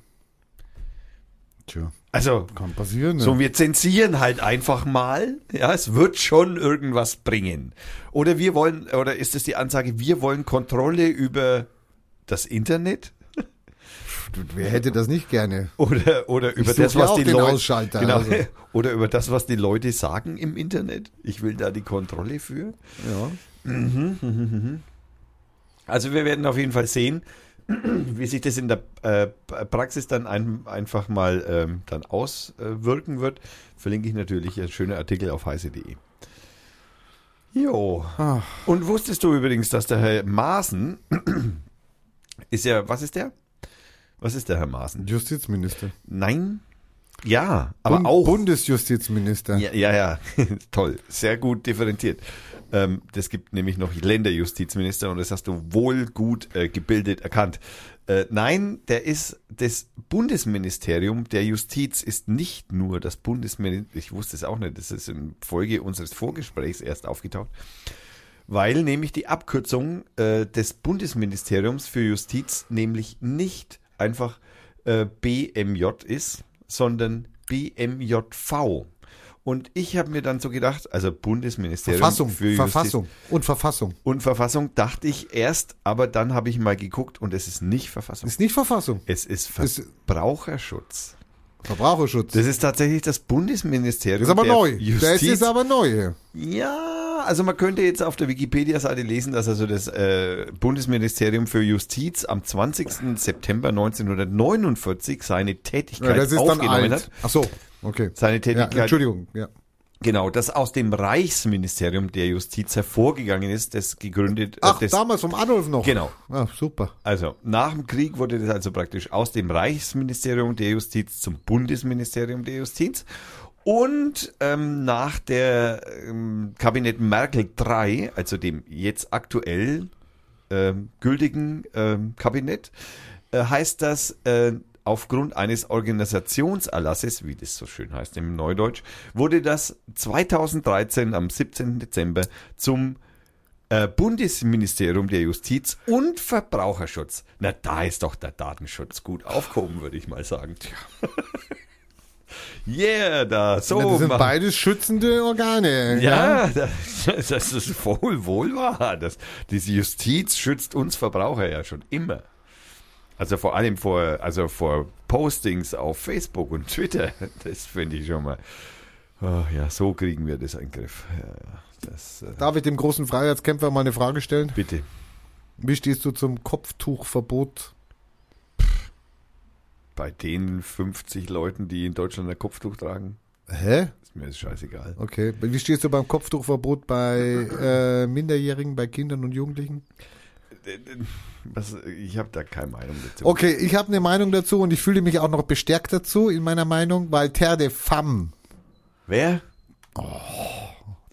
Tja, Also, kann passieren. Ne? so, wir zensieren halt einfach mal. Ja, es wird schon irgendwas bringen. Oder wir wollen, oder ist es die Ansage, wir wollen Kontrolle über das Internet? Wer hätte das nicht gerne? Oder, oder über das, ja was die Leute, genau, also. oder über das, was die Leute sagen im Internet. Ich will da die Kontrolle für. Ja. Also wir werden auf jeden Fall sehen, wie sich das in der äh, Praxis dann ein, einfach mal ähm, dann auswirken wird. Verlinke ich natürlich ein schöner Artikel auf heiße.de. Jo. Ach. Und wusstest du übrigens, dass der Herr Maaßen ist ja, was ist der? Was ist der Herr Maaßen? Justizminister. Nein? Ja, aber Bund- auch. Bundesjustizminister. Ja, ja, ja. toll, sehr gut differenziert. Ähm, das gibt nämlich noch Länderjustizminister und das hast du wohl gut äh, gebildet erkannt. Äh, nein, der ist das Bundesministerium der Justiz ist nicht nur das Bundesministerium, ich wusste es auch nicht, das ist in Folge unseres Vorgesprächs erst aufgetaucht, weil nämlich die Abkürzung äh, des Bundesministeriums für Justiz nämlich nicht einfach BMJ ist, sondern BMJV. Und ich habe mir dann so gedacht, also Bundesministerium Verfassung, für Justiz Verfassung und Verfassung. und Verfassung dachte ich erst, aber dann habe ich mal geguckt und es ist nicht Verfassung. Ist nicht Verfassung. Es ist Verbraucherschutz. Verbraucherschutz. Das ist tatsächlich das Bundesministerium. Das ist aber neu. Justiz. Das ist aber neu. Ja, also man könnte jetzt auf der Wikipedia-Seite lesen, dass also das äh, Bundesministerium für Justiz am 20. September 1949 seine Tätigkeit Ja, das ist dann aufgenommen alt. hat. Ach so, okay. Seine Ja, Tätigkeit, Entschuldigung. Ja. genau, das aus dem Reichsministerium der Justiz hervorgegangen ist, das gegründet. äh, Ach, das, damals vom Adolf noch. Genau. Ah, super. Also nach dem Krieg wurde das also praktisch aus dem Reichsministerium der Justiz zum Bundesministerium der Justiz. Und ähm, nach der ähm, Kabinett Merkel III, also dem jetzt aktuell ähm, gültigen ähm, Kabinett, äh, heißt das äh, aufgrund eines Organisationserlasses, wie das so schön heißt im Neudeutsch, wurde das 2013 am 17. Dezember zum äh, Bundesministerium der Justiz und Verbraucherschutz. Na, da ist doch der Datenschutz gut aufgehoben, würde ich mal sagen. yeah, da, so. Ja, das sind machen- beides schützende Organe. ja, das, das ist wohl, wohl wahr. Das, diese Justiz schützt uns Verbraucher ja schon immer. Also vor allem vor, also vor Postings auf Facebook und Twitter. Das finde ich schon mal. Oh, ja, so kriegen wir das in den Griff. Ja, ja, das, äh, Darf ich dem großen Freiheitskämpfer mal eine Frage stellen? bitte. Wie stehst du zum Kopftuchverbot? Bei den 50 Leuten, die in Deutschland ein Kopftuch tragen, Hä? ist mir das scheißegal. Okay. Wie stehst du beim Kopftuchverbot bei äh, Minderjährigen, bei Kindern und Jugendlichen? Was, ich habe da keine Meinung dazu. Okay, ich habe eine Meinung dazu und ich fühle mich auch noch bestärkt dazu in meiner Meinung, weil Terre de Femme, Wer?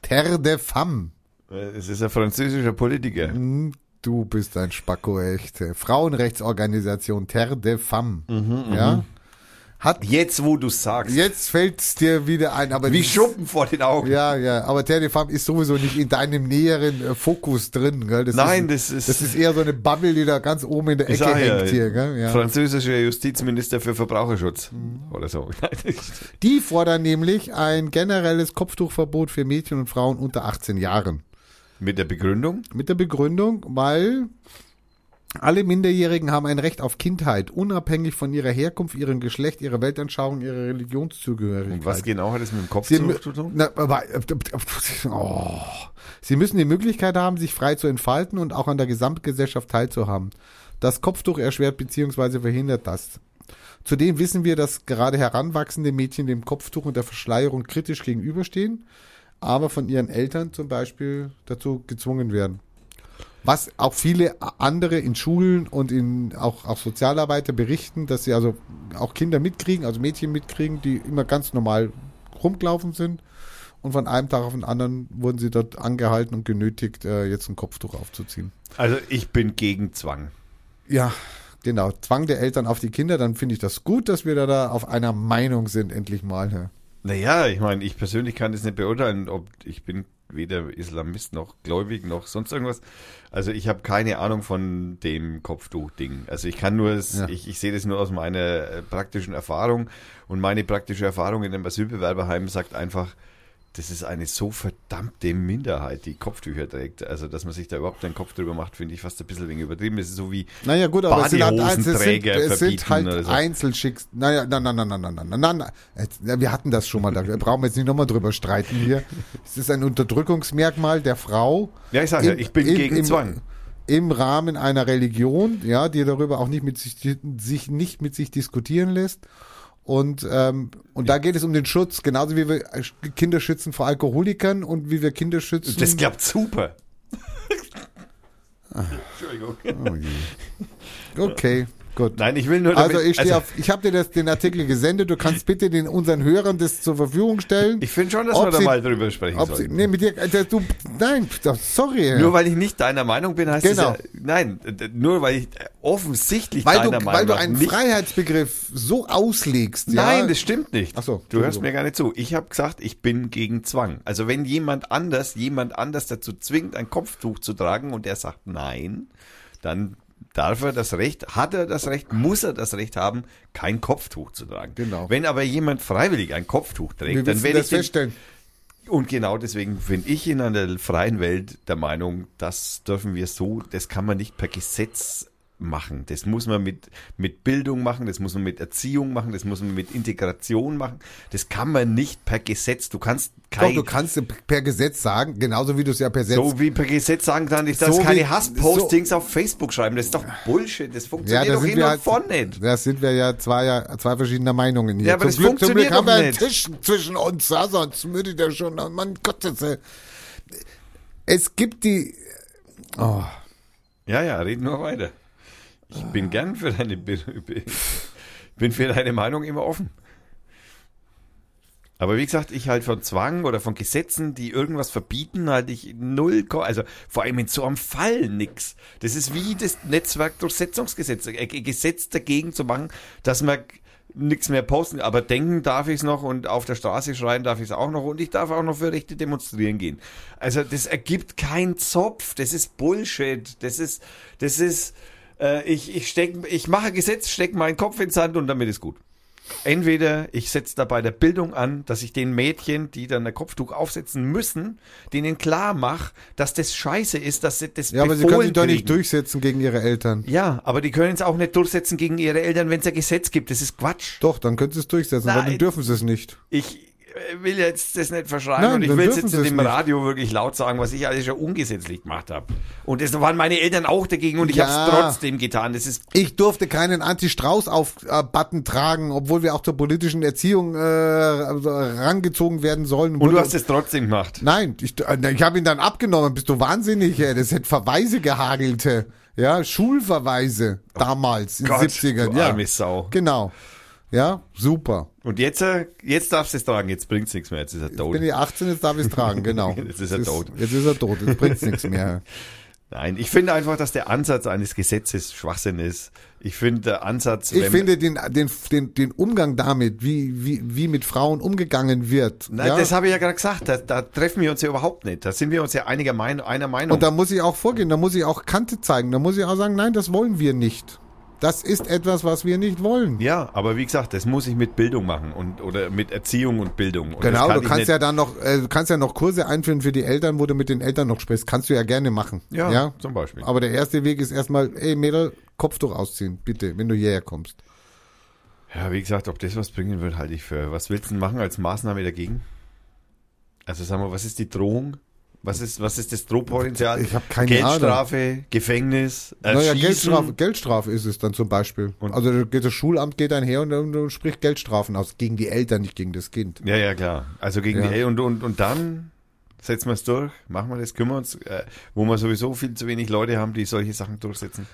Terre de Femme, Es ist ein französischer Politiker. Hm, du bist ein Spacko, echt. Frauenrechtsorganisation Terre de Femme, ja, hat Jetzt, wo du sagst. jetzt fällt's dir wieder ein, aber Wie Schuppen vor den Augen. Ja, ja, aber Terre de Femme ist sowieso nicht in deinem näheren äh, Fokus drin, gell? Das Nein, ist, das ist- das ist eher so eine Bubble, die da ganz oben in der Ecke sag ja, hängt hier, gell? Ja. Französischer Justizminister für Verbraucherschutz. Mhm. Oder so. Die fordern nämlich ein generelles Kopftuchverbot für Mädchen und Frauen unter 18 Jahren. Mit der Begründung? Mit der Begründung, weil alle Minderjährigen haben ein Recht auf Kindheit, unabhängig von ihrer Herkunft, ihrem Geschlecht, ihrer Weltanschauung, ihrer Religionszugehörigkeit. Und was genau hat es mit dem Kopf Sie, zu tun? na, aber, oh. Sie müssen die Möglichkeit haben, sich frei zu entfalten und auch an der Gesamtgesellschaft teilzuhaben. Das Kopftuch erschwert bzw. verhindert das. Zudem wissen wir, dass gerade heranwachsende Mädchen dem Kopftuch und der Verschleierung kritisch gegenüberstehen, aber von ihren Eltern zum Beispiel dazu gezwungen werden. Was auch viele andere in Schulen und in auch, auch Sozialarbeiter berichten, dass sie also auch Kinder mitkriegen, also Mädchen mitkriegen, die immer ganz normal rumgelaufen sind. Und von einem Tag auf den anderen wurden sie dort angehalten und genötigt, äh, jetzt ein Kopftuch aufzuziehen. Also ich bin gegen Zwang. Ja, genau. Zwang der Eltern auf die Kinder, dann finde ich das gut, dass wir da, da auf einer Meinung sind, endlich mal. Ja. Naja, ich meine, ich persönlich kann das nicht beurteilen, ob ich bin weder Islamist noch gläubig noch sonst irgendwas. Also ich habe keine Ahnung von dem Kopftuch-Ding. Also ich kann nur, es- Ja. ich, ich sehe das nur aus meiner äh, praktischen Erfahrung und meine praktische Erfahrung in einem Asylbewerberheim sagt einfach, das ist eine so verdammte Minderheit, die Kopftücher trägt. Also, dass man sich da überhaupt einen Kopf drüber macht, finde ich fast ein bisschen wenig übertrieben. Das ist so wie Naja, gut, aber es sind, halt, es sind, es sind halt so. Einzelschicks. Naja, nein, nein, nein, nein, nein, nein, nein, nein, Wir hatten das schon mal, da brauchen wir jetzt nicht nochmal drüber streiten hier. Es ist ein Unterdrückungsmerkmal der Frau. Ja, ich sag ja, im- ich bin im- gegen im, Zwang. Im Rahmen einer Religion, ja, die darüber auch nicht mit sich, sich nicht mit sich diskutieren lässt. Und, ähm, und da geht es um den Schutz, genauso wie wir Kinder schützen vor Alkoholikern und wie wir Kinder schützen. Das klappt super. Entschuldigung. Oh je. Okay. Gut. Nein, ich will nur Also damit- ich stehe auf, ich habe dir das, den Artikel gesendet, du kannst bitte den unseren Hörern das zur Verfügung stellen. Ich finde schon, dass wir da sie- mal drüber sprechen Ob sie, sollten. nee, mit dir, äh, du, nein, sorry. Nur weil ich nicht deiner Meinung bin, heißt Genau. es ja, nein, nur weil ich offensichtlich weil du, deiner weil Meinung du nach einen nicht Freiheitsbegriff so auslegst. ja, Nein, das stimmt nicht. Ach so, du hörst mir gar nicht zu. Ich habe gesagt, ich bin gegen Zwang. Also wenn jemand anders jemand anders dazu zwingt, ein Kopftuch zu tragen und er sagt nein, dann darf er das Recht, hat er das Recht, muss er das Recht haben, kein Kopftuch zu tragen. Genau. Wenn aber jemand freiwillig ein Kopftuch wir trägt, dann wissen werde ich den, feststellen. und genau deswegen bin ich in einer freien Welt der Meinung, das dürfen wir so, das kann man nicht per Gesetz machen. Das muss man mit, mit Bildung machen, das muss man mit Erziehung machen, das muss man mit Integration machen. Das kann man nicht per Gesetz. Du kannst Doch, kein, du kannst per Gesetz sagen, genauso wie du es ja per Gesetz so wie per Gesetz sagen kann, ich darf So keine Hasspostings auf Facebook schreiben. Das ist doch Bullshit. Das Ja, funktioniert da doch sind hin wir und halt, von nicht. da sind wir ja zwei, ja zwei verschiedener Meinungen hier. Ja, aber zum das Glück, zum funktioniert Glück haben doch wir einen. Tisch zwischen uns, ja, sonst würde der schon, mein Gott, das, äh, es gibt die, oh, Ja, ja, red nur weiter. Ich bin gern für deine, bin für deine Meinung immer offen. Aber wie gesagt, ich halt von Zwang oder von Gesetzen, die irgendwas verbieten, halte ich null, also vor allem in so einem Fall nix. Das ist wie das Netzwerkdurchsetzungsgesetz, ein Gesetz dagegen zu machen, dass man nichts mehr posten, aber denken darf ich es noch und auf der Straße schreien darf ich es auch noch und ich darf auch noch für Rechte demonstrieren gehen. Also das ergibt keinen Zopf, das ist Bullshit, das ist, das ist, äh, ich, ich steck, ich mache Gesetz, steck meinen Kopf ins Sand und damit ist gut. Entweder ich setze da bei der Bildung an, dass ich den Mädchen, die dann ein Kopftuch aufsetzen müssen, denen klar mache, dass das scheiße ist, dass sie das ja, aber sie können sich doch nicht durchsetzen gegen ihre Eltern. Ja, aber die können es auch nicht durchsetzen gegen ihre Eltern, wenn es ein Gesetz gibt. Das ist Quatsch. Doch, dann können sie es durchsetzen, aber Nein. dann dürfen sie es nicht. Ich will jetzt das nicht verschreiben Nein, und ich will jetzt sie in dem nicht. Radio wirklich laut sagen, was ich alles schon ungesetzlich gemacht habe. Und das waren meine Eltern auch dagegen und ich Ja. habe es trotzdem getan. Das ist Ich durfte keinen Anti-Strauß-Button tragen, obwohl wir auch zur politischen Erziehung äh, also rangezogen werden sollen. und du Wurde- hast es trotzdem gemacht. Nein, ich, äh, ich habe ihn dann abgenommen. Bist du wahnsinnig? ey? Das hätte Verweise gehagelt. äh. Ja, Schulverweise damals in den Gott, 70ern. du ja, Sau. genau. Ja, super. Und jetzt, äh, jetzt darfst du es tragen. Jetzt bringt's nichts mehr. Jetzt ist er tot. Bin ich 18, jetzt darf ich es tragen, genau. Jetzt ist er tot. Jetzt ist er tot, jetzt bringt's nichts mehr. Nein, ich finde einfach, dass der Ansatz eines Gesetzes Schwachsinn ist. Ich finde der Ansatz, Ich finde den, den, den, den Umgang damit, wie, wie, wie mit Frauen umgegangen wird. Nein, ja? das habe ich ja gerade gesagt. Da, da treffen wir uns ja überhaupt nicht. Da sind wir uns ja einiger Meinung, einer Meinung. Und da muss ich auch vorgehen, da muss ich auch Kante zeigen, da muss ich auch sagen, nein, das wollen wir nicht. Das ist etwas, was wir nicht wollen. ja, aber wie gesagt, das muss ich mit Bildung machen und oder mit Erziehung und Bildung. Und Genau, kann du kannst ja dann noch, äh, du kannst ja noch Kurse einführen für die Eltern, wo du mit den Eltern noch sprichst. Kannst du ja gerne machen. Ja, ja? zum Beispiel. Aber der erste Weg ist erstmal, ey Mädel, Kopftuch ausziehen, bitte, wenn du hierher kommst. Ja, wie gesagt, ob das was bringen wird, halte ich für. Was willst du denn machen als Maßnahme dagegen? Also sagen wir, was ist die Drohung? Was ist, was ist das Drohpotenzial? Ich hab keine Geldstrafe, Gefängnis, Naja, Erschießen. Geldstrafe, Geldstrafe ist es dann zum Beispiel. Und- also geht das Schulamt geht dann her und, und, spricht Geldstrafen aus. Gegen die Eltern, nicht gegen das Kind. Ja, ja, klar. Also gegen Ja. die und, und, und dann setzen wir es durch, machen wir das, kümmern uns, äh, wo wir sowieso viel zu wenig Leute haben, die solche Sachen durchsetzen.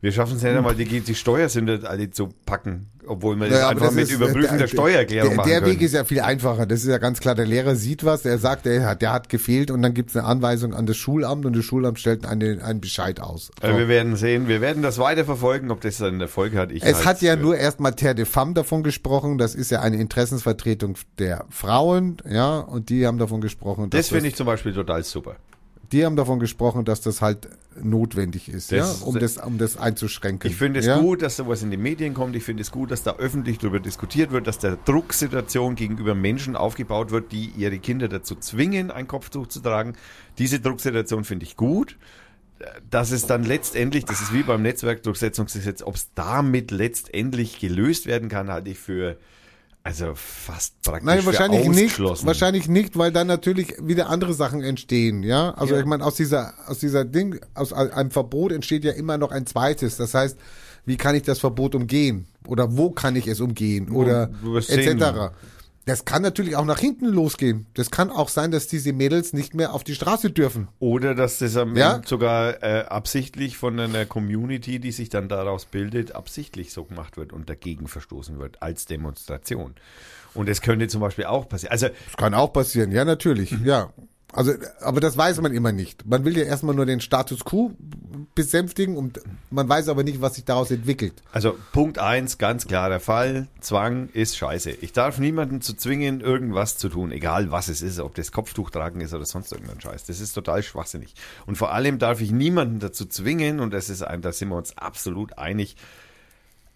Wir schaffen es nicht einmal, die, die Steuersünder alle zu packen, obwohl wir das Ja, aber einfach das mit ist- Überprüfen der, Steuererklärung der, machen der können. Weg ist ja viel einfacher. Das ist ja ganz klar. Der Lehrer sieht was, der sagt, der hat, der hat gefehlt und dann gibt es eine Anweisung an das Schulamt und das Schulamt stellt eine, einen Bescheid aus. So. Also wir werden sehen, wir werden das weiter verfolgen, ob das einen Erfolg hat. Ich Es halt's hat ja für- nur erstmal Terre de Femme davon gesprochen. Das ist ja eine Interessensvertretung der Frauen, ja, und die haben davon gesprochen, Das finde ich zum Beispiel total super. Die haben davon gesprochen, dass das halt notwendig ist, Das- ja, um das, um das einzuschränken. Ich finde es ja? gut, dass sowas in die Medien kommt. Ich finde es gut, dass da öffentlich darüber diskutiert wird, dass da Drucksituation gegenüber Menschen aufgebaut wird, die ihre Kinder dazu zwingen, ein Kopftuch zu tragen. Diese Drucksituation finde ich gut. Dass es dann letztendlich, das ist wie beim Netzwerkdurchsetzungsgesetz, ob es damit letztendlich gelöst werden kann, halte ich für also fast praktisch Nein, wahrscheinlich nicht. Wahrscheinlich nicht, weil dann natürlich wieder andere Sachen entstehen, ja. Also Ja. ich meine, aus dieser, aus dieser Ding, aus einem Verbot entsteht ja immer noch ein zweites. Das heißt, wie kann ich das Verbot umgehen? Oder wo kann ich es umgehen? Oder etc. Das kann natürlich auch nach hinten losgehen. Das kann auch sein, dass diese Mädels nicht mehr auf die Straße dürfen. Oder dass das Ja. Sogar äh, absichtlich von einer Community, die sich dann daraus bildet, absichtlich so gemacht wird und dagegen verstoßen wird als Demonstration. Und es könnte zum Beispiel auch passieren. Also Das kann auch passieren, ja, natürlich, ja. Also, aber das weiß man immer nicht. Man will ja erstmal nur den Status quo besänftigen und man weiß aber nicht, was sich daraus entwickelt. Also Punkt eins, ganz klarer Fall, Zwang ist scheiße. Ich darf niemanden zu zwingen, irgendwas zu tun, egal was es ist, ob das Kopftuch tragen ist oder sonst irgendein Scheiß. Das ist total schwachsinnig. Und vor allem darf ich niemanden dazu zwingen, und das ist ein, da sind wir uns absolut einig,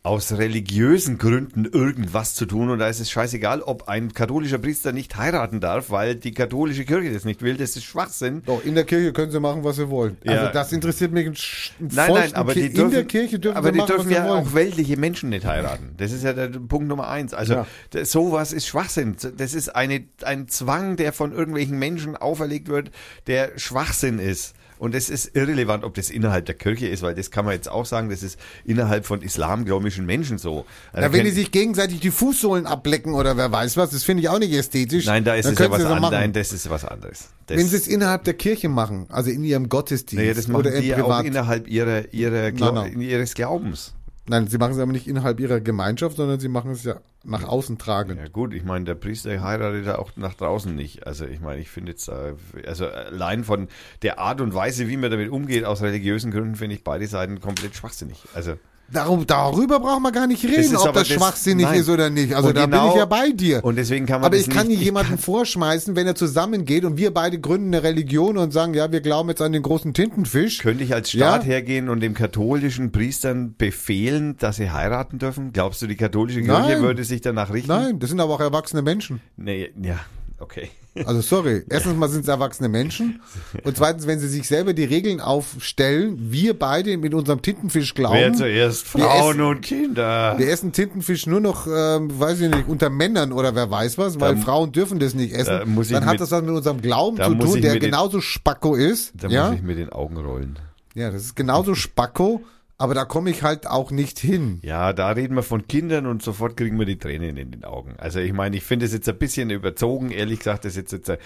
aus religiösen Gründen irgendwas zu tun und da ist es scheißegal, ob ein katholischer Priester nicht heiraten darf, weil die katholische Kirche das nicht will, das ist Schwachsinn. Doch, in der Kirche können sie machen, was sie wollen. Ja. Also das interessiert mich ein, Nein, nein, aber Ki- die dürfen, in der Kirche dürfen aber sie die machen, dürfen was sie ja wollen. auch weltliche Menschen nicht heiraten. Das ist ja der Punkt Nummer eins. Also Ja. das, sowas ist Schwachsinn. Das ist eine, ein Zwang, der von irgendwelchen Menschen auferlegt wird, der Schwachsinn ist. Und es ist irrelevant, ob das innerhalb der Kirche ist, weil das kann man jetzt auch sagen, das ist innerhalb von islamgläubischen Menschen so. Also Ja, wenn die sich gegenseitig die Fußsohlen ablecken oder wer weiß was, das finde ich auch nicht ästhetisch. Nein, da ist es ja was anderes. Nein, das ist was anderes. Das, Wenn sie es innerhalb der Kirche machen, also in ihrem Gottesdienst naja, das machen oder die im ja auch Privat. innerhalb ihrer, ihrer Glau Nein, nein. ihres Glaubens. Nein, sie machen es aber nicht innerhalb ihrer Gemeinschaft, sondern sie machen es ja nach außen tragend. Ja gut, ich meine, der Priester heiratet ja auch nach draußen nicht. Also ich meine, ich finde jetzt, äh, also allein von der Art und Weise, wie man damit umgeht, aus religiösen Gründen, finde ich beide Seiten komplett schwachsinnig. Also Darum, darüber brauchen wir gar nicht reden, ist ob das das- schwachsinnig nein. ist oder nicht. Also Und da genau- bin ich ja bei dir. und deswegen kann man aber das ich kann nicht jemanden vorschmeißen, wenn er zusammengeht und wir beide gründen eine Religion und sagen, ja, wir glauben jetzt an den großen Tintenfisch. Könnte ich als Staat Ja. hergehen und dem katholischen Priestern befehlen, dass sie heiraten dürfen? Glaubst du, die katholische Kirche Nein. würde sich danach richten? Nein, das sind aber auch erwachsene Menschen. Nee, ja, okay. Also sorry, erstens mal sind es erwachsene Menschen und zweitens, wenn sie sich selber die Regeln aufstellen, wir beide mit unserem Tintenfisch glauben. Wer zuerst Frauen essen- und Kinder. Wir essen Tintenfisch nur noch, ähm, weiß ich nicht, unter Männern oder wer weiß was, weil Da- Frauen dürfen das nicht essen. da muss ich Dann hat mit- das was mit unserem Glauben zu tun, der mit den- genauso spacko ist. Da ja? muss ich mit den Augen rollen. ja, das ist genauso spacko, aber da komme ich halt auch nicht hin. Ja, da reden wir von Kindern und sofort kriegen wir die Tränen in den Augen. Also ich meine, ich finde es jetzt ein bisschen überzogen, ehrlich gesagt, das ist jetzt, jetzt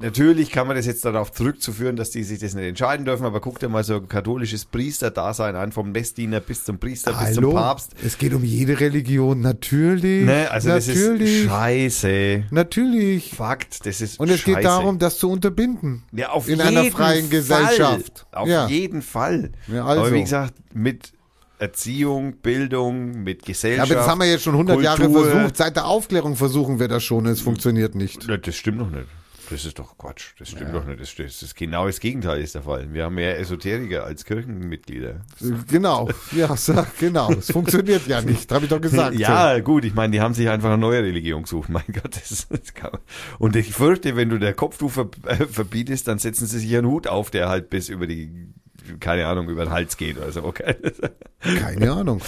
Natürlich kann man das jetzt darauf zurückzuführen, dass die sich das nicht entscheiden dürfen, aber guck dir mal so ein katholisches Priesterdasein an, vom Messdiener bis zum Priester, bis zum Papst. es geht um jede Religion, natürlich. Ne, also das ist natürlich, scheiße. natürlich. Fakt, das ist Und es scheiße. geht darum, das zu unterbinden. ja, auf in jeden einer freien Fall. Gesellschaft. Auf Ja. jeden Fall. Ja, also. Aber wie gesagt, mit Erziehung, Bildung, mit Ja, Gesellschaft. aber das haben wir jetzt schon 100 Jahre Kultur. versucht. Seit der Aufklärung versuchen wir das schon. Es funktioniert nicht. Das stimmt doch nicht. Das ist doch Quatsch. Das stimmt doch nicht. Das, das, das genau das Gegenteil ist der Fall. Wir haben mehr Esoteriker als Kirchenmitglieder. Genau. Ja, genau. Es funktioniert ja nicht. Habe ich doch gesagt. ja, gut, ich meine, die haben sich einfach eine neue Religion gesucht. Mein Gott, das, das kann man. Und ich fürchte, wenn du der Kopftuch ver, äh, verbietest, dann setzen sie sich einen Hut auf, der halt bis über die, keine Ahnung, über den Hals geht oder so. Okay. Keine Ahnung.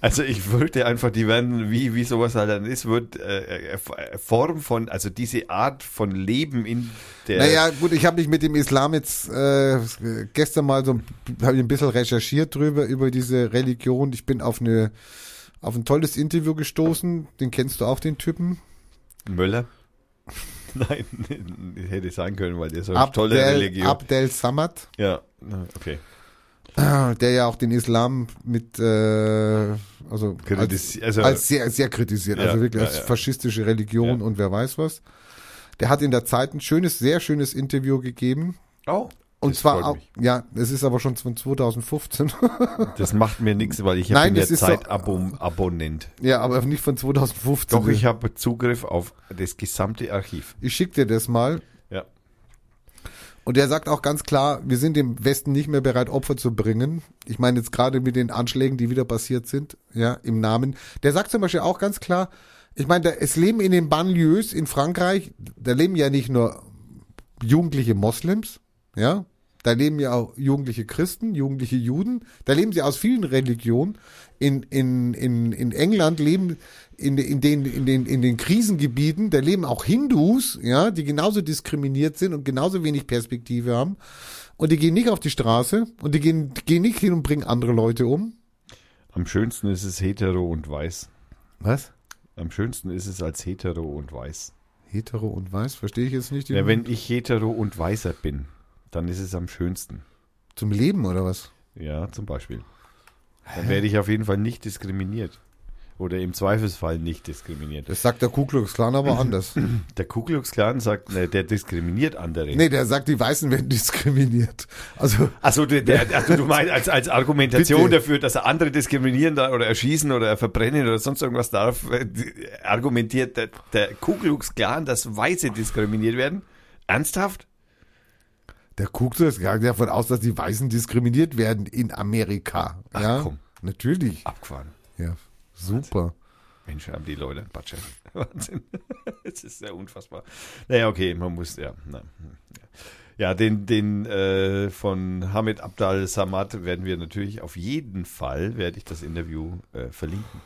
Also ich fürchte einfach, die werden, wie, wie sowas halt dann ist, wird äh, äh, Form von, also diese Art von Leben in der Naja, gut, ich habe mich mit dem Islam jetzt äh, gestern mal so ich ein bisschen recherchiert drüber, über diese Religion. Ich bin auf eine auf ein tolles Interview gestoßen. Den kennst du auch, den Typen? Möller? Nein, hätte sein können, weil der so eine tolle Religion. Abdel Samad, ja, okay. der ja auch den Islam mit, äh, also, als, also- als sehr, sehr kritisiert, also Ja, wirklich ja, als ja. faschistische Religion und wer weiß was. Der hat in der Zeit ein schönes, sehr schönes Interview gegeben. Oh. Und das zwar auch, ja, es ist aber schon von 2015. Das macht mir nichts, weil ich ja ist so- Zeitabonnent. ja, aber nicht von 2015. Doch, ich habe Zugriff auf das gesamte Archiv. Ich schick dir das mal. Und er sagt auch ganz klar, wir sind im Westen nicht mehr bereit, Opfer zu bringen. Ich meine jetzt gerade mit den Anschlägen, die wieder passiert sind, ja, im Namen. Der sagt zum Beispiel auch ganz klar, ich meine, da- es leben in den Banlieues in Frankreich, da leben ja nicht nur jugendliche Moslems, ja, da leben ja auch jugendliche Christen, jugendliche Juden, da leben sie aus vielen Religionen. In, in, in, in England leben in, in, den, in, den, in den Krisengebieten, da leben auch Hindus, ja, die genauso diskriminiert sind und genauso wenig Perspektive haben. Und die gehen nicht auf die Straße und die gehen, die gehen nicht hin und bringen andere Leute um. Am schönsten ist es hetero und weiß. Was? Am schönsten ist es als hetero und weiß. Hetero und weiß, verstehe ich jetzt nicht. Ja, wenn ich hetero und weißer bin, dann ist es am schönsten. Zum Leben oder was? Ja, zum Beispiel. Dann werde ich auf jeden Fall nicht diskriminiert. Oder im Zweifelsfall nicht diskriminiert. Das sagt der Ku Klux Klan aber anders. Der Ku Klux Klan sagt, ne, der diskriminiert andere. Nee, der sagt, die Weißen werden diskriminiert. Also, Also, der, der, also du meinst als, als Argumentation Bitte. dafür, dass er andere diskriminieren oder erschießen oder verbrennen oder sonst irgendwas darf, äh, argumentiert der, der Ku Klux Klan, dass Weiße diskriminiert werden? Ernsthaft? der Ku Klux Klan geht davon aus, dass die Weißen diskriminiert werden in Amerika. Ach, ja, komm. natürlich. Abgefahren. Ja, super. Mensch, haben die Leute einen Batsche. Wahnsinn. Es ist sehr unfassbar. Naja, okay, man muss, ja. Na, hm, ja. ja, den, den äh, von Hamid Abdal Samad werden wir natürlich auf jeden Fall, werde ich das Interview äh, verlinken.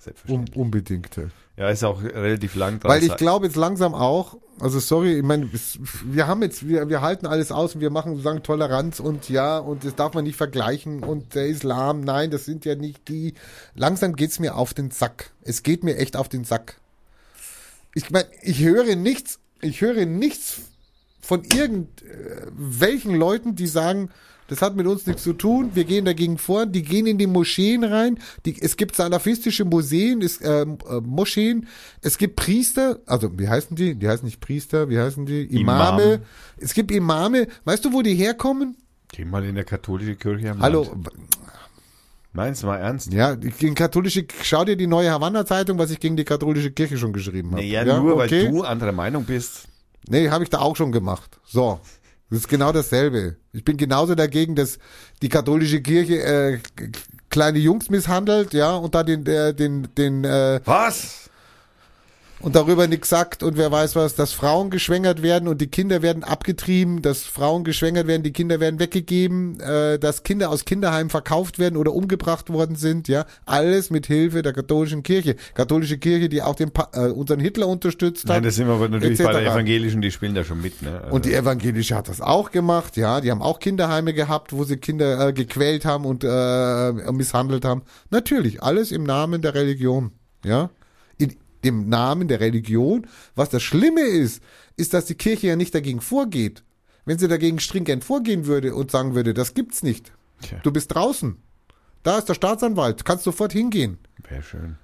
Um, Selbstverständlich. unbedingt. ja, ist auch relativ lang dran. Weil ich glaube jetzt langsam auch, also sorry, ich meine, es- wir haben jetzt, wir, wir halten alles aus und wir machen sozusagen Toleranz und ja, und das darf man nicht vergleichen und der Islam, nein, das sind ja nicht die. Langsam geht's mir auf den Sack. Es geht mir echt auf den Sack. Ich meine, ich höre nichts, ich höre nichts von irgendwelchen Leuten, die sagen, das hat mit uns nichts zu tun, wir gehen dagegen vor, die gehen in die Moscheen rein, die, es gibt salafistische Museen, es, ähm, äh, Moscheen, es gibt Priester, also wie heißen die? Die heißen nicht Priester, wie heißen die? Imame. Imam. Es gibt Imame, weißt du, wo die herkommen? Geh mal in der katholischen Kirche am Hallo, Land. Meinst du mal ernst? ja, gegen katholische, schau dir die neue Havanna-Zeitung, was ich gegen die katholische Kirche schon geschrieben habe. Naja, nur okay. weil du anderer Meinung bist. Nee, habe ich da auch schon gemacht. So. Das ist genau dasselbe. Ich bin genauso dagegen, dass die katholische Kirche äh, kleine Jungs misshandelt, ja, und da den, der, den, den, äh, Was? Und darüber nichts sagt und wer weiß was, dass Frauen geschwängert werden und die Kinder werden abgetrieben, dass Frauen geschwängert werden, die Kinder werden weggegeben, äh, dass Kinder aus Kinderheimen verkauft werden oder umgebracht worden sind, ja, alles mit Hilfe der katholischen Kirche. Katholische Kirche, die auch den pa äh, unseren Hitler unterstützt hat. Nein, das sind wir aber natürlich bei der. Evangelischen, die spielen da schon mit. Ne? Also, Und die Evangelische hat das auch gemacht, ja. Die haben auch Kinderheime gehabt, wo sie Kinder äh, gequält haben und äh, misshandelt haben. Natürlich, alles im Namen der Religion, ja. Dem Namen der Religion. Was das Schlimme ist, ist, dass die Kirche ja nicht dagegen vorgeht. Wenn sie dagegen stringent vorgehen würde und sagen würde, das gibt's nicht. Tja. Du bist draußen. Da ist der Staatsanwalt, kannst sofort hingehen Wäre schön.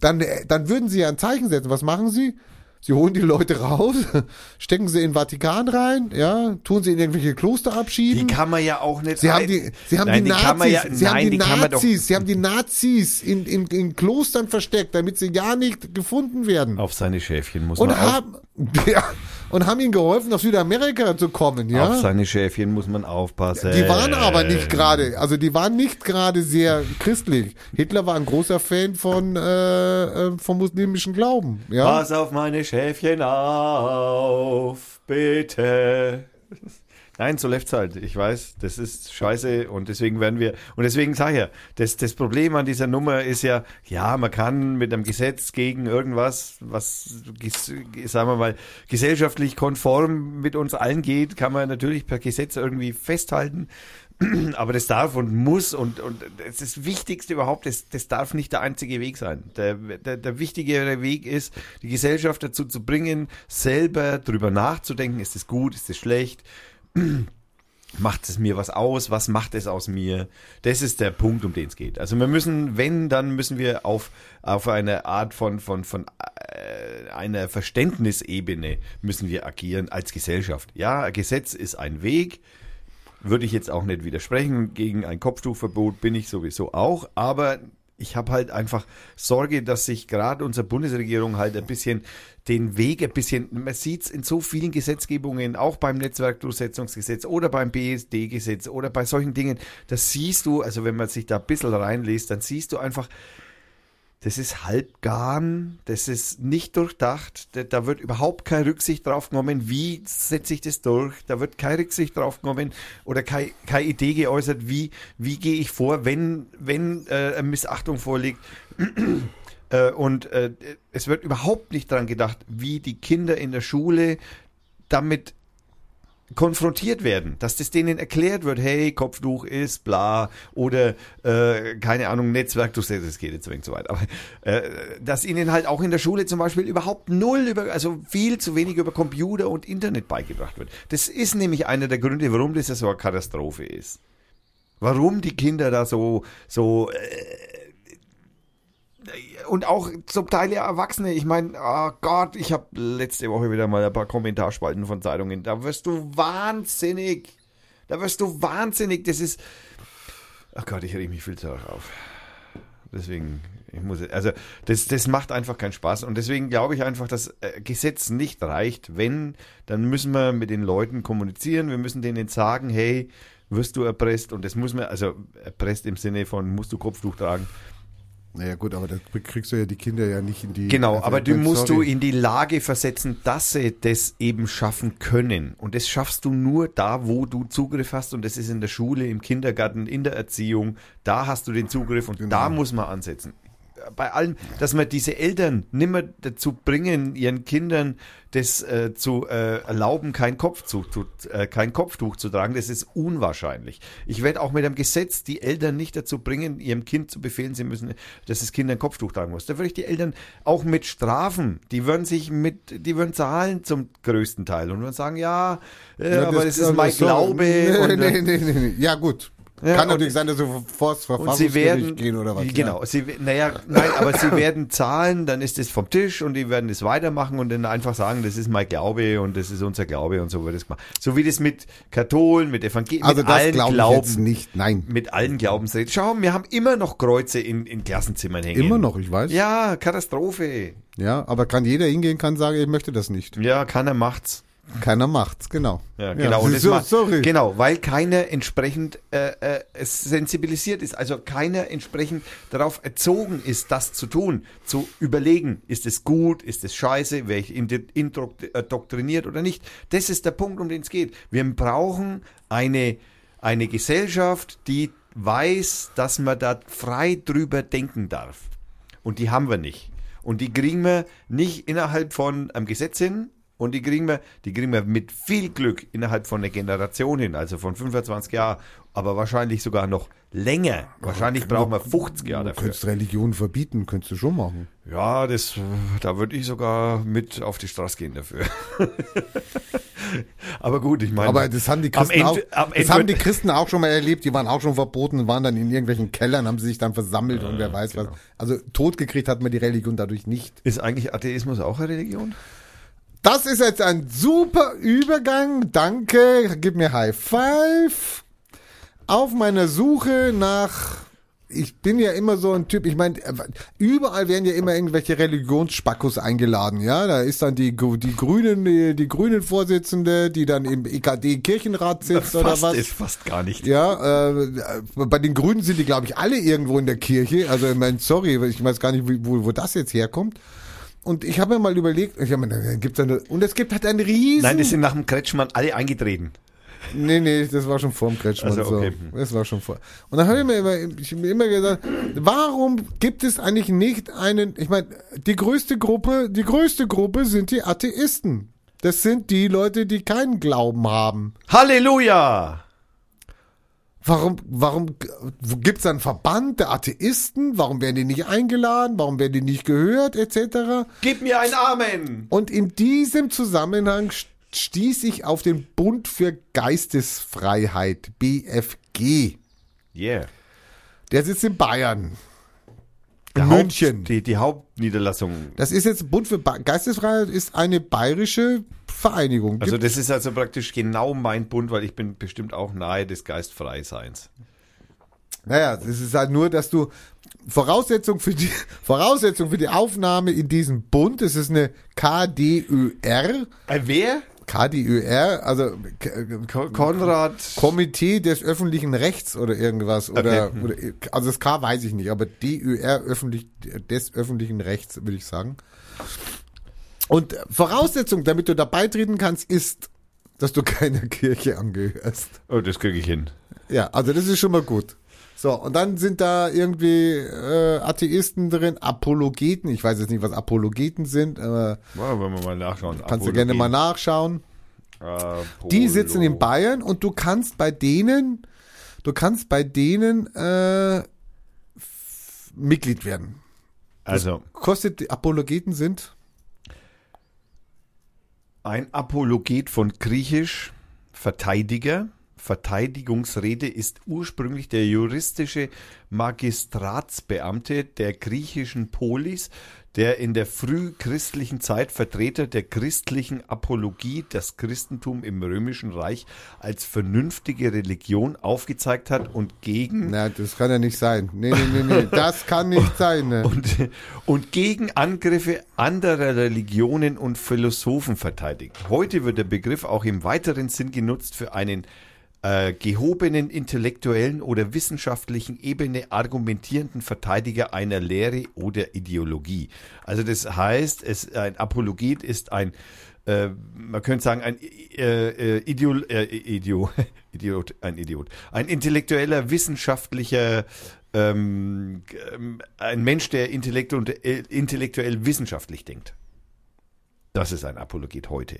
dann, äh, dann würden sie ja ein Zeichen setzen. Was machen sie? Sie holen die Leute raus, stecken sie in den Vatikan rein, ja, tun sie in irgendwelche Kloster Die abschieben. kann man ja auch nicht. Sie haben die, sie haben Nein, die man Nazis, ja, sie haben die, doch Nazis, sie haben die Nazis in, in, in Klostern versteckt, damit sie ja nicht gefunden werden. auf seine Schäfchen muss Und man auf, haben, ja, und haben ihnen geholfen, nach Südamerika zu kommen, auf ja. seine Schäfchen muss man aufpassen. Die waren aber nicht gerade, also die waren nicht gerade sehr christlich. Hitler war ein großer Fan von, äh, äh, vom muslimischen Glauben, ja. Pass auf meine Schäfchen auf, bitte. Nein, so läuft's halt. Ich weiß, das ist scheiße und deswegen werden wir, und deswegen sage ich ja, das, das Problem an dieser Nummer ist ja, ja, man kann mit einem Gesetz gegen irgendwas, was, sagen wir mal, gesellschaftlich konform mit uns allen geht, kann man natürlich per Gesetz irgendwie festhalten. Aber das darf und muss und, und das das Wichtigste überhaupt, das, das darf nicht der einzige Weg sein. Der, der, der wichtigere Weg ist, die Gesellschaft dazu zu bringen, selber drüber nachzudenken, ist es gut, ist es schlecht, macht es mir was aus, was macht es aus mir? Das ist der Punkt, um den es geht. Also wir müssen, wenn, dann müssen wir auf, auf eine Art von, von, von äh, einer Verständnisebene müssen wir agieren als Gesellschaft. Ja, Gesetz ist ein Weg, würde ich jetzt auch nicht widersprechen. Gegen ein Kopftuchverbot bin ich sowieso auch, aber ich habe halt einfach Sorge, dass sich gerade unsere Bundesregierung halt ein bisschen den Weg ein bisschen, man sieht es in so vielen Gesetzgebungen, auch beim Netzwerkdurchsetzungsgesetz oder beim BSD-Gesetz oder bei solchen Dingen, das siehst du, also wenn man sich da ein bisschen reinliest, dann siehst du einfach, das ist halbgarn, das ist nicht durchdacht, da, wird überhaupt keine Rücksicht drauf genommen, wie setze ich das durch, da wird keine Rücksicht drauf genommen oder keine, keine Idee geäußert, wie, wie gehe ich vor, wenn, wenn äh, Missachtung vorliegt. Äh, und äh, es wird überhaupt nicht dran gedacht, wie die Kinder in der Schule damit konfrontiert werden, dass das denen erklärt wird, hey, Kopftuch ist bla oder äh, keine Ahnung, Netzwerk, du es geht jetzt wenig zu weit, aber äh, dass ihnen halt auch in der Schule zum Beispiel überhaupt null über, also viel zu wenig über Computer und Internet beigebracht wird. Das ist nämlich einer der Gründe, warum das ja so eine Katastrophe ist. Warum die Kinder da so, so äh, und auch zum Teil ja Erwachsene. Ich meine, oh Gott, ich habe letzte Woche wieder mal ein paar Kommentarspalten von Zeitungen. Da wirst du wahnsinnig. Da wirst du wahnsinnig. Das ist. Ach Gott, ich reg mich viel zu auf. Deswegen, ich muss, also das, das macht einfach keinen Spaß. Und deswegen glaube ich einfach, dass äh, Gesetz nicht reicht. Wenn, dann müssen wir mit den Leuten kommunizieren. Wir müssen denen sagen, hey, wirst du erpresst. Und das muss man, also erpresst im Sinne von, musst du Kopftuch tragen. Naja gut, aber da kriegst du ja die Kinder ja nicht in die... Genau, also, aber du sorry. musst du in die Lage versetzen, dass sie das eben schaffen können. Und das schaffst du nur da, wo du Zugriff hast. Und das ist in der Schule, im Kindergarten, in der Erziehung. Da hast du den Zugriff und Genau. da muss man ansetzen. Bei allem, dass man diese Eltern nimmer dazu bringen, ihren Kindern das äh, zu äh, erlauben, kein Kopftuch, zu, äh, kein Kopftuch zu tragen, das ist unwahrscheinlich. Ich werde auch mit einem Gesetz die Eltern nicht dazu bringen, ihrem Kind zu befehlen, sie müssen, dass das Kind ein Kopftuch tragen muss. Da würde ich die Eltern auch mit strafen. Die würden sich mit, die würden zahlen zum größten Teil und würden sagen, ja, äh, Ja, aber das, ist mein so- Glaube. Nee, und, nee, äh, nee, nee, nee. Ja gut. Ja, Kann natürlich sein, dass du vor das sie Verfassungsgericht werden gehen oder was. Genau, sie we- naja, nein, aber sie werden zahlen, dann ist es vom Tisch und die werden es weitermachen und dann einfach sagen, das ist mein Glaube und das ist unser Glaube und so wird es gemacht. So wie das mit Katholen, mit Evangelien, Also mit allen Glauben, jetzt nicht. Nein. mit allen Glaubensräten. Schau, wir haben immer noch Kreuze in, in Klassenzimmern hängen. Immer noch, ich weiß. Ja, Katastrophe. Ja, aber kann jeder hingehen, kann sagen, ich möchte das nicht. Ja, keiner macht's. Keiner macht's, genau. Ja, genau. und das so, sorry. Genau, weil keiner entsprechend äh, äh, sensibilisiert ist, also keiner entsprechend darauf erzogen ist, das zu tun, zu überlegen, ist es gut, ist es scheiße, wäre ich indoktriniert oder nicht. Das ist der Punkt, um den es geht. Wir brauchen eine, eine Gesellschaft, die weiß, dass man da frei drüber denken darf. Und die haben wir nicht. Und die kriegen wir nicht innerhalb von einem Gesetz hin. Und die kriegen wir, die kriegen wir mit viel Glück innerhalb von einer Generation hin, also von 25 Jahren, aber wahrscheinlich sogar noch länger. Wahrscheinlich brauchen wir 50 Jahre Du dafür. könntest Religion verbieten, könntest du schon machen. Ja, das, da würde ich sogar mit auf die Straße gehen dafür. aber gut, ich meine. Aber das haben die Christen auch, Ende- am das haben die Christen auch schon mal erlebt. Die waren auch schon verboten und waren dann in irgendwelchen Kellern, haben sie sich dann versammelt und wer weiß genau. was. Also totgekriegt hat man die Religion dadurch nicht. Ist eigentlich Atheismus auch eine Religion? Das ist jetzt ein super Übergang. Danke. Gib mir High Five. Auf meiner Suche nach. Ich bin ja immer so ein Typ, ich meine, überall werden ja immer irgendwelche Religionsspackos eingeladen, ja. Da ist dann die, die Grünen, die, die Grünen Vorsitzende, die dann im EKD Kirchenrat sitzt oder was. ist fast gar nicht. Ja, äh, bei den Grünen sind die, glaube ich, alle irgendwo in der Kirche. Also, ich meine, sorry, ich weiß gar nicht, wo, wo das jetzt herkommt. Und ich habe mir mal überlegt, ich hab mir, gibt's eine, und es gibt halt einen riesen... Nein, die sind nach dem Kretschmann alle eingetreten. nee, nee, das war schon vor dem Kretschmann Also, okay. so. Das war schon vor. Und dann habe ich mir immer, ich mir immer gesagt, warum gibt es eigentlich nicht einen, ich meine, die größte Gruppe, die größte Gruppe sind die Atheisten. Das sind die Leute, die keinen Glauben haben. Halleluja! Warum, warum gibt es einen Verband der Atheisten? Warum werden die nicht eingeladen? Warum werden die nicht gehört, etc.? Gib mir ein Amen! Und in diesem Zusammenhang st- stieß ich auf den Bund für Geistesfreiheit, BFG. Yeah. Der sitzt in Bayern. In München. Haupt, die, die Hauptniederlassung. Das ist jetzt Bund für ba Geistesfreiheit ist eine bayerische Vereinigung. Also Gibt- das ist also praktisch genau mein Bund, weil ich bin bestimmt auch nahe des Geistfreiseins. Naja, es ist halt nur, dass du Voraussetzung für die Voraussetzung für die Aufnahme in diesen Bund, das ist eine KDÖR, Äh, wer? KDÖR, also Konrad. Komitee des öffentlichen Rechts oder irgendwas oder, Okay. oder also das K weiß ich nicht, aber DÖR öffentlich des öffentlichen Rechts würde ich sagen. Und Voraussetzung, damit du da beitreten kannst, ist, dass du keiner Kirche angehörst. Oh, das kriege ich hin. Ja, also das ist schon mal gut. So, und dann sind da irgendwie äh, Atheisten drin, Apologeten. Ich weiß jetzt nicht, was Apologeten sind, aber Ja, wollen wir mal nachschauen. kannst du gerne mal nachschauen. Die sitzen in Bayern und du kannst bei denen, du kannst bei denen äh, Mitglied werden. Also, Kostet, die Apologeten sind ein Apologet von Griechisch, Verteidiger. Verteidigungsrede ist ursprünglich der juristische Magistratsbeamte der griechischen Polis, der in der frühchristlichen Zeit Vertreter der christlichen Apologie das Christentum im römischen Reich als vernünftige Religion aufgezeigt hat und gegen Na, das kann ja nicht sein. Nee, nee, nee, nee. Das kann nicht sein. Ne? und, und gegen Angriffe anderer Religionen und Philosophen verteidigt. Heute wird der Begriff auch im weiteren Sinn genutzt für einen äh, gehobenen intellektuellen oder wissenschaftlichen Ebene argumentierenden Verteidiger einer Lehre oder Ideologie. Also das heißt, es, ein Apologet ist ein äh, man könnte sagen, ein äh, äh, Ideol, äh, Idio, Idiot, ein Idiot, ein intellektueller, wissenschaftlicher, ähm, ein Mensch, der intellekt und, äh, intellektuell wissenschaftlich denkt. Das ist ein Apologet heute.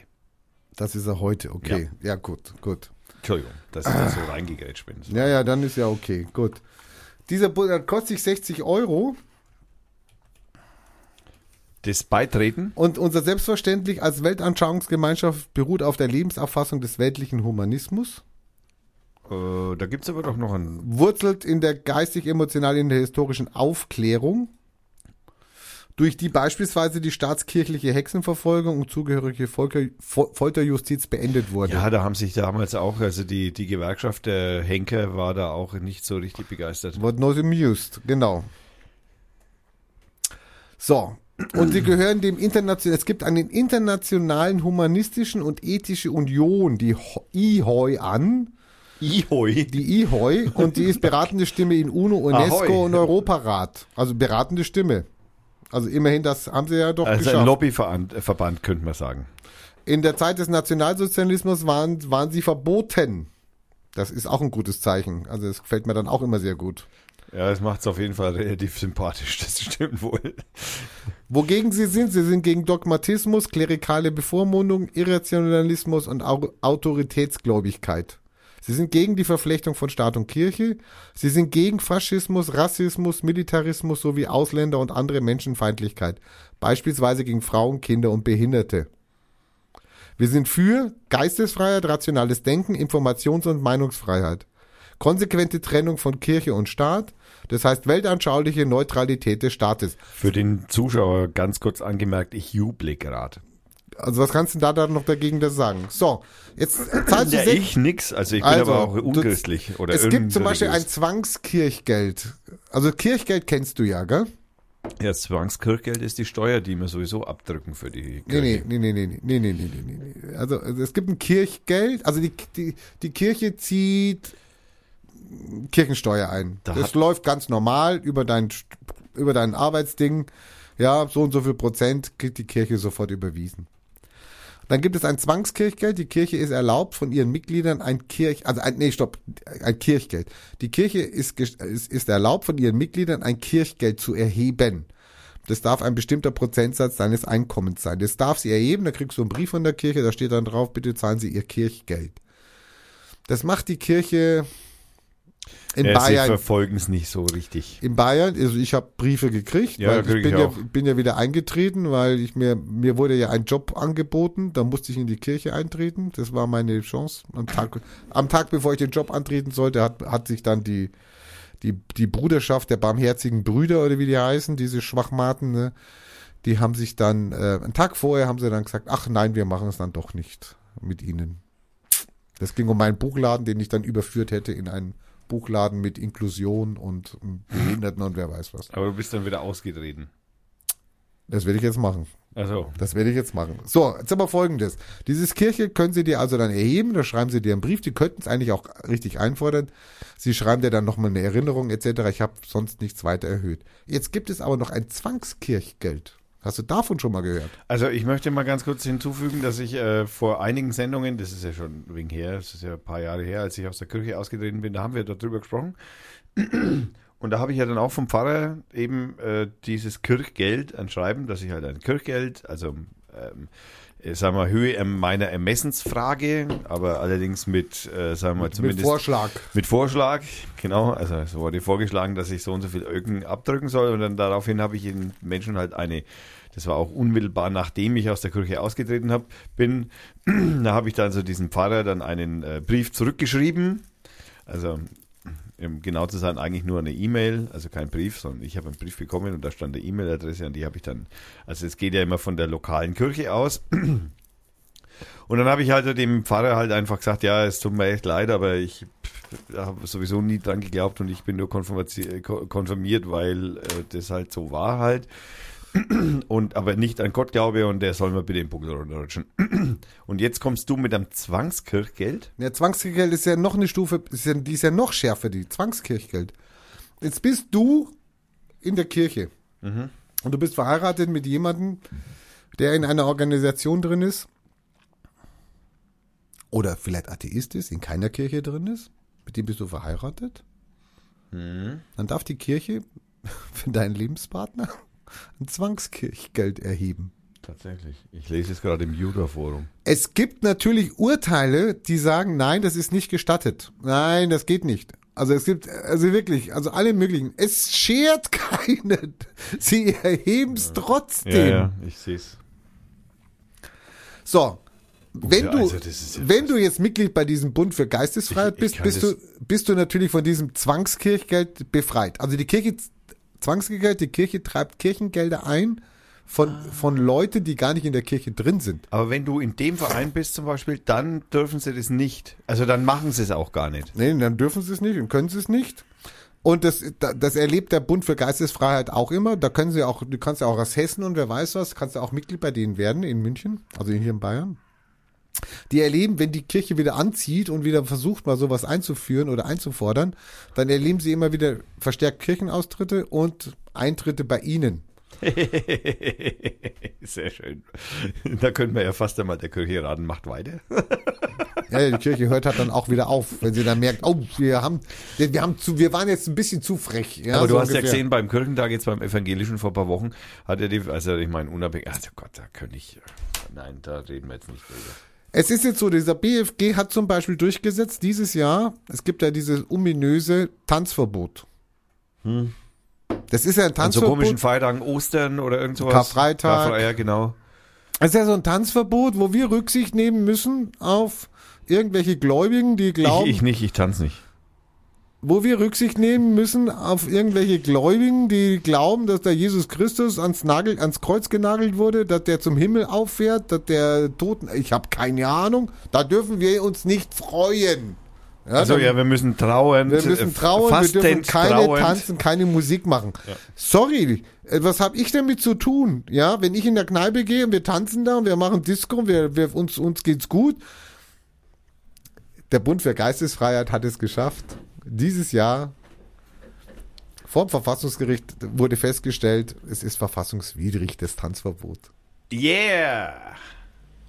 Das ist er heute, okay. Ja, gut, gut. Entschuldigung, dass ich da so reingegrätscht bin. Ja, ja, dann ist ja okay, gut. Dieser Bu- das kostet sich 60 Euro Das Beitreten, und unser Selbstverständlich als Weltanschauungsgemeinschaft beruht auf der Lebensauffassung des weltlichen Humanismus, äh, da gibt es aber doch noch ein. wurzelt in der geistig-emotional in der historischen Aufklärung, durch die beispielsweise die staatskirchliche Hexenverfolgung und zugehörige Volker, Fol- Folterjustiz beendet wurde. Ja, da haben sich damals auch, also die, die Gewerkschaft der Henker war da auch nicht so richtig begeistert. What not amused, genau. So. Und sie gehören dem internationalen, es gibt einen internationalen humanistischen und ethische Union, die Ho- IHOI an, Ihoi. die IHOI, und die ist beratende Stimme in UNO, UNESCO Ahoi. und Europarat. Also beratende Stimme. Also immerhin, das haben sie ja doch Also ein geschafft. Lobbyverband, äh, könnte man sagen. In der Zeit des Nationalsozialismus waren, waren sie verboten. Das ist auch ein gutes Zeichen. Also das gefällt mir dann auch immer sehr gut. Ja, das macht es auf jeden Fall relativ sympathisch, das stimmt wohl. Wogegen sie sind, sie sind gegen Dogmatismus, klerikale Bevormundung, Irrationalismus und Au Autoritätsgläubigkeit. Sie sind gegen die Verflechtung von Staat und Kirche. Sie sind gegen Faschismus, Rassismus, Militarismus sowie Ausländer und andere Menschenfeindlichkeit, beispielsweise gegen Frauen, Kinder und Behinderte. Wir sind für Geistesfreiheit, rationales Denken, Informations- und Meinungsfreiheit. Konsequente Trennung von Kirche und Staat, das heißt weltanschauliche Neutralität des Staates. Für den Zuschauer ganz kurz angemerkt, ich juble gerade. Also was kannst du da dann noch dagegen das sagen? So, jetzt zahlst du Ja, ich nix, also ich bin Also, aber auch unchristlich. Oder Es gibt zum Beispiel ein. Zwangskirchgeld. Also Kirchgeld kennst du ja, gell? Ja, Zwangskirchgeld ist die Steuer, die wir sowieso abdrücken für die Kirche. nee, nee, nee, nee, nee, nee, nee, nee, nee. Also, es gibt ein Kirchgeld, also die, die, die Kirche zieht Kirchensteuer ein. Da das läuft ganz normal über dein, über dein Arbeitsding. Ja, so und so viel Prozent kriegt die Kirche sofort überwiesen. Dann gibt es ein Zwangskirchgeld. Die Kirche ist erlaubt, von ihren Mitgliedern ein Kirch, also ein, nee, stopp, ein Kirchgeld. Die Kirche ist, ist, ist erlaubt, von ihren Mitgliedern ein Kirchgeld zu erheben. Das darf ein bestimmter Prozentsatz deines Einkommens sein. Das darf sie erheben, da kriegst du einen Brief von der Kirche, da steht dann drauf, bitte zahlen Sie Ihr Kirchgeld. Das macht die Kirche in Äh, Bayern. verfolgen es nicht so richtig. In Bayern, also ich habe Briefe gekriegt, Ja, weil ich bin ich ja, bin ja wieder eingetreten, weil ich mir, mir wurde ja ein Job angeboten, da musste ich in die Kirche eintreten. Das war meine Chance. Am Tag, am Tag bevor ich den Job antreten sollte, hat, hat sich dann die, die, die Bruderschaft der barmherzigen Brüder oder wie die heißen, diese Schwachmaten, ne, die haben sich dann, äh, einen Tag vorher haben sie dann gesagt, ach nein, wir machen es dann doch nicht mit ihnen. Das ging um meinen Buchladen, den ich dann überführt hätte in einen Buchladen mit Inklusion und Behinderten und wer weiß was. Aber du bist dann wieder ausgetreten. Das werde ich jetzt machen. Also, Das werde ich jetzt machen. So, jetzt aber folgendes. Dieses Kirche können Sie dir also dann erheben, da schreiben Sie dir einen Brief, die könnten es eigentlich auch richtig einfordern. Sie schreiben dir dann nochmal eine Erinnerung etc. Ich habe sonst nichts weiter erhöht. Jetzt gibt es aber noch ein Zwangskirchgeld. Hast du davon schon mal gehört? also ich möchte mal ganz kurz hinzufügen, dass ich äh, vor einigen Sendungen, das ist ja schon wegen her, das ist ja ein paar Jahre her, als ich aus der Kirche ausgetreten bin, da haben wir darüber gesprochen. Und da habe ich ja dann auch vom Pfarrer eben äh, dieses Kirchgeld, ein Schreiben, dass ich halt ein Kirchgeld, also ähm, äh, sagen wir, Höhe meiner Ermessensfrage, aber allerdings mit, äh, sagen wir, Mit zumindest Vorschlag. mit Vorschlag, genau. Also es wurde vorgeschlagen, dass ich so und so viel Öken abdrücken soll und dann daraufhin habe ich den Menschen halt eine, das war auch unmittelbar nachdem ich aus der Kirche ausgetreten habe, bin, da habe ich dann so diesen Pfarrer dann einen äh, Brief zurückgeschrieben, also um genau zu sein, eigentlich nur eine E-Mail, also kein Brief, sondern ich habe einen Brief bekommen und da stand eine E-Mail-Adresse und die habe ich dann, also es geht ja immer von der lokalen Kirche aus. Und dann habe ich halt dem Pfarrer halt einfach gesagt, ja, es tut mir echt leid, aber ich habe sowieso nie dran geglaubt und ich bin nur konfirmiert, weil äh, das halt so war halt. Und aber nicht an Gott glaube und der soll mir bitte den Buckel runterrutschen. Und jetzt kommst du mit einem Zwangskirchgeld. Ja, Zwangskirchgeld ist ja noch eine Stufe, ist ja, die ist ja noch schärfer, die Zwangskirchgeld. Jetzt bist du in der Kirche und du bist verheiratet mit jemandem, der in einer Organisation drin ist oder vielleicht Atheist ist, in keiner Kirche drin ist, mit dem bist du verheiratet. Dann darf die Kirche für deinen Lebenspartner ein Zwangskirchgeld erheben. Tatsächlich. Ich lese es gerade im Juda-Forum. Es gibt natürlich Urteile, die sagen, nein, das ist nicht gestattet. Nein, das geht nicht. Also es gibt, also wirklich, also alle möglichen. Es schert keinen. Sie erheben es trotzdem. ich sehe es. So. Wenn Ja, du, also ist ja wenn du jetzt Mitglied bei diesem Bund für Geistesfreiheit Ich- ich bist, bist du, bist du natürlich von diesem Zwangskirchgeld befreit. Also die Kirche, Zwangskirchgeld, die Kirche treibt Kirchengelder ein von, Ah. von Leuten, die gar nicht in der Kirche drin sind. Aber wenn du in dem Verein bist zum Beispiel, dann dürfen sie das nicht. Also dann machen sie es auch gar nicht. Nee, dann dürfen sie es nicht und können sie es nicht. Und das, da- das erlebt der Bund für Geistesfreiheit auch immer. Da können sie auch, du kannst ja auch aus Hessen und wer weiß was, kannst du auch Mitglied bei denen werden in München, also hier in Bayern. Die erleben, wenn die Kirche wieder anzieht und wieder versucht, mal sowas einzuführen oder einzufordern, dann erleben sie immer wieder verstärkt Kirchenaustritte und Eintritte bei ihnen. Sehr schön. Da könnten wir ja fast einmal der Kirche raten, macht weiter. Ja, die Kirche hört halt dann auch wieder auf, wenn sie dann merkt, oh, wir haben, wir haben zu, wir waren jetzt ein bisschen zu frech. Ja, Aber du so hast ja ungefähr. gesehen, beim Kirchentag jetzt beim Evangelischen vor ein paar Wochen, hat er die, also ich meine, unabhängig, also Gott, da könnte ich, nein, da reden wir jetzt nicht drüber. Es ist jetzt so, dieser BFG hat zum Beispiel durchgesetzt, dieses Jahr, es gibt ja dieses ominöse Tanzverbot. Das ist ja ein An so Tanzverbot. komischen Feiertagen, Ostern oder irgend sowas. Karfreitag. Karfre ja, genau. Es ist ja so ein Tanzverbot, wo wir Rücksicht nehmen müssen auf irgendwelche Gläubigen, die glauben, Ich, ich nicht, ich tanze nicht. Wo wir Rücksicht nehmen müssen auf irgendwelche Gläubigen, die glauben, dass der Jesus Christus ans Nagel, ans Kreuz genagelt wurde, dass der zum Himmel auffährt, dass der Toten, ich habe keine Ahnung, da dürfen wir uns nicht freuen. Ja, Also dann- ja, wir müssen trauern. wir müssen trauern, wir dürfen keine tanzen, keine Musik machen. Sorry, äh, was habe ich damit zu tun? Ja, wenn ich in der Kneipe gehe und wir tanzen da und wir machen Disco, wir, wir, uns, uns geht's gut. Der Bund für Geistesfreiheit hat es geschafft. Dieses Jahr vom Verfassungsgericht wurde festgestellt, es ist verfassungswidrig, das Tanzverbot. Yeah!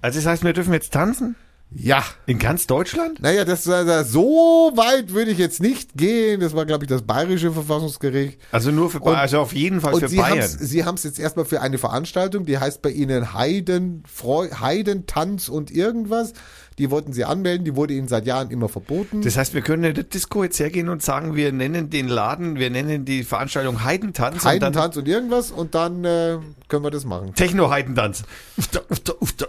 Also das heißt, wir dürfen jetzt tanzen? Ja. In ganz Deutschland? Naja, das, äh, so weit würde ich jetzt nicht gehen. Das war, glaube ich, das bayerische Verfassungsgericht. Also nur für Und- also auf jeden Fall Und für Sie Bayern. haben's, Sie haben es jetzt erstmal für eine Veranstaltung, die heißt bei Ihnen Heiden, Freu, Heidentanz und irgendwas. Die wollten Sie anmelden, die wurde Ihnen seit Jahren immer verboten. Das heißt, wir können in der Disco jetzt hergehen und sagen, wir nennen den Laden, wir nennen die Veranstaltung Heidentanz und dann Heidentanz und irgendwas und dann äh, können wir das machen. Techno-Heidentanz. Ufta.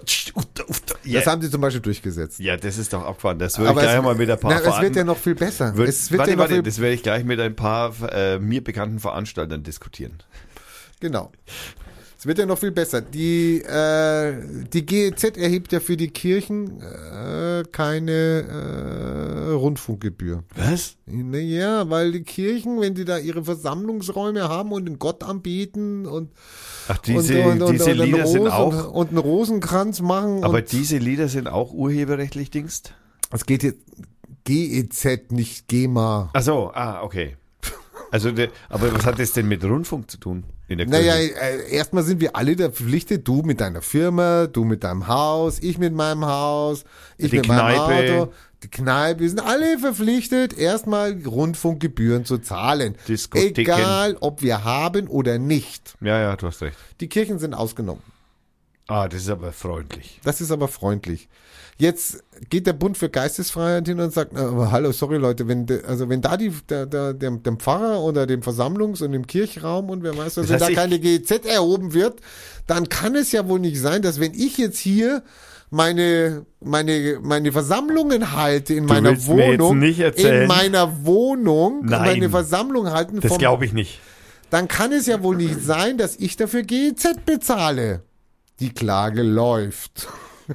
Das Yeah. haben Sie zum Beispiel durchgesetzt. Ja, das ist doch abgefahren. Das würde ich gleich es, mal mit ein paar na, es wird ja noch viel besser. Wird, es wird warte, ja warte, viel, das werde ich gleich mit ein paar äh, mir bekannten Veranstaltern diskutieren. Genau. Es wird ja noch viel besser. Die, äh, die GEZ erhebt ja für die Kirchen äh, keine äh, Rundfunkgebühr. Was? Naja, weil die Kirchen, wenn die da ihre Versammlungsräume haben und den Gott anbeten und, Ach, diese, und, und, und, diese und, einen Lieder sind auch, und einen Rosenkranz machen. aber und diese Lieder sind auch urheberrechtlich Dingst? es geht jetzt GEZ, nicht GEMA. Ach so, ah, okay. Also, der, aber was hat das denn mit Rundfunk zu tun? In der Naja, äh, erstmal sind wir alle verpflichtet, du mit deiner Firma, du mit deinem Haus, ich mit meinem Haus, ich Die mit meinem Kneipe. Auto, die Kneipe, wir sind alle verpflichtet, erstmal Rundfunkgebühren zu zahlen. Diskotheken. Egal, ob wir haben oder nicht. ja, ja, du hast recht. Die Kirchen sind ausgenommen. Ah, das ist aber freundlich. Das ist aber freundlich. Jetzt geht der Bund für Geistesfreiheit hin und sagt, na, hallo, sorry Leute, wenn de, also wenn da die der, der, dem, Pfarrer oder dem Versammlungs- und dem Kirchraum und wer weiß was, Das wenn da keine GEZ erhoben wird, dann kann es ja wohl nicht sein, dass wenn ich jetzt hier meine meine meine Versammlungen halte in meiner mir jetzt Wohnung, in meiner Wohnung Nein. meine Versammlung halten, Das glaube ich nicht. dann kann es ja wohl nicht sein, dass ich dafür GEZ bezahle. Die Klage läuft.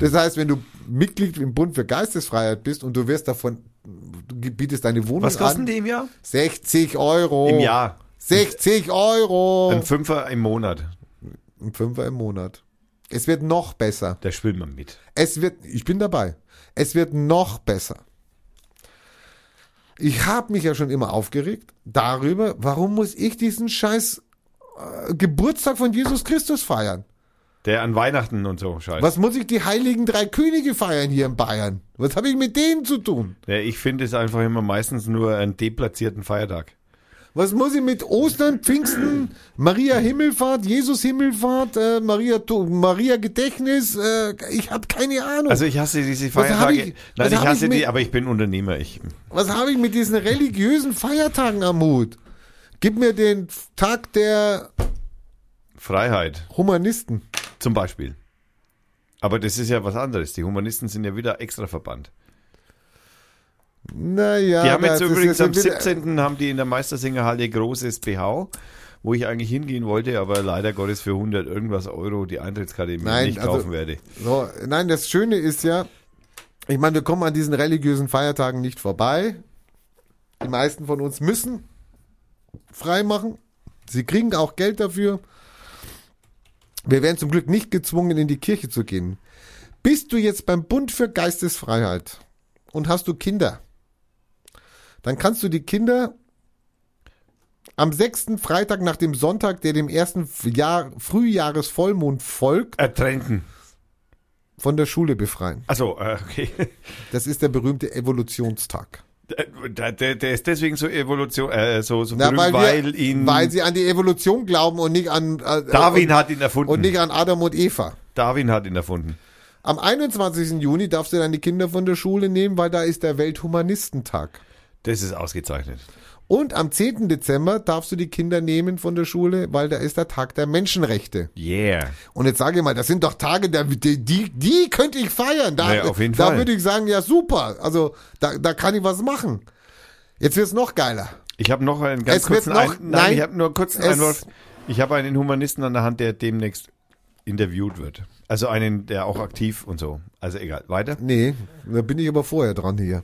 Das heißt, wenn du Mitglied im Bund für Geistesfreiheit bist und du wirst davon, du bietest deine Wohnung Was kosten an, die im Jahr? 60 Euro. Im Jahr. 60 Euro. Ein Fünfer im Monat. Ein Fünfer im Monat. Es wird noch besser. Da spielt man mit. Es wird, ich bin dabei. Es wird noch besser. Ich habe mich ja schon immer aufgeregt darüber, warum muss ich diesen scheiß äh, Geburtstag von Jesus Christus feiern? Der an Weihnachten und so scheiße. Was muss ich die heiligen drei Könige feiern hier in Bayern? Was habe ich mit denen zu tun? Ja, ich finde es einfach immer meistens nur einen deplatzierten Feiertag. Was muss ich mit Ostern, Pfingsten, Maria Himmelfahrt, Jesus Himmelfahrt, äh, Maria, Maria Gedächtnis? Äh, ich habe keine Ahnung. Also ich hasse diese Feiertage. ich- Nein, ich hasse ich die, mit- aber ich bin Unternehmer. Ich, Was habe ich mit diesen religiösen Feiertagen am Hut? Gib mir den Tag der Freiheit Humanisten. Zum Beispiel. Aber das ist ja was anderes. Die Humanisten sind ja wieder extra verbannt. Naja, Die haben jetzt übrigens am wieder- 17. haben die in der Meistersingerhalle großes BH, wo ich eigentlich hingehen wollte, aber leider Gottes für 100 irgendwas Euro die Eintrittskarte Nein, nicht also- kaufen werde. So, nein, das Schöne ist ja, ich meine, wir kommen an diesen religiösen Feiertagen nicht vorbei. Die meisten von uns müssen frei machen. Sie kriegen auch Geld dafür. Wir werden zum Glück nicht gezwungen, in die Kirche zu gehen. Bist du jetzt beim Bund für Geistesfreiheit und hast du Kinder, dann kannst du die Kinder am sechsten Freitag nach dem Sonntag, der dem ersten Jahr, Frühjahresvollmond folgt, Ertränken. von der Schule befreien. Äh, okay. Das ist der berühmte Evolutionstag. Der, der, der ist deswegen so Evolution, äh, so, so Na, berühmt, weil, weil, wir, ihn weil sie an die Evolution glauben und nicht an äh, Darwin und, hat ihn erfunden. und nicht an Adam und Eva. Darwin hat ihn erfunden. Am 21. Juni darfst du deine Kinder von der Schule nehmen, weil da ist der Welthumanistentag. Das ist ausgezeichnet. Und am 10. Dezember darfst du die Kinder nehmen von der Schule, weil da ist der Tag der Menschenrechte. Yeah. Und jetzt sage ich mal, das sind doch Tage, da- die, die, die könnte ich feiern. Da, Naja, auf jeden da Fall. würde ich sagen, ja super. Also da, da kann ich was machen. Jetzt wird's noch geiler. Ich habe noch einen ganz Es kurzen noch- Ein, nein, nein, ich habe nur es- Einwurf. Ich habe einen Humanisten an der Hand, der demnächst interviewt wird. Also einen, der auch aktiv und so. Also egal. Weiter? Nee, da bin ich aber vorher dran hier.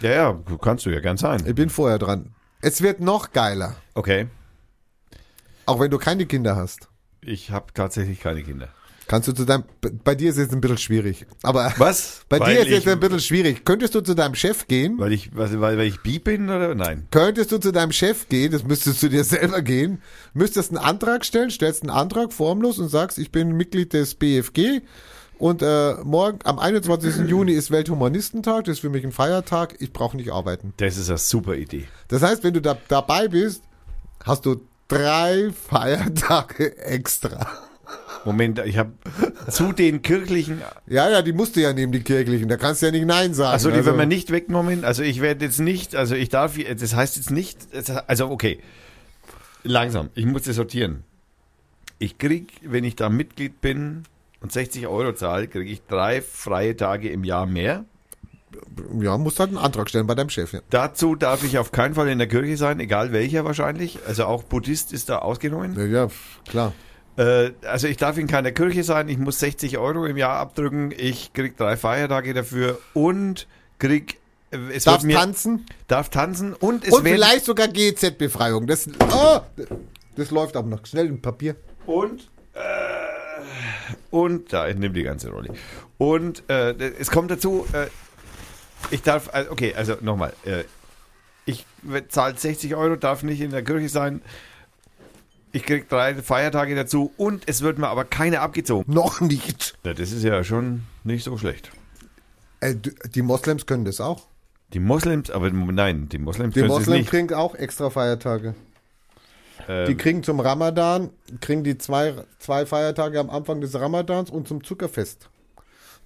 Ja, ja, kannst du ja gern sein. Ich bin vorher dran. Es wird noch geiler. Okay. Auch wenn du keine Kinder hast. Ich habe tatsächlich keine Kinder. Kannst du zu deinem, bei dir ist es ein bisschen schwierig. Aber Was? bei Weil dir ist es ich- ein bisschen schwierig. Könntest du zu deinem Chef gehen? Weil ich, weil, weil ich bi bin oder? Nein. Könntest du zu deinem Chef gehen, das müsstest du dir selber gehen, müsstest einen Antrag stellen, stellst einen Antrag formlos und sagst, ich bin Mitglied des BFG und äh, morgen am 21. Juni ist Welthumanistentag, das ist für mich ein Feiertag, ich brauche nicht arbeiten. Das ist eine super Idee. Das heißt, wenn du da dabei bist, hast du drei Feiertage extra. Moment, ich habe zu den kirchlichen, Ja, ja, die musst du ja nehmen, die kirchlichen. Da kannst du ja nicht Nein sagen. also die werden wir nicht weggenommen. Also ich werde jetzt nicht, also ich darf, das heißt jetzt nicht, also okay, langsam, ich muss das sortieren. Ich krieg, wenn ich da Mitglied bin und 60 Euro zahle, kriege ich drei freie Tage im Jahr mehr. Ja, musst halt einen Antrag stellen bei deinem Chef. Ja. Dazu darf ich auf keinen Fall in der Kirche sein, egal welcher wahrscheinlich. Also auch Buddhist ist da ausgenommen. Ja, ja, klar. Äh, also ich darf in keiner Kirche sein, ich muss 60 Euro im Jahr abdrücken, ich krieg drei Feiertage dafür und krieg es wird mir, tanzen darf tanzen und es und werden, vielleicht sogar GZ-Befreiung. Das, oh, das läuft aber noch schnell im Papier. und äh, und da nimmt die ganze Rolle. Und äh, es kommt dazu, äh, ich darf, also, okay, also nochmal, äh, ich zahle 60 Euro, darf nicht in der Kirche sein. Ich krieg drei Feiertage dazu und es wird mir aber keine abgezogen. Noch nicht. Ja, das ist ja schon nicht so schlecht. Äh, die Moslems können das auch. Die Moslems, aber nein, die Moslems Die können es Moslems nicht. kriegen auch extra Feiertage. Ähm, Die kriegen zum Ramadan, kriegen die zwei, zwei Feiertage am Anfang des Ramadans und zum Zuckerfest.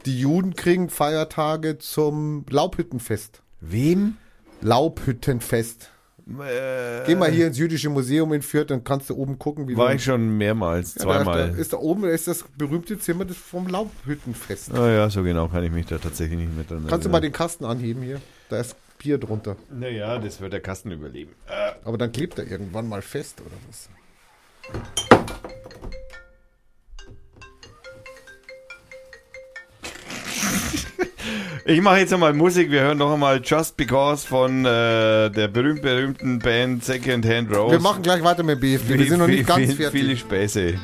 Die Juden kriegen Feiertage zum Laubhüttenfest. Wem? Laubhüttenfest. Äh, Geh mal hier ins jüdische Museum in Fürth, dann kannst du oben gucken, wie War ich schon mehrmals, Ja, da- Da zweimal. ist da oben ist das berühmte Zimmer des, vom Laubhüttenfest. Ah ja, so genau kann ich mich da tatsächlich nicht mehr dran Kannst du mal den Kasten anheben hier? Da ist Bier drunter. Naja, das wird der Kasten überleben. Äh, Aber dann klebt er irgendwann mal fest, oder was? Ich mache jetzt nochmal Musik. Wir hören noch einmal Just Because von äh, der berühmt-berühmten Band Second Hand Rose. Wir machen gleich weiter mit BFD. Wir sind noch nicht ganz viel, fertig. Viele Späße.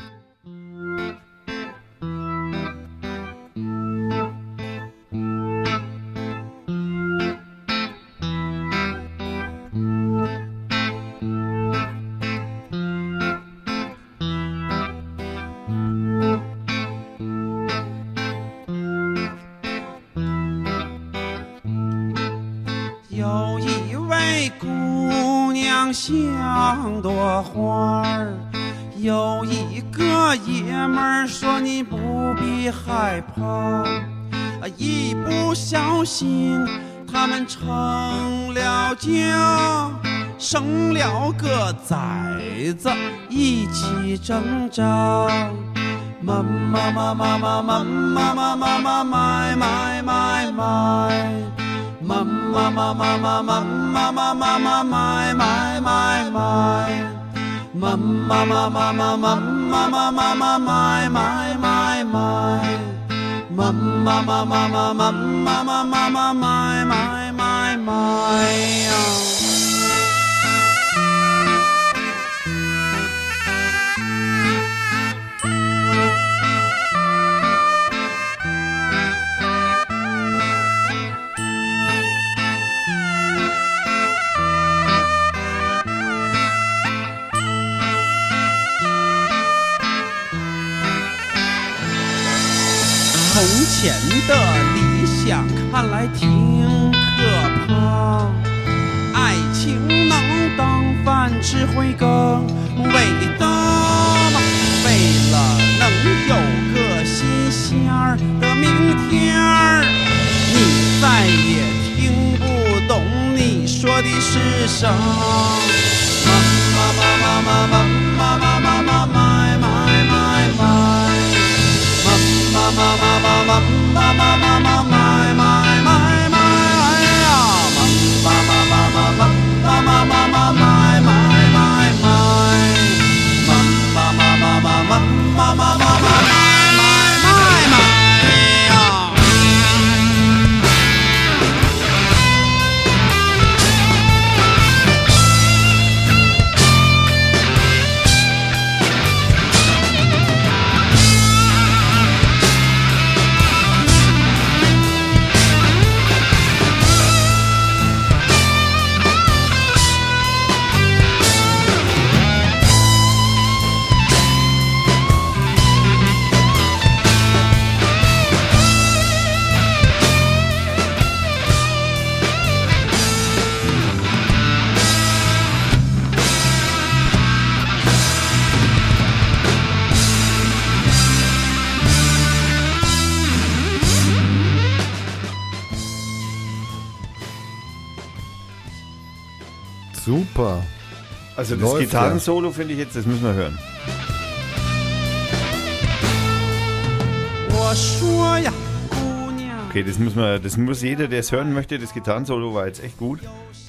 怕，啊一不小心他们成了家，生了个崽子，一起挣扎。妈妈妈妈妈妈妈妈妈妈买买买买。妈妈妈妈妈妈妈妈妈妈买买买买，妈妈妈妈妈妈妈妈妈妈买买买买，Mama, mama, mama, mama, my, my, my, my, my, my, my, my, my, my, 前的理想看来挺可怕，爱情能当饭吃会更伟大吗？为了能有个新鲜儿的明天儿，你再也听不懂你说的是啥。妈妈妈妈妈妈妈 das läuft. Das Gitarrensolo ja. finde ich jetzt, das müssen wir hören. Okay, das muss man, das muss jeder, der es hören möchte, das Gitarren-Solo war jetzt echt gut.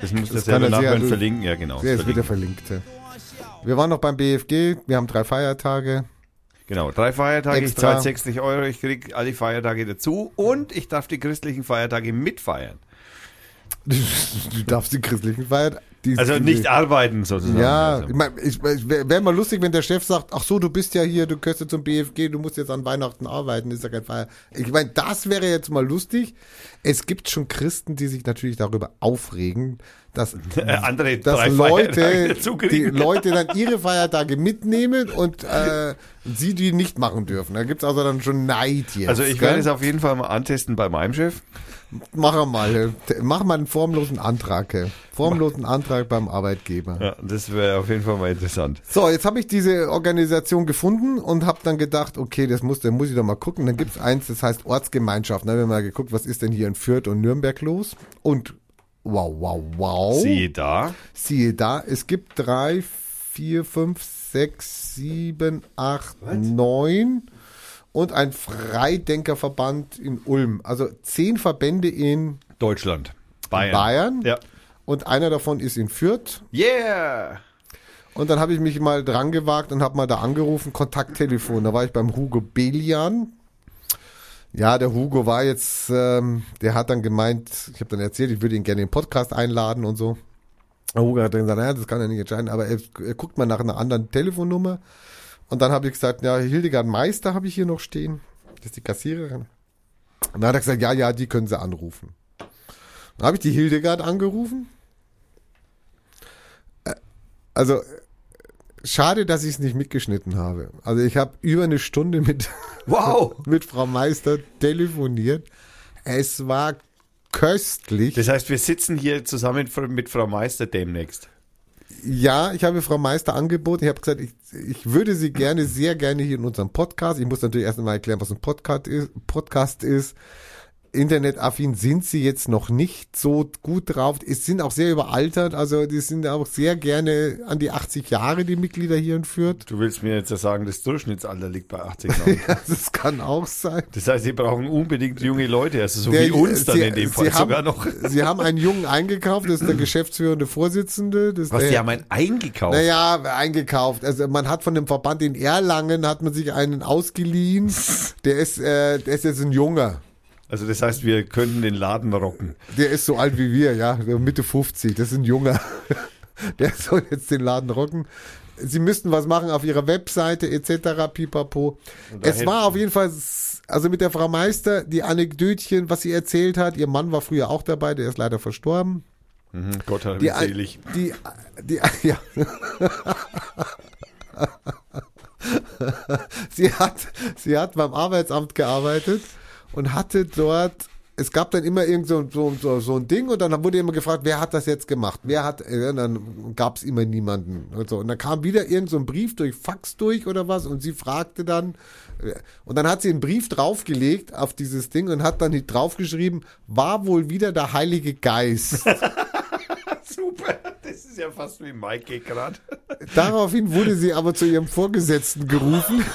Das muss das selber nachhören, verlinken, ja genau. Der ist wieder verlinkt. Wir waren noch beim BFG, wir haben drei Feiertage. Genau, drei Feiertage, Extra. ich zahle 60 Euro, ich kriege alle Feiertage dazu und ich darf die christlichen Feiertage mitfeiern. Du darfst die christlichen Feiertage die, Also nicht arbeiten sozusagen. Ja, also. ich mein, ich, ich wäre wär mal lustig, wenn der Chef sagt, ach so, du bist ja hier, du gehörst ja zum BFG, du musst jetzt an Weihnachten arbeiten, ist ja kein Feier. Ich meine, das wäre jetzt mal lustig. Es gibt schon Christen, die sich natürlich darüber aufregen, dass, Äh, andere dass Leute, die. Leute dann ihre Feiertage mitnehmen und äh, sie die nicht machen dürfen. Da gibt's also dann schon Neid jetzt. Also ich werde es auf jeden Fall mal antesten bei meinem Chef. Mach mal, mach mal einen formlosen Antrag. ey. Formlosen Antrag beim Arbeitgeber. Ja, das wäre auf jeden Fall mal interessant. So, jetzt habe ich diese Organisation gefunden und habe dann gedacht, okay, das muss, da muss ich doch mal gucken. Dann gibt's eins, das heißt Ortsgemeinschaft. Dann haben wir mal geguckt, was ist denn hier in Fürth und Nürnberg los? Und wow, wow, wow. Siehe da. Siehe da, es gibt drei, vier, fünf, sechs, sieben, acht, neun und ein Freidenkerverband in Ulm. Also zehn Verbände in Deutschland. Bayern. Bayern. Ja. Und einer davon ist in Fürth. Yeah! Und dann habe ich mich mal dran gewagt und habe mal da angerufen, Kontakttelefon. Da war ich beim Hugo Belian. Ja, der Hugo war jetzt, ähm, der hat dann gemeint, ich habe dann erzählt, ich würde ihn gerne in den Podcast einladen und so. Der Hugo hat dann gesagt, naja, das kann er nicht entscheiden, aber er, er guckt mal nach einer anderen Telefonnummer. Und dann habe ich gesagt, ja, Hildegard Meister habe ich hier noch stehen. Das ist die Kassiererin. Und dann hat er gesagt, ja, ja, die können sie anrufen. Dann habe ich die Hildegard angerufen. Äh, Also, schade, dass ich es nicht mitgeschnitten habe. Also ich habe über eine Stunde mit, Wow! mit Frau Meister telefoniert. Es war köstlich. Das heißt, wir sitzen hier zusammen mit Frau Meister demnächst. Ja, ich habe Frau Meister angeboten. Ich habe gesagt, ich, ich würde sie gerne, sehr gerne hier in unserem Podcast. Ich muss natürlich erst einmal erklären, was ein Podcast ist. Podcast ist. Internetaffin sind sie jetzt noch nicht so gut drauf. Es sind auch sehr überaltert. Also die sind auch sehr gerne an die 80 Jahre, die Mitglieder hier in Fürth. Du willst mir jetzt ja sagen, das Durchschnittsalter liegt bei 80 Jahren. Ja, das kann auch sein. Das heißt, sie brauchen unbedingt junge Leute, also so Der- wie uns dann Sie- in dem Sie Fall haben, sogar noch. Sie haben einen Jungen eingekauft, das ist der geschäftsführende Vorsitzende. Das Was, der, die haben einen eingekauft? Naja, eingekauft. Also man hat von dem Verband in Erlangen, hat man sich einen ausgeliehen. Der ist, äh, der ist jetzt ein Junger. Also das heißt, wir könnten den Laden rocken. Der ist so alt wie wir, ja, Mitte 50. Das ist ein Junger. Der soll jetzt den Laden rocken. Sie müssten was machen auf ihrer Webseite etc. Pipapo. Es war auf jeden Fall, also mit der Frau Meister, die Anekdötchen, was sie erzählt hat. Ihr Mann war früher auch dabei, der ist leider verstorben. Mhm, Gott hat Die, selig. die, die, ja. sie hat, sie hat beim Arbeitsamt gearbeitet und hatte dort, es gab dann immer irgend so, so, so, so ein Ding und dann wurde immer gefragt, wer hat das jetzt gemacht? Wer hat, äh, dann gab es immer niemanden und so. Und dann kam wieder irgend so ein Brief durch Fax durch oder was und sie fragte dann, äh, und dann hat sie einen Brief draufgelegt auf dieses Ding und hat dann draufgeschrieben, war wohl wieder der Heilige Geist. Super, das ist ja fast wie Mike gerade. Daraufhin wurde sie aber zu ihrem Vorgesetzten gerufen.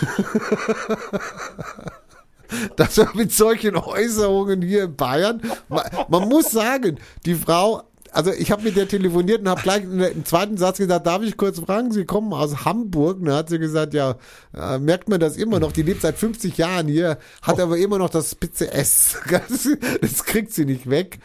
dass er mit solchen Äußerungen hier in Bayern, man, man muss sagen, die Frau, also ich habe mit der telefoniert und habe gleich im zweiten Satz gesagt, darf ich kurz fragen, Sie kommen aus Hamburg? Und dann hat sie gesagt, ja, äh, merkt man das immer noch, die lebt seit 50 Jahren hier, hat aber immer noch das spitze S. Das, das kriegt sie nicht weg.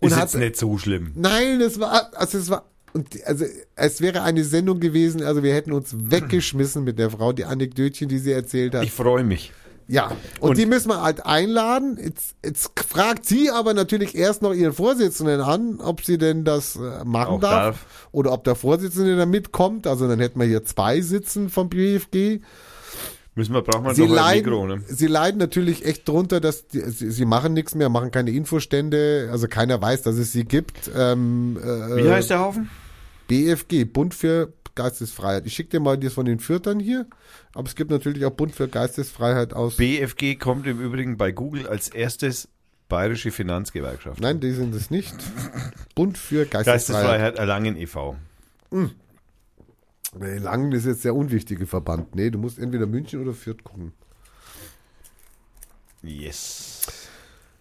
Und Ist hat, jetzt nicht so schlimm. Nein, das war, also es war, und also es wäre eine Sendung gewesen, also wir hätten uns weggeschmissen mit der Frau, die Anekdötchen, die sie erzählt hat. Ich freue mich. Ja, und, und- die müssen wir halt einladen. Jetzt, jetzt fragt sie aber natürlich erst noch ihren Vorsitzenden an, ob sie denn das äh, machen darf, darf. oder ob der Vorsitzende da mitkommt. Also dann hätten wir hier zwei sitzen vom BFG. Müssen wir, brauchen wir Sie noch ein leiden, Mikro, ne? sie leiden natürlich echt drunter, dass die, sie, sie machen nichts mehr, machen keine Infostände, also keiner weiß, dass es sie gibt. Ähm, äh, Wie heißt der Haufen? BFG, Bund für Geistesfreiheit. Ich schicke dir mal das von den Fürtern hier, aber es gibt natürlich auch Bund für Geistesfreiheit aus. BFG kommt im Übrigen bei Google als erstes Bayerische Finanzgewerkschaft. Nein, die sind es nicht. Bund für Geistesfreiheit. Geistesfreiheit Erlangen e.V. Nee, Langen ist jetzt der unwichtige Verband. Nee, du musst entweder München oder Fürth gucken. Yes.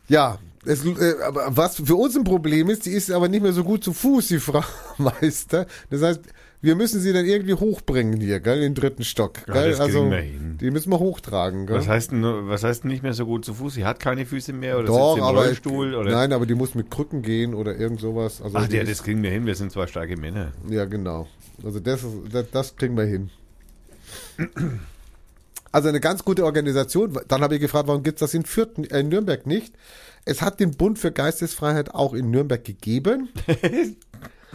Ja, es, äh, aber was für uns ein Problem ist, die ist aber nicht mehr so gut zu Fuß, die Frau Meister. Das heißt, wir müssen sie dann irgendwie hochbringen hier, gell, in den dritten Stock. Ja, Gell? das also, kriegen wir hin. die müssen wir hochtragen, gell? Was heißt, denn, was heißt nicht mehr so gut zu Fuß? Sie hat keine Füße mehr oder Doch, sitzt im Rollstuhl? Oder? nein, aber die muss mit Krücken gehen oder irgend sowas. Also Ach, ja, das kriegen wir hin. Wir sind zwei starke Männer. Ja, genau. Also das, das, das kriegen wir hin. Also eine ganz gute Organisation. Dann habe ich gefragt, warum gibt es das in, Fürth, äh, in Nürnberg nicht? Es hat den Bund für Geistesfreiheit auch in Nürnberg gegeben.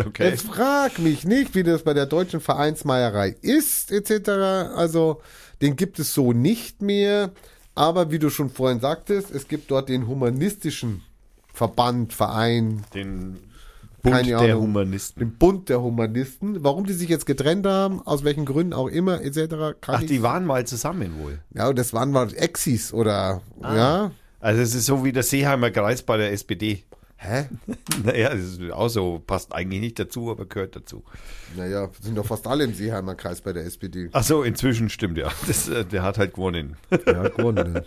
Okay. Jetzt frag mich nicht, wie das bei der deutschen Vereinsmeierei ist, etc. Also, den gibt es so nicht mehr. Aber wie du schon vorhin sagtest, es gibt dort den humanistischen Verband, Verein, Den Bund Keine der Ahnung. Humanisten. den Bund der Humanisten. Warum die sich jetzt getrennt haben, aus welchen Gründen auch immer, etc. Ach, die waren mal zusammen wohl. ja, das waren mal Exis oder, Ah. ja. Also es ist so wie der Seeheimer Kreis bei der SPD. Hä? Naja, das ist auch so, passt eigentlich nicht dazu, aber gehört dazu. Naja, sind doch fast alle im Seeheimer Kreis bei der SPD. Ach so, inzwischen stimmt ja. Das, äh, der hat halt gewonnen. Ja, gewonnen.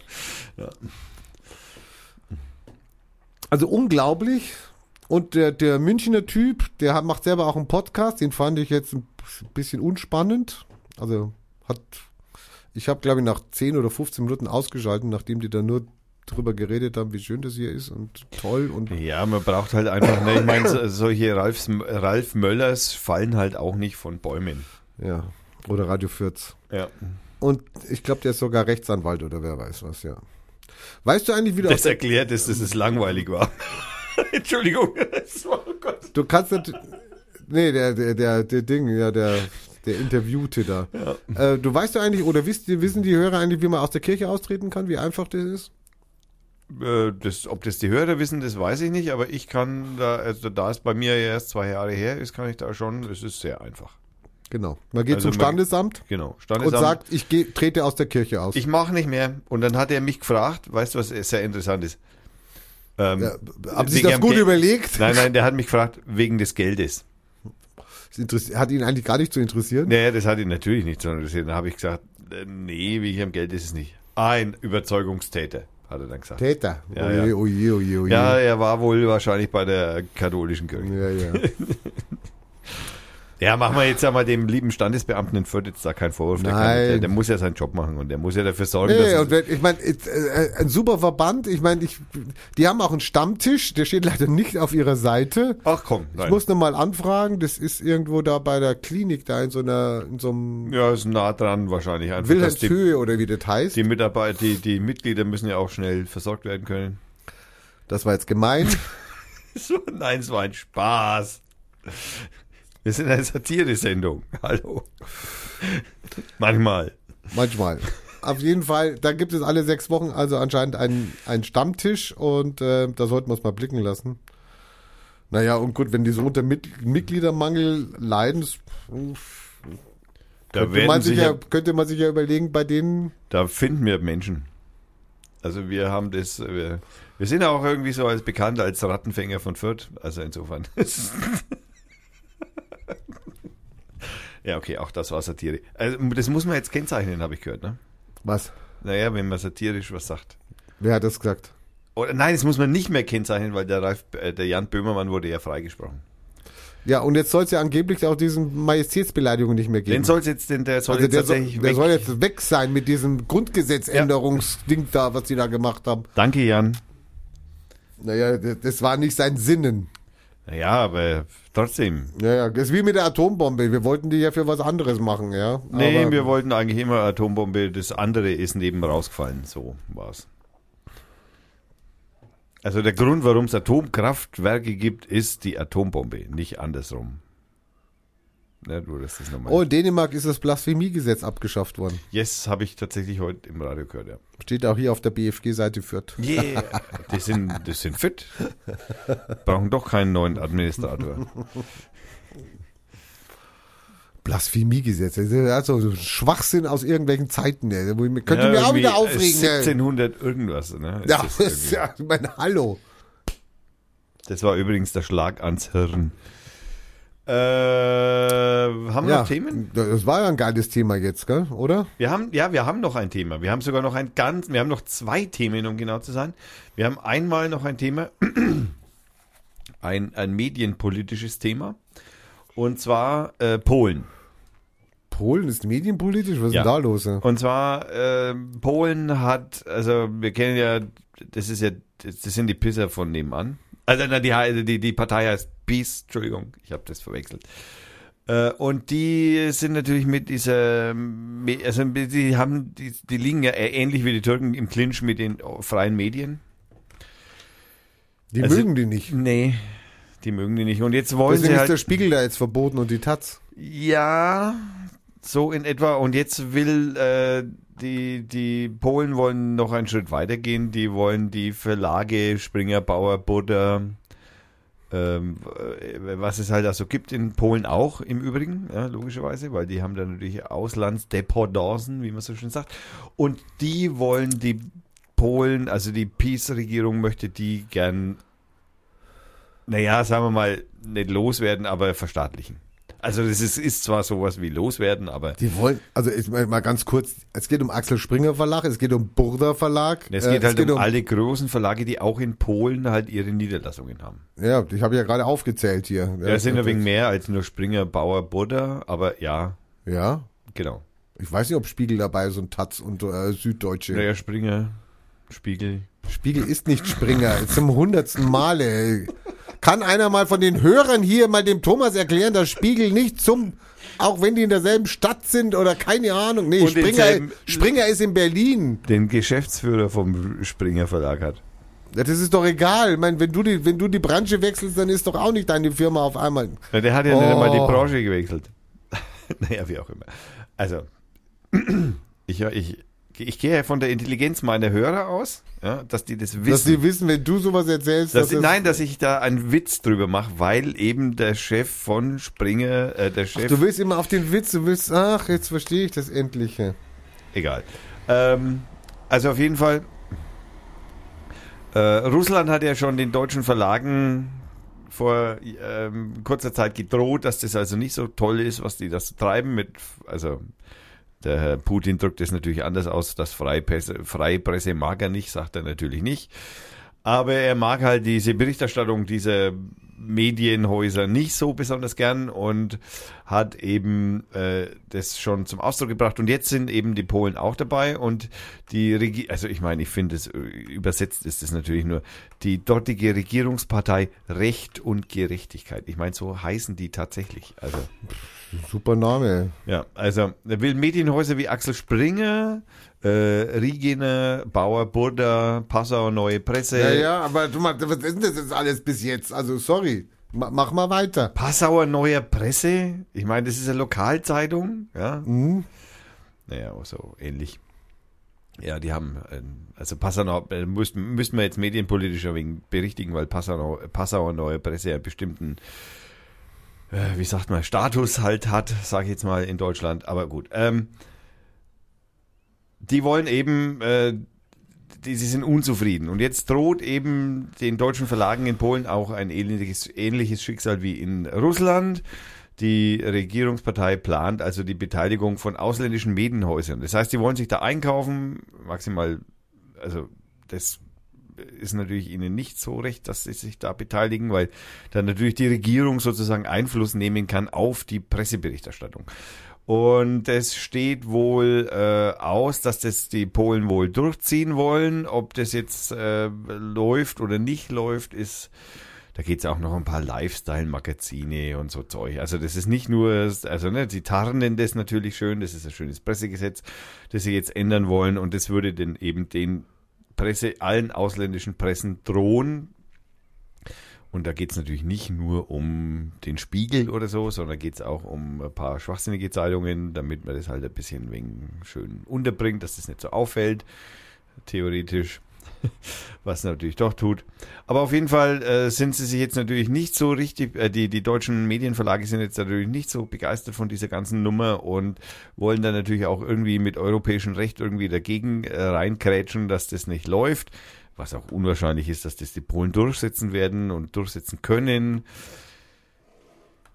Also unglaublich. Und der, der Münchner Typ, der hat, macht selber auch einen Podcast, den fand ich jetzt ein bisschen unspannend. Also hat, ich habe glaube ich nach 10 oder 15 Minuten ausgeschalten, nachdem die da nur drüber geredet haben, wie schön das hier ist und toll und Ja, man braucht halt einfach, ne, ich meine, so- solche Ralfs, Ralf Möllers fallen halt auch nicht von Bäumen. ja, oder Radio Fürth. Ja. Und ich glaube, der ist sogar Rechtsanwalt oder wer weiß was, ja. Weißt du eigentlich, wie du Das erklärt es, dass es langweilig war. Entschuldigung. War, oh. Du kannst natürlich. Nee, der, der, der, der Ding, ja, der, der Interviewte da. Äh, du weißt ja eigentlich, oder wisst, wissen die Hörer eigentlich, wie man aus der Kirche austreten kann, wie einfach das ist? Äh, Das, ob das die Hörer wissen, das weiß ich nicht, aber ich kann da, also da es bei mir ja erst zwei Jahre her ist, kann ich da schon, es ist sehr einfach. Genau. Man geht Also zum man- Standesamt Genau. und Standesamt. sagt, ich geh, trete aus der Kirche aus. ich mache nicht mehr. Und dann hat er mich gefragt, weißt du, was sehr interessant ist? Ähm, ja, haben Sie sich das gut Geld- überlegt? Nein, nein, der hat mich gefragt, wegen des Geldes. Das hat ihn eigentlich gar nicht zu interessieren. Naja, das hat ihn natürlich nicht so interessiert. Dann habe ich gesagt, äh, nee, wegen am Geld ist es nicht. Ein Überzeugungstäter, hat er dann gesagt. Täter. Ja, oje, ja. oje, oje, oje. Ja, er war wohl wahrscheinlich bei der katholischen Kirche. ja, ja. Ja, machen wir jetzt ja mal dem lieben Standesbeamten in Fürth jetzt da keinen Vorwurf. Der, Nein. der, der muss ja seinen Job machen und der muss ja dafür sorgen, Nee, dass und wenn, ich meine, äh, ein super Verband. Ich meine, ich, die haben auch einen Stammtisch, der steht leider nicht auf ihrer Seite. Ach komm, nein. Ich muss noch mal anfragen, das ist irgendwo da bei der Klinik, da in so einer, in so einem ja, ist nah dran wahrscheinlich. Einfach, Wilhelmshöhe oder wie das heißt. die Mitarbeiter, die, die Mitglieder müssen ja auch schnell versorgt werden können. Das war jetzt gemein. Nein, es war ein Spaß. Wir sind eine Satire-Sendung. Hallo. Manchmal. Manchmal. Auf jeden Fall, da gibt es alle sechs Wochen also anscheinend einen, einen Stammtisch und äh, da sollten wir es mal blicken lassen. Naja, und gut, wenn die so unter Mit Mitgliedermangel leiden, Da könnte, man sich ja, ja, könnte man sich ja überlegen, bei denen, da finden wir Menschen. Also wir haben das, wir, wir sind auch irgendwie so als bekannt als Rattenfänger von Fürth. Also insofern. ja, okay, auch das war Satire. Also das muss man jetzt kennzeichnen, habe ich gehört, ne? was? Naja, wenn man satirisch was sagt. Wer hat das gesagt? Oder nein, das muss man nicht mehr kennzeichnen, weil der, Ralf, äh, der Jan Böhmermann wurde ja freigesprochen. Ja, und jetzt soll es ja angeblich auch diesen Majestätsbeleidigungen nicht mehr geben. Den soll jetzt, den, der soll also jetzt der, soll, tatsächlich der weg. soll jetzt weg sein mit diesem Grundgesetzänderungsding da, was sie da gemacht haben. Danke, Jan. Naja, das, das war nicht sein Sinnen. Naja, aber trotzdem. Naja, das ist wie mit der Atombombe. Wir wollten die ja für was anderes machen, ja. Nee, Aber- wir wollten eigentlich immer Atombombe. Das andere ist neben rausgefallen. So war's. Also der Grund, warum es Atomkraftwerke gibt, ist die Atombombe, nicht andersrum. Ja, du, das ist nochmal. Oh, in Dänemark ist das Blasphemiegesetz abgeschafft worden. Yes, habe ich tatsächlich heute im Radio gehört, ja. Steht auch hier auf der BFG-Seite Fürth. Yeah. Die sind, die sind fit. Brauchen doch keinen neuen Administrator. Blasphemiegesetz. Also Schwachsinn aus irgendwelchen Zeiten. mir- Könnte Ja, mich auch wieder aufregen. ey. 1700 irgendwas. Ne? Ja, Ist das das, ist ja, ich meine, hallo. das war übrigens der Schlag ans Hirn. Äh, haben wir Ja, noch Themen? das war ja ein geiles Thema jetzt, gell? oder? Wir haben, ja, wir haben noch ein Thema. Wir haben sogar noch ein ganz, wir haben noch zwei Themen, um genau zu sein. Wir haben einmal noch ein Thema, ein, ein medienpolitisches Thema. Und zwar äh, Polen. Polen ist medienpolitisch? Was ist Ja. denn da los? ey? Und zwar, äh, Polen hat, also wir kennen ja, das ist ja, das sind die Pisser von nebenan. Also die, die, die Partei heißt Peace, Entschuldigung, ich habe das verwechselt. Äh, und die sind natürlich mit dieser, also die haben, die, die liegen ja ähnlich wie die Türken im Clinch mit den freien Medien. Die Also- mögen die nicht. Nee, Die mögen die nicht. Und jetzt wollen Deswegen sie ist halt. der Spiegel da jetzt verboten und die Taz. Ja, so in etwa. Und jetzt will äh, die, die Polen wollen noch einen Schritt weitergehen. Die wollen die Verlage Springer, Bauer, Butter, ähm, äh, was es halt da so gibt in Polen auch im Übrigen, ja, logischerweise, weil die haben da natürlich Auslandsdependancen, wie man so schön sagt. Und die wollen die Polen, also die Peace-Regierung möchte die gern, naja, sagen wir mal, nicht loswerden, aber verstaatlichen. Also das ist, ist zwar sowas wie loswerden, aber Die wollen, also ich mal mal ganz kurz, es geht um Axel Springer Verlag, es geht um Burda Verlag. es äh, geht halt um, alle großen Verlage, die auch in Polen halt ihre Niederlassungen haben. Ja, ich habe ja gerade aufgezählt hier. Ja, es sind ein wenig mehr als nur Springer, Bauer, Butter, aber ja, Ja, genau. ich weiß nicht, ob Spiegel dabei ist und Taz und äh, Süddeutsche. Naja, Springer, Spiegel. Spiegel ist nicht Springer, zum hundertsten Male. ey. Kann einer mal von den Hörern hier mal dem Thomas erklären, dass Spiegel nicht zum, auch wenn die in derselben Stadt sind oder keine Ahnung. Nee, Und Springer, Springer ist in Berlin. Den Geschäftsführer vom Springer Verlag hat. Ja, das ist doch egal. Ich meine, wenn du die, wenn du die Branche wechselst, dann ist doch auch nicht deine Firma auf einmal. Ja, der hat ja nicht einmal die Oh. Branche gewechselt. naja, wie auch immer. Also, ich, ich, ich gehe ja von der Intelligenz meiner Hörer aus, ja, dass die das Dass wissen. die wissen, wenn du sowas erzählst, Dass, dass das, nein, dass ich da einen Witz drüber mache, weil eben der Chef von Springer, äh, der Chef, du willst immer auf den Witz, du willst, ach, jetzt verstehe ich das endlich. egal. Ähm, also auf jeden Fall, äh, Russland hat ja schon den deutschen Verlagen vor ähm, kurzer Zeit gedroht, dass das also nicht so toll ist, was die das treiben mit, also der Herr Putin drückt es natürlich anders aus, das Freipresse, Freipresse mag er nicht, sagt er natürlich nicht. Aber er mag halt diese Berichterstattung dieser Medienhäuser nicht so besonders gern und hat eben äh, das schon zum Ausdruck gebracht. Und jetzt sind eben die Polen auch dabei und die Regi also ich meine, ich finde es äh, übersetzt ist es natürlich nur die dortige Regierungspartei Recht und Gerechtigkeit. Ich meine, so heißen die tatsächlich. Also Super Name. ja, also er will Medienhäuser wie Axel Springer, äh, Riegener, Bauer, Burda, Passau, Neue Presse. Ja, ja, aber du mal, was ist denn das jetzt alles bis jetzt? Also sorry, Ma mach mal weiter. Passauer Neuer Presse. Ich meine, das ist eine Lokalzeitung. Ja, Hm? naja, so ähnlich. Ja, die haben, äh, also Passau, äh, müssten, müssten wir jetzt medienpolitisch ein wenig berichtigen, weil Passau, Passauer Neue Presse einen bestimmten, äh, wie sagt man, Status halt hat, sage ich jetzt mal in Deutschland. Aber gut. Ähm, die wollen eben, äh, die, sie sind unzufrieden. Und jetzt droht eben den deutschen Verlagen in Polen auch ein ähnliches, ähnliches Schicksal wie in Russland. Die Regierungspartei plant also die Beteiligung von ausländischen Medienhäusern. Das heißt, die wollen sich da einkaufen, maximal, also das ist natürlich ihnen nicht so recht, dass sie sich da beteiligen, weil dann natürlich die Regierung sozusagen Einfluss nehmen kann auf die Presseberichterstattung. Und es steht wohl äh, aus, dass das die Polen wohl durchziehen wollen. Ob das jetzt äh, läuft oder nicht läuft, ist, da geht es auch noch um ein paar Lifestyle-Magazine und so Zeug. Also das ist nicht nur, also ne, sie tarnen das natürlich schön, das ist ein schönes Pressegesetz, das sie jetzt ändern wollen und das würde denn eben den Presse, allen ausländischen Pressen drohen, und da geht es natürlich nicht nur um den Spiegel oder so, sondern geht es auch um ein paar schwachsinnige Zeitungen, damit man das halt ein bisschen wegen schön unterbringt, dass das nicht so auffällt, theoretisch, was natürlich doch tut. Aber auf jeden Fall äh, sind sie sich jetzt natürlich nicht so richtig, äh, die, die deutschen Medienverlage sind jetzt natürlich nicht so begeistert von dieser ganzen Nummer und wollen dann natürlich auch irgendwie mit europäischem Recht irgendwie dagegen äh, reinkrätschen, dass das nicht läuft was auch unwahrscheinlich ist, dass das die Polen durchsetzen werden und durchsetzen können,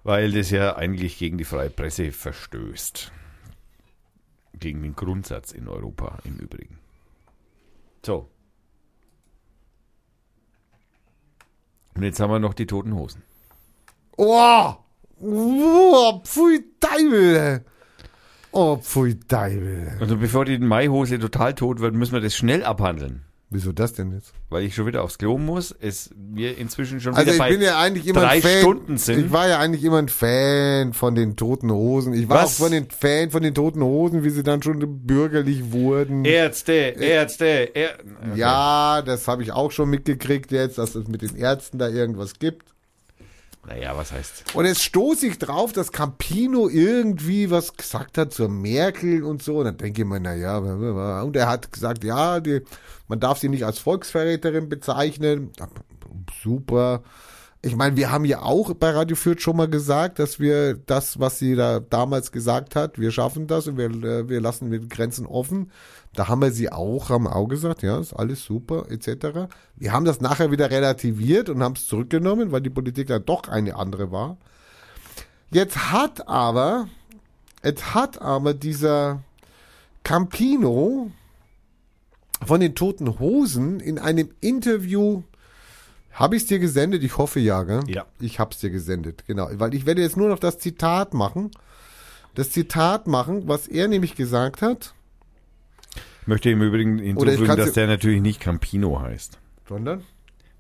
weil das ja eigentlich gegen die freie Presse verstößt. Gegen den Grundsatz in Europa im Übrigen. So. Und jetzt haben wir noch die toten Hosen. Oh! Oh, pfui Teufel! Oh, pfui Teufel. Also bevor die Maihose total tot wird, müssen wir das schnell abhandeln. Wieso das denn jetzt? Weil ich schon wieder aufs Klo muss. Es wir inzwischen schon Also wieder ich bin ja eigentlich immer drei ein Fan. Stunden sind. Ich war ja eigentlich immer ein Fan von den toten Hosen. Ich war Was? auch von den Fan von den toten Hosen, wie sie dann schon bürgerlich wurden. Ärzte, Ärzte, Ärzte. Ja, das habe ich auch schon mitgekriegt jetzt, dass es mit den Ärzten da irgendwas gibt. Naja, was heißt? Und jetzt stoße ich drauf, dass Campino irgendwie was gesagt hat zur Merkel und so. Und dann denke ich mir, naja, und er hat gesagt, ja, die, man darf sie nicht als Volksverräterin bezeichnen. Super. Ich meine, wir haben ja auch bei Radio Fürth schon mal gesagt, dass wir das, was sie da damals gesagt hat, wir schaffen das und wir, äh, wir lassen die Grenzen offen. Da haben wir sie auch, haben auch gesagt, ja, ist alles super, etc. Wir haben das nachher wieder relativiert und haben es zurückgenommen, weil die Politik dann doch eine andere war. Jetzt hat aber, jetzt hat aber dieser Campino von den Toten Hosen in einem Interview habe ich es dir gesendet? Ich hoffe ja, gell? Ja. Ich habe es dir gesendet, genau. Weil ich werde jetzt nur noch das Zitat machen. Das Zitat machen, was er nämlich gesagt hat. Ich möchte im Übrigen hinzufügen, dass der natürlich nicht Campino heißt. Sondern?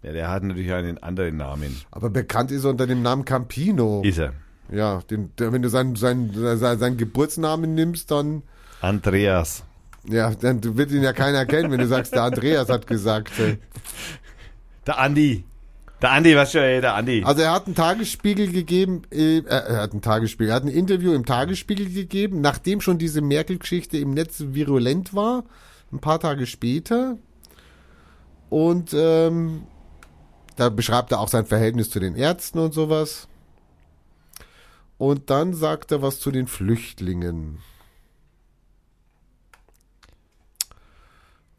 Ja, der hat natürlich einen anderen Namen. Aber bekannt ist er unter dem Namen Campino. Ist er. Ja, den, der, wenn du seinen, seinen, seinen, seinen Geburtsnamen nimmst, dann, Andreas. ja, dann wird ihn ja keiner kennen, wenn du sagst, der Andreas hat gesagt. Der Andi. Der Andi, was schon, der Andi. Also er hat einen Tagesspiegel gegeben, äh, er hat einen Tagesspiegel, er hat ein Interview im Tagesspiegel gegeben, nachdem schon diese Merkel-Geschichte im Netz virulent war, ein paar Tage später. Und ähm, da beschreibt er auch sein Verhältnis zu den Ärzten und sowas. Und dann sagt er was zu den Flüchtlingen.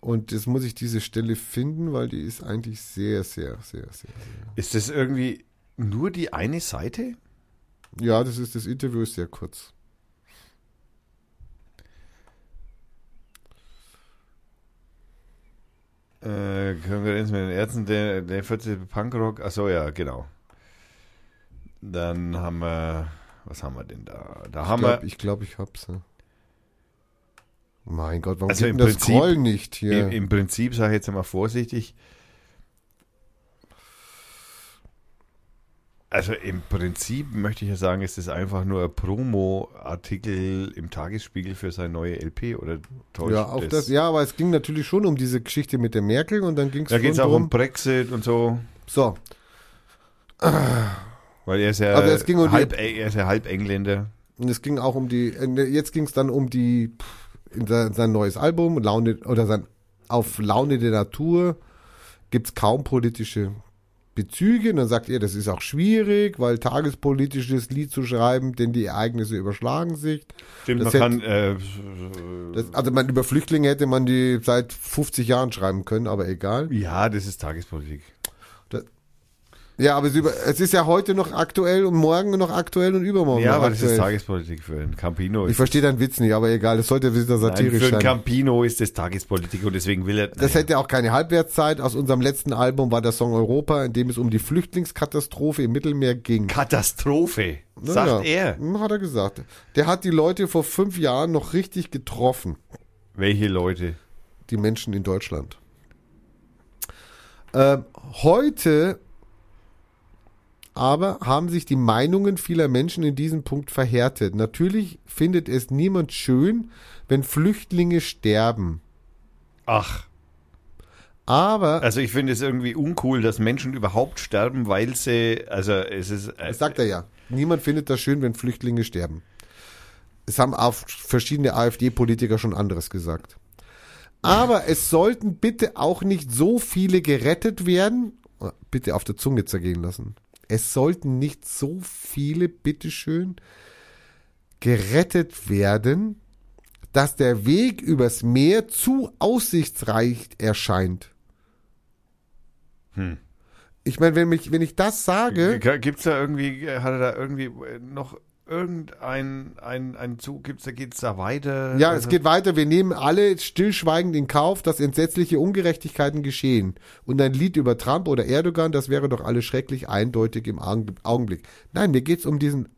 Und jetzt muss ich diese Stelle finden, weil die ist eigentlich sehr, sehr, sehr, sehr, sehr. Ist das irgendwie nur die eine Seite? Ja, das ist das Interview ist sehr kurz. Äh, Konkurrenz mit den Ärzten, der, der 14. Punkrock. Achso, ja, genau. Dann haben wir, was haben wir denn da? Da Ich haben glaube, wir ich, glaub, ich hab's. Ja. Mein Gott, warum Also geht im das Prinzip- Scroll nicht hier? im, im Prinzip, sage ich jetzt mal vorsichtig, also im Prinzip möchte ich ja sagen, ist das einfach nur ein Promo-Artikel im Tagesspiegel für seine neue LP oder täuscht ja, auch das, ja, aber es ging natürlich schon um diese Geschichte mit der Merkel und dann ging es Da geht es auch um. Brexit und so, So, weil er ist ja, Also es ging um die- halb, er ist ja halb Engländer. und es ging auch um die, äh, jetzt ging es dann um die, pff, sein, sein neues Album, Laune, oder sein, auf Laune der Natur gibt's kaum politische Bezüge. Und dann sagt er, das ist auch schwierig, weil tagespolitisches Lied zu schreiben, denn die Ereignisse überschlagen sich. Stimmt, Das man hätte- kann, äh, Das, also man, über Flüchtlinge hätte man die seit 50 Jahren schreiben können, aber egal. ja, das ist Tagespolitik. Ja, aber es, ist ja heute noch aktuell und morgen noch aktuell und übermorgen Ja, noch aber das ist. Tagespolitik für einen Campino. ich verstehe deinen Witz nicht, aber egal, das sollte wieder Nein, satirisch für einen sein. Campino ist das Tagespolitik und deswegen will er. Das hätte auch keine Halbwertszeit. Aus unserem letzten Album war der Song Europa, in dem es um die Flüchtlingskatastrophe im Mittelmeer ging. Katastrophe, Na sagt ja, er. hm, Hat er gesagt. Der hat die Leute vor fünf Jahren noch richtig getroffen. Welche Leute? die Menschen in Deutschland. Ähm, heute aber haben sich die Meinungen vieler Menschen in diesem Punkt verhärtet. Natürlich findet es niemand schön, wenn Flüchtlinge sterben. Ach, Aber, also ich finde es irgendwie uncool, dass Menschen überhaupt sterben, weil sie, also es ist. Äh, das sagt er ja, niemand findet das schön, wenn Flüchtlinge sterben. Es haben auch verschiedene AfD-Politiker schon anderes gesagt. Aber es sollten bitte auch nicht so viele gerettet werden. Bitte auf der Zunge zergehen lassen. Es sollten nicht so viele, bitteschön, gerettet werden, dass der Weg übers Meer zu aussichtsreich erscheint. Hm. Ich meine, wenn, mich, wenn ich das sage, Gibt es da irgendwie, hat er da irgendwie äh, noch irgendein ein, ein Zug, gibt's da, geht's da weiter? Ja, Also- es geht weiter. Wir nehmen alle stillschweigend in Kauf, dass entsetzliche Ungerechtigkeiten geschehen. Und ein Lied über Trump oder Erdogan, das wäre doch alles schrecklich eindeutig im Augen- Augenblick. Nein, mir geht's um diesen,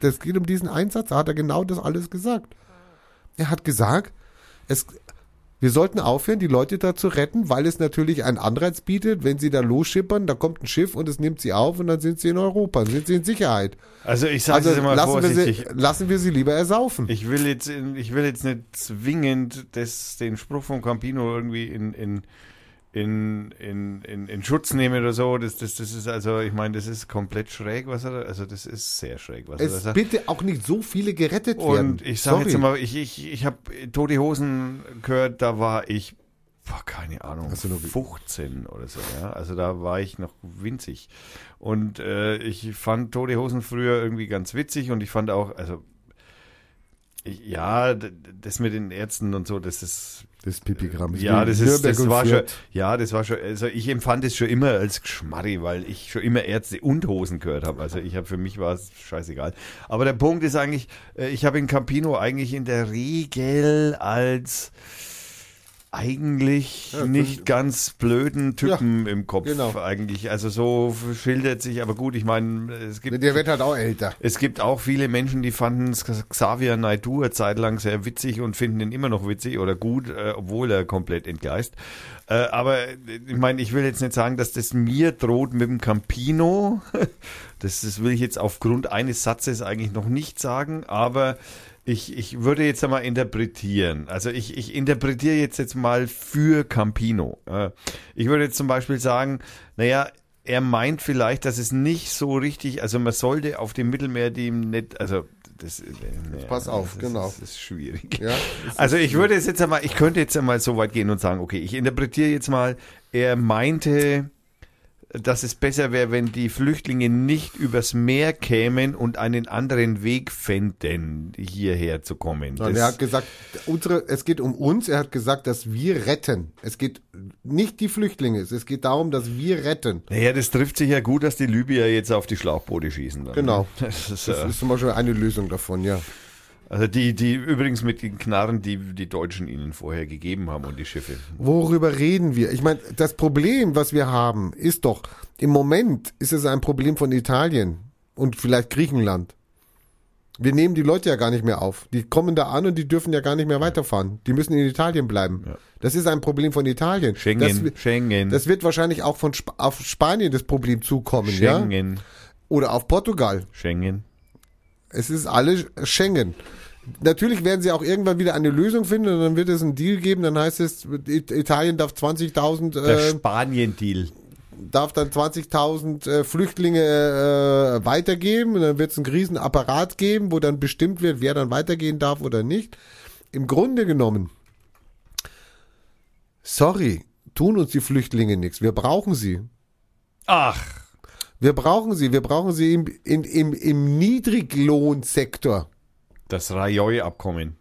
das geht um diesen Einsatz. Da hat er genau das alles gesagt. Er hat gesagt, es, wir sollten aufhören, die Leute da zu retten, weil es natürlich einen Anreiz bietet, wenn sie da losschippern, da kommt ein Schiff und es nimmt sie auf und dann sind sie in Europa, dann sind sie in Sicherheit. Also ich sage Also es immer lassen wir, vorsichtig. sie, lassen wir sie lieber ersaufen. Ich will jetzt, ich will jetzt nicht zwingend das, den Spruch von Campino irgendwie in, in, in, in, in, in Schutz nehmen oder so. Das, das, das ist also, ich meine, das ist komplett schräg, was er da, also das ist sehr schräg, was er da Es sagt. bitte auch nicht so viele gerettet werden. Und ich sage jetzt mal, ich, ich, ich habe Tote Hosen gehört, da war ich, boah, keine Ahnung, Hast du noch- 15 oder so, ja. Also da war ich noch winzig. Und äh, ich fand Tote Hosen früher irgendwie ganz witzig und ich fand auch, also ja, das mit den Ärzten und so, das ist Das Pipigramm. ja, das ist, das war schon, ja, das war schon, also ich empfand es schon immer als Geschmarri, weil ich schon immer Ärzte und Hosen gehört habe. Also ich habe, für mich war es scheißegal. Aber der Punkt ist eigentlich, äh, ich habe in Campino eigentlich in der Regel als eigentlich Ja, nicht ganz blöden Typen im Kopf genau. eigentlich. Also so schildert sich, aber gut, ich meine, es gibt Der wird halt auch älter. es gibt auch viele Menschen, die fanden Xavier Naidoo eine Zeit lang sehr witzig und finden ihn immer noch witzig oder gut, äh, obwohl er komplett entgleist. Äh, aber äh, ich meine, ich will jetzt nicht sagen, dass das mir droht mit dem Campino. Das, das will ich jetzt aufgrund eines Satzes eigentlich noch nicht sagen, aber ich, ich würde jetzt einmal interpretieren. Also ich, ich interpretiere jetzt jetzt mal für Campino. Äh, Ich würde jetzt zum Beispiel sagen, naja, er meint vielleicht, dass es nicht so richtig, also man sollte auf dem Mittelmeer dem nicht, also das, äh, naja, pass auf, das genau. Ist, das ist schwierig. Ja, es Also ich würde es jetzt einmal, ich könnte jetzt einmal so weit gehen und sagen, okay, ich interpretiere jetzt mal, er meinte, dass es besser wäre, wenn die Flüchtlinge nicht übers Meer kämen und einen anderen Weg fänden, hierher zu kommen. Das- er hat gesagt, unsere, es geht um uns. Er hat gesagt, dass wir retten. Es geht nicht die Flüchtlinge. Es geht darum, dass wir retten. naja, das trifft sich ja gut, dass die Libyer jetzt auf die Schlauchboote schießen. Dann. Genau. Das ist, Das äh, ist zum Beispiel eine Lösung davon, ja. Also die, die übrigens mit den Knarren, die die Deutschen ihnen vorher gegeben haben und die Schiffe. Worüber reden wir? Ich meine, das Problem, was wir haben, ist doch, im Moment ist es ein Problem von Italien und vielleicht Griechenland. Wir nehmen die Leute ja gar nicht mehr auf. Die kommen da an und die dürfen ja gar nicht mehr weiterfahren. Die müssen in Italien bleiben. Ja. Das ist ein Problem von Italien. Schengen, Das, Schengen, das wird wahrscheinlich auch von Sp auf Spanien das Problem zukommen, ja? Schengen, Oder auf Portugal. Schengen. Es ist alles Schengen. Natürlich werden sie auch irgendwann wieder eine Lösung finden und dann wird es einen Deal geben. Dann heißt es, It- Italien darf 20.000 Der äh, Spanien-Deal. darf dann 20.000 äh, Flüchtlinge äh, weitergeben und dann wird es einen riesen Apparat geben, wo dann bestimmt wird, wer dann weitergehen darf oder nicht. Im Grunde genommen, sorry, tun uns die Flüchtlinge nichts. Wir brauchen sie. Ach, Wir brauchen sie. Wir brauchen sie im, in, im, im Niedriglohnsektor. das Rajoi-Abkommen.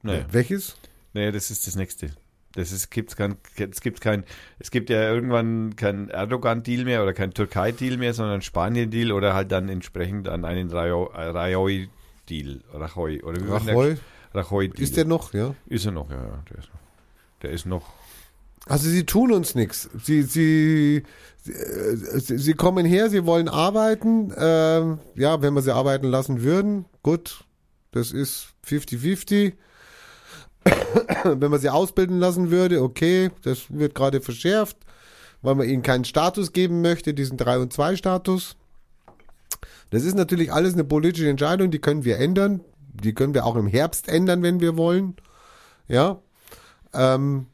Naja. Welches? Naja, das ist das nächste. Das ist, gibt's kein, es gibt kein, es gibt ja irgendwann kein Erdogan-Deal mehr oder kein Türkei-Deal mehr, sondern Spanien-Deal oder halt dann entsprechend an einen Rajo- Rajoi-Deal. Rajoi. Oder wie wird der- Rajoy? Rajoi-Deal. Ist der noch, ja? Ist er noch, ja, ja, der ist noch. Der ist noch. Also sie tun uns nichts. Sie, sie, sie, äh, sie kommen her, sie wollen arbeiten. Ähm, ja, wenn wir sie arbeiten lassen würden, gut, das ist 50-50. wenn man sie ausbilden lassen würde, okay, das wird gerade verschärft, weil man ihnen keinen Status geben möchte, diesen 3 und 2 Status. Das ist natürlich alles eine politische Entscheidung, die können wir ändern. Die können wir auch im Herbst ändern, wenn wir wollen. Ja. Ähm,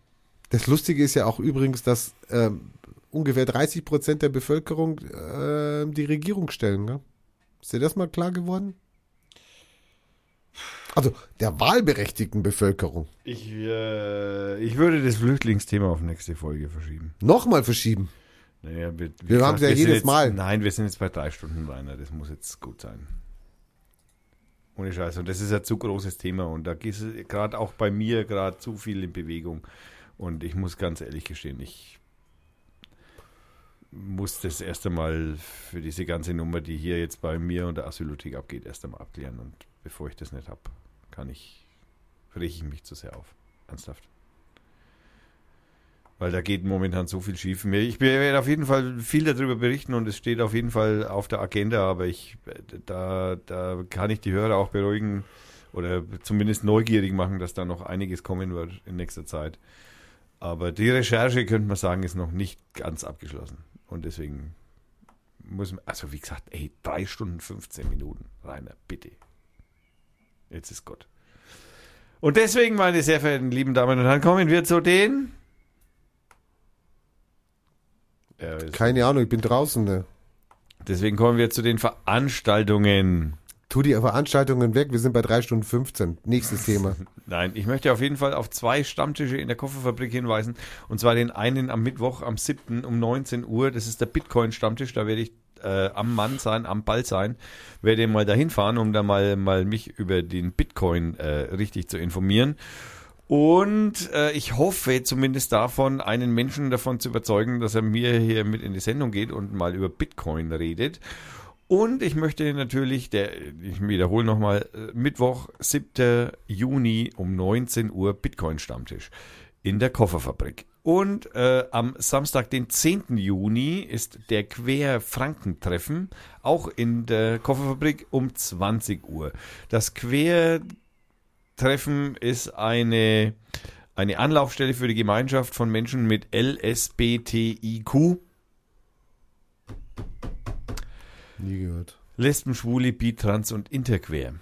das Lustige ist ja auch übrigens, dass ähm, ungefähr 30 Prozent der Bevölkerung äh, die Regierung stellen. Ne? Ist dir das mal klar geworden? Also der wahlberechtigten Bevölkerung. Ich, äh, ich würde das Flüchtlingsthema auf nächste Folge verschieben. Nochmal verschieben. Naja, wir, Wir haben es ja jedes jetzt, Mal. Nein, wir sind jetzt bei drei Stunden Rainer. Das muss jetzt gut sein. Ohne Scheiß. Und das ist ein zu großes Thema. Und da ist gerade auch bei mir gerade zu viel in Bewegung. Und ich muss ganz ehrlich gestehen, ich muss das erst einmal für diese ganze Nummer, die hier jetzt bei mir und der Asylothek abgeht, erst einmal abklären. Und bevor ich das nicht habe, kann ich, rege ich mich zu sehr auf. Ernsthaft. Weil da geht momentan so viel schief. Ich werde auf jeden Fall viel darüber berichten und es steht auf jeden Fall auf der Agenda, aber ich, da, da kann ich die Hörer auch beruhigen oder zumindest neugierig machen, dass da noch einiges kommen wird in nächster Zeit. Aber die Recherche, könnte man sagen, ist noch nicht ganz abgeschlossen. Und deswegen muss man, also wie gesagt, ey, 3 Stunden 15 Minuten, Rainer, bitte. Jetzt ist gut. Und deswegen, meine sehr verehrten lieben Damen und Herren, kommen wir zu den. Keine Ahnung, ich bin draußen. Ne? Deswegen kommen wir zu den Veranstaltungen. Tu die Veranstaltungen weg, wir sind bei 3 Stunden 15. Nächstes Thema. Nein, ich möchte auf jeden Fall auf zwei Stammtische in der Kofferfabrik hinweisen. Und zwar den einen am Mittwoch, am 7. um 19 Uhr. Das ist der Bitcoin-Stammtisch. Da werde ich äh, am Mann sein, am Ball sein. Werde mal dahin fahren, um da mal, mal mich über den Bitcoin äh, richtig zu informieren. Und äh, ich hoffe zumindest davon, einen Menschen davon zu überzeugen, dass er mir hier mit in die Sendung geht und mal über Bitcoin redet. Und ich möchte natürlich, der, ich wiederhole nochmal, äh, Mittwoch, 7. Juni um 19 Uhr Bitcoin-Stammtisch in der Kofferfabrik. Und äh, am Samstag, den 10. Juni, ist der Quer-Franken-Treffen, auch in der Kofferfabrik um 20 Uhr. Das Quer-Treffen ist eine, eine Anlaufstelle für die Gemeinschaft von Menschen mit LSBTIQ. Nie gehört. Lesben, Schwule, Bi, Trans und Interquer.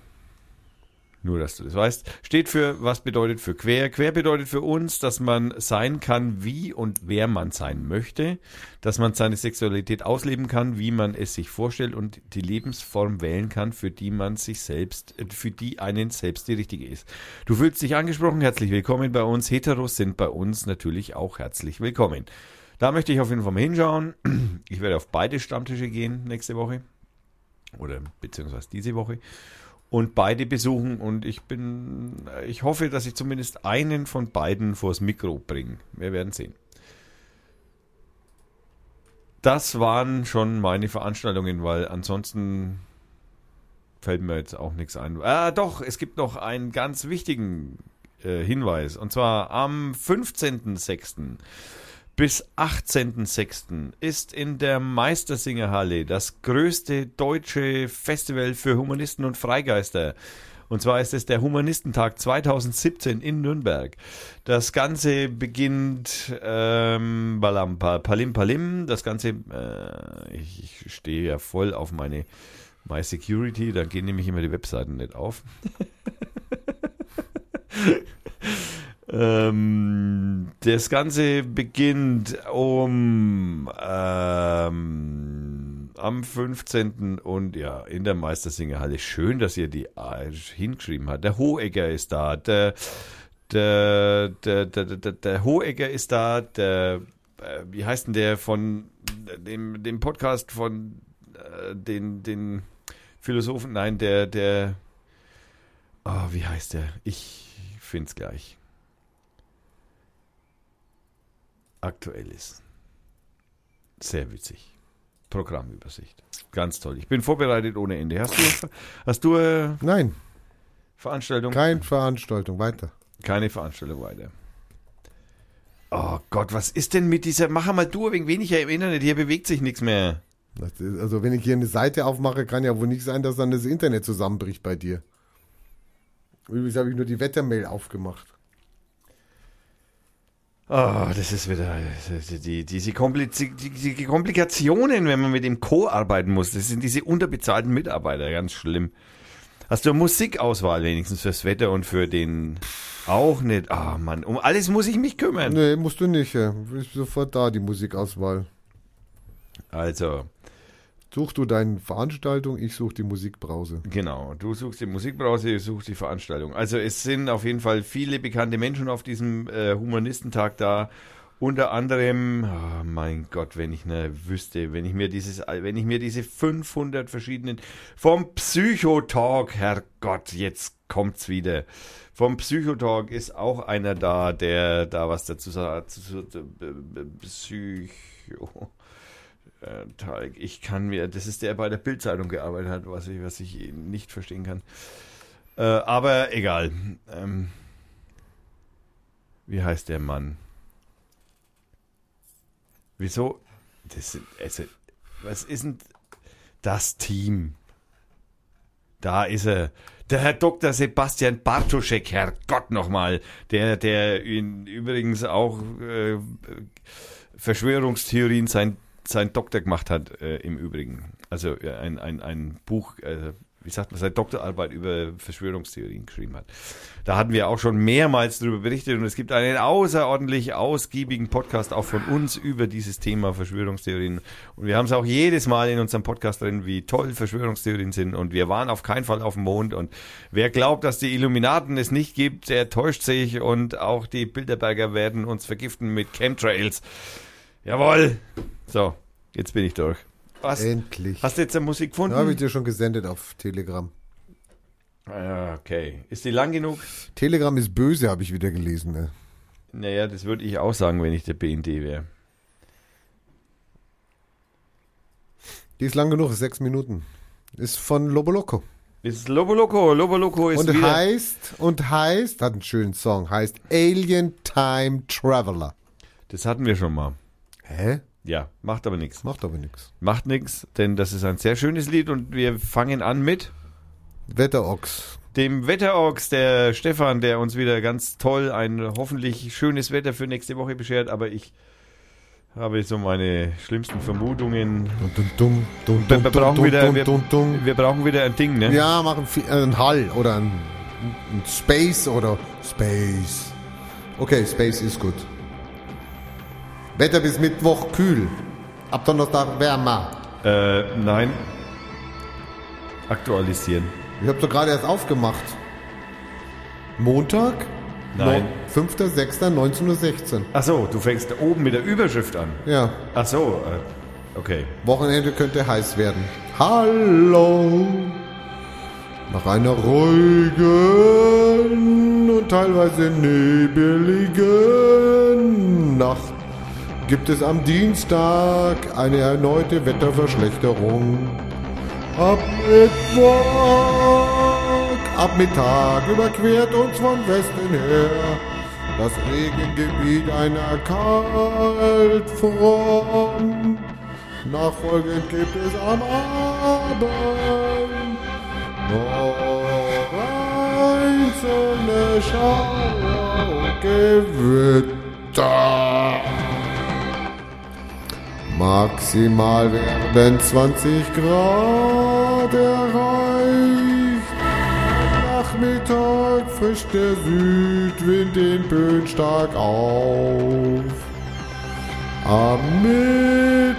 Nur, dass du das weißt. Steht für, was bedeutet für quer? Quer bedeutet für uns, dass man sein kann, wie und wer man sein möchte. Dass man seine Sexualität ausleben kann, wie man es sich vorstellt und die Lebensform wählen kann, für die man sich selbst, äh, für die einen selbst die richtige ist. Du fühlst dich angesprochen, herzlich willkommen bei uns. Heteros sind bei uns natürlich auch herzlich willkommen. Da möchte ich auf jeden Fall mal hinschauen. Ich werde auf beide Stammtische gehen nächste Woche oder beziehungsweise diese Woche und beide besuchen und ich bin, ich hoffe, dass ich zumindest einen von beiden vors Mikro bringe. Wir werden sehen. Das waren schon meine Veranstaltungen, weil ansonsten fällt mir jetzt auch nichts ein. Ah, doch, es gibt noch einen ganz wichtigen äh, Hinweis und zwar am 15.06 bis 18.06. ist in der Meistersingerhalle das größte deutsche Festival für Humanisten und Freigeister. Und zwar ist es der Humanistentag 2017 in Nürnberg. Das Ganze beginnt ähm, balam, pa- palim palim. Das Ganze, äh, ich, ich stehe ja voll auf meine My Security, da gehen nämlich immer die Webseiten nicht auf. Ähm, das Ganze beginnt um ähm, am 15. und ja, in der Meistersingerhalle. Schön, dass ihr die hingeschrieben habt. Der Hohegger ist da, der, der, der, der, der, der Hohegger ist da, der, äh, wie heißt denn der von dem, dem Podcast von äh, den, den Philosophen? Nein, der, der, oh, wie heißt der? Ich find's gleich. Aktuell ist. Sehr witzig. Programmübersicht. Ganz toll. Ich bin vorbereitet ohne Ende. Hast du, hast du äh, Nein, Veranstaltung? keine Veranstaltung. Weiter. Keine Veranstaltung weiter. Oh Gott, was ist denn mit dieser. Mach mal du wegen weniger im Internet. Hier bewegt sich nichts mehr. Ist, also wenn ich hier eine Seite aufmache, kann ja wohl nicht sein, dass dann das Internet zusammenbricht bei dir. Übrigens habe ich nur die Wettermail aufgemacht. Oh, das ist wieder die, diese, Kompliz die, die Komplikationen, wenn man mit dem Co. arbeiten muss. Das sind diese unterbezahlten Mitarbeiter, ganz schlimm. Hast du eine Musikauswahl wenigstens fürs Wetter und für den auch nicht? Ah, Mann, um alles muss ich mich kümmern. Nee, musst du nicht. ja. Ist sofort da, die Musikauswahl. Also, Such du deine Veranstaltung, ich suche die Musikbrause. genau. Du suchst die Musikbrause, ich suche die Veranstaltung. Also, es sind auf jeden Fall viele bekannte Menschen auf diesem äh, Humanistentag da. Unter anderem, oh mein Gott, wenn ich ne wüsste, wenn ich mir dieses, wenn ich mir diese 500 verschiedenen vom Psychotalk, Herrgott, jetzt kommt's wieder. Vom Psychotalk ist auch einer da, der da was dazu sagt. zu- äh, Psycho. Äh, Talk. Ich kann mir, das ist der bei der Bildzeitung gearbeitet hat, was ich, was ich nicht verstehen kann. Äh, aber egal. Ähm, wie heißt der Mann? Wieso? Das sind, also, was ist denn das Team? Da ist er. Der Herr Dr. Sebastian Bartoschek, Herrgott nochmal, der, der übrigens auch äh, Verschwörungstheorien sein, sein Doktor gemacht hat, äh, im Übrigen. Also ein, ein, ein Buch, äh, wie sagt man, seine Doktorarbeit über Verschwörungstheorien geschrieben hat. Da hatten wir auch schon mehrmals darüber berichtet und es gibt einen außerordentlich ausgiebigen Podcast auch von uns über dieses Thema Verschwörungstheorien. Und wir haben es auch jedes Mal in unserem Podcast drin, wie toll Verschwörungstheorien sind und wir waren auf keinen Fall auf dem Mond und wer glaubt, dass die Illuminaten es nicht gibt, der täuscht sich und auch die Bilderberger werden uns vergiften mit Chemtrails. Jawohl. So, jetzt bin ich durch. Was? Endlich. Hast du jetzt eine Musik gefunden? Ja, habe ich dir schon gesendet auf Telegram. Ah, okay. Ist die lang genug? Telegram ist böse, habe ich wieder gelesen. Ne? Naja, das würde ich auch sagen, wenn ich der BND wäre. Die ist lang genug, ist sechs Minuten. Ist von Lobo Loco. Ist Lobo Loco. Lobo Loco ist Und wieder... heißt, und heißt, hat einen schönen Song, heißt Alien Time Traveler. Das hatten wir schon mal. Hä? Ja, macht aber nichts. Macht aber nichts. Macht nichts, denn das ist ein sehr schönes Lied und wir fangen an mit Wetterochs. dem Wetterochs, der Stefan, der uns wieder ganz toll ein hoffentlich schönes Wetter für nächste Woche beschert, aber ich habe so meine schlimmsten Vermutungen. Wir, brauchen wieder, dun, wir, dun, dun. wir brauchen wieder ein Ding, ne? Ja, machen äh, einen Hall oder ein, ein Space oder Space. Okay, Space ist gut. Wetter bis Mittwoch kühl. Ab Donnerstag wärmer. Äh, nein. Aktualisieren. Ich habe doch gerade erst aufgemacht. Montag? Nein. No- 5.6.19.16 Uhr. Ach so, du fängst oben mit der Überschrift an. Ja, Ach so, äh, okay. Wochenende könnte heiß werden. Hallo! Nach einer ruhigen und teilweise nebeligen Nacht gibt es am Dienstag eine erneute Wetterverschlechterung. Ab Mittwoch, ab Mittag überquert uns von Westen her das Regengebiet einer Kaltfront. Nachfolgend gibt es am Abend noch einzelne Schauer und Gewitter. Maximal werden 20 Grad erreicht. Nachmittag frischt der Südwind den Böen stark auf. Am Mittwoch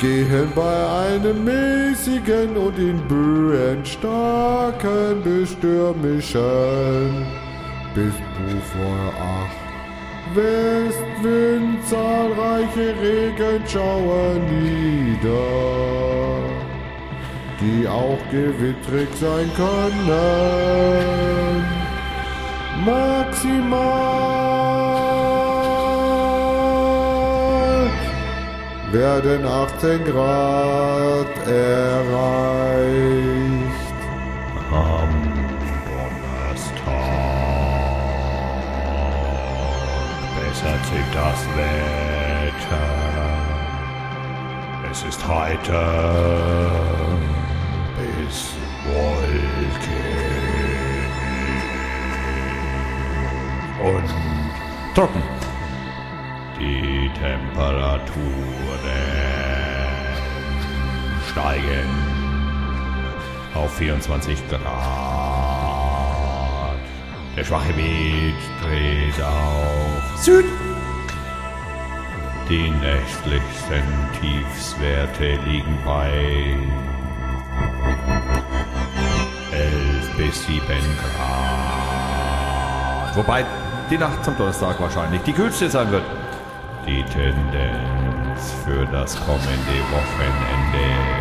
gehen bei einem mäßigen und in Böen starken bis stürmischen bis Ufer 8. Westwind zahlreiche Regenschauer nieder, die auch gewittrig sein können. Maximal werden 18 Grad erreicht. Sich das Wetter. Es ist heiter bis wolkig und trocken. Die Temperaturen steigen auf 24 Grad. Der schwache Wind dreht auf Süd. Die nächtlichsten Tiefswerte liegen bei 11 bis 7 Grad. Wobei die Nacht zum Donnerstag wahrscheinlich die kühlste sein wird. Die Tendenz für das kommende Wochenende.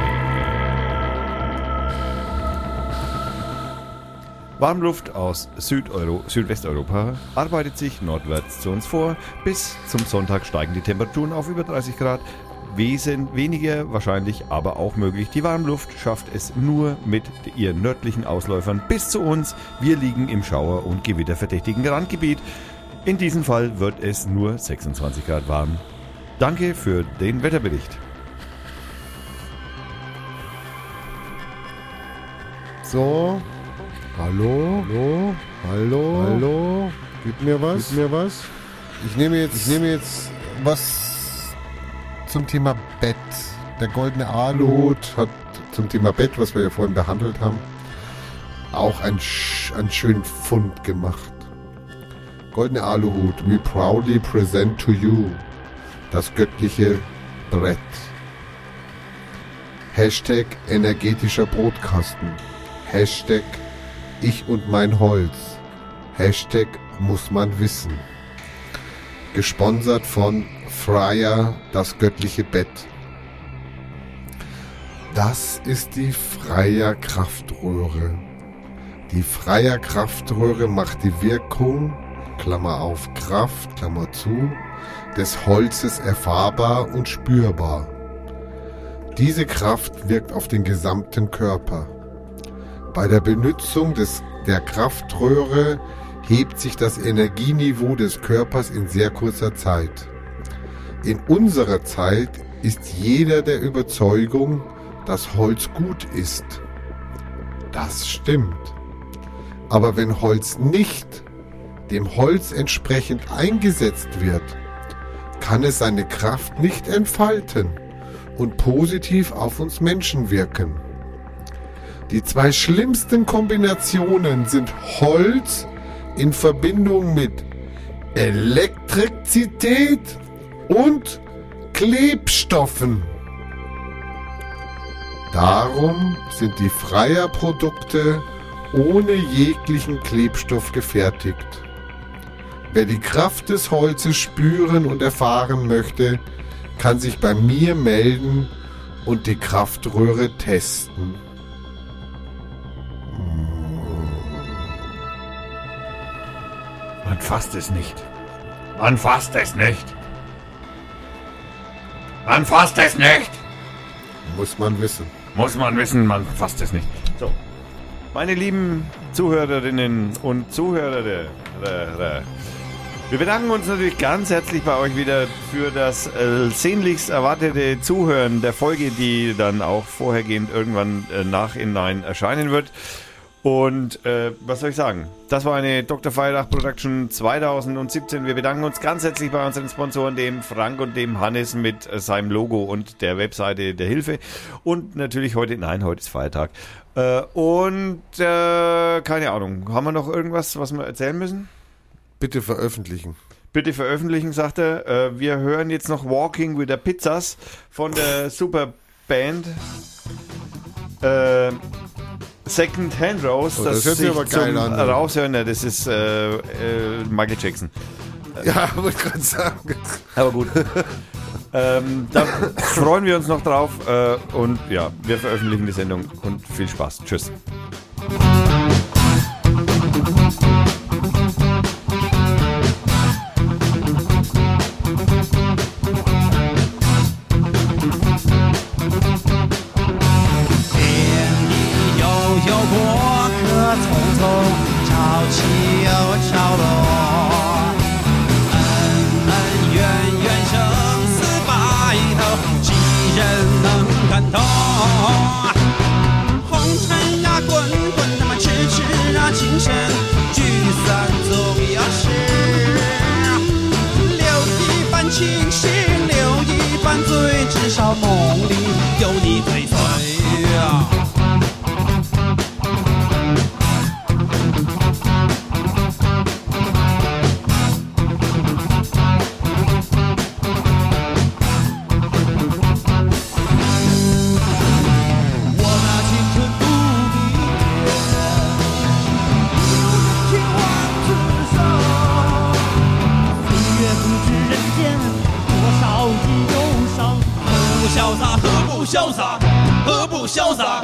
Warmluft aus Südeuro Südwesteuropa arbeitet sich nordwärts zu uns vor. Bis zum Sonntag steigen die Temperaturen auf über 30 Grad. Wesen weniger wahrscheinlich, aber auch möglich. Die Warmluft schafft es nur mit ihren nördlichen Ausläufern bis zu uns. Wir liegen im Schauer- und gewitterverdächtigen Randgebiet. In diesem Fall wird es nur 26 Grad warm. Danke für den Wetterbericht. So. Hallo? Hallo? Hallo? Hallo? Gib mir was? Gib mir was? Ich nehme jetzt, ich nehme jetzt was zum Thema Bett. der goldene Aluhut hat zum Thema Bett, was wir ja vorhin behandelt haben, auch einen, einen schönen Fund gemacht. Goldene Aluhut, we proudly present to you das göttliche Brett. Hashtag energetischer Brotkasten. Hashtag ich und mein Holz. Hashtag muss man wissen. Gesponsert von Freya, das göttliche Bett. Das ist die Freier Kraftröhre. Die Freier Kraftröhre macht die Wirkung, Klammer auf Kraft, Klammer zu, des Holzes erfahrbar und spürbar. Diese Kraft wirkt auf den gesamten Körper. Bei der Benutzung des, der Kraftröhre hebt sich das Energieniveau des Körpers in sehr kurzer Zeit. In unserer Zeit ist jeder der Überzeugung, dass Holz gut ist. Das stimmt. Aber wenn Holz nicht dem Holz entsprechend eingesetzt wird, kann es seine Kraft nicht entfalten und positiv auf uns Menschen wirken. Die zwei schlimmsten Kombinationen sind Holz in Verbindung mit Elektrizität und Klebstoffen. Darum sind die Freier Produkte ohne jeglichen Klebstoff gefertigt. Wer die Kraft des Holzes spüren und erfahren möchte, kann sich bei mir melden und die Kraftröhre testen. Man fasst es nicht. Man fasst es nicht. Man fasst es nicht. Muss man wissen. Muss man wissen, man fasst es nicht. So. Meine lieben Zuhörerinnen und Zuhörer, wir bedanken uns natürlich ganz herzlich bei euch wieder für das äh, sehnlichst erwartete Zuhören der Folge, die dann auch vorhergehend irgendwann äh, nachhinein erscheinen wird. Und äh, was soll ich sagen? Das war eine Dr. Feierach Production 2017. Wir bedanken uns ganz herzlich bei unseren Sponsoren, dem Frank und dem Hannes mit äh, seinem Logo und der Webseite der Hilfe. Und natürlich heute, nein, heute ist Feiertag. Äh, und äh, keine Ahnung, haben wir noch irgendwas, was wir erzählen müssen? Bitte veröffentlichen. Bitte veröffentlichen, sagt er. Äh, wir hören jetzt noch Walking with the Pizzas von der super Band. Second Hand Rose, Oh, das hört sich aber geil zum an? Raushören, ja, das ist äh, äh, Michael Jackson. Ja, wollte gerade sagen. Aber gut. ähm, da freuen wir uns noch drauf äh, und ja, wir veröffentlichen die Sendung und viel Spaß. Tschüss. 至少梦里有你追随。潇洒？何不潇洒？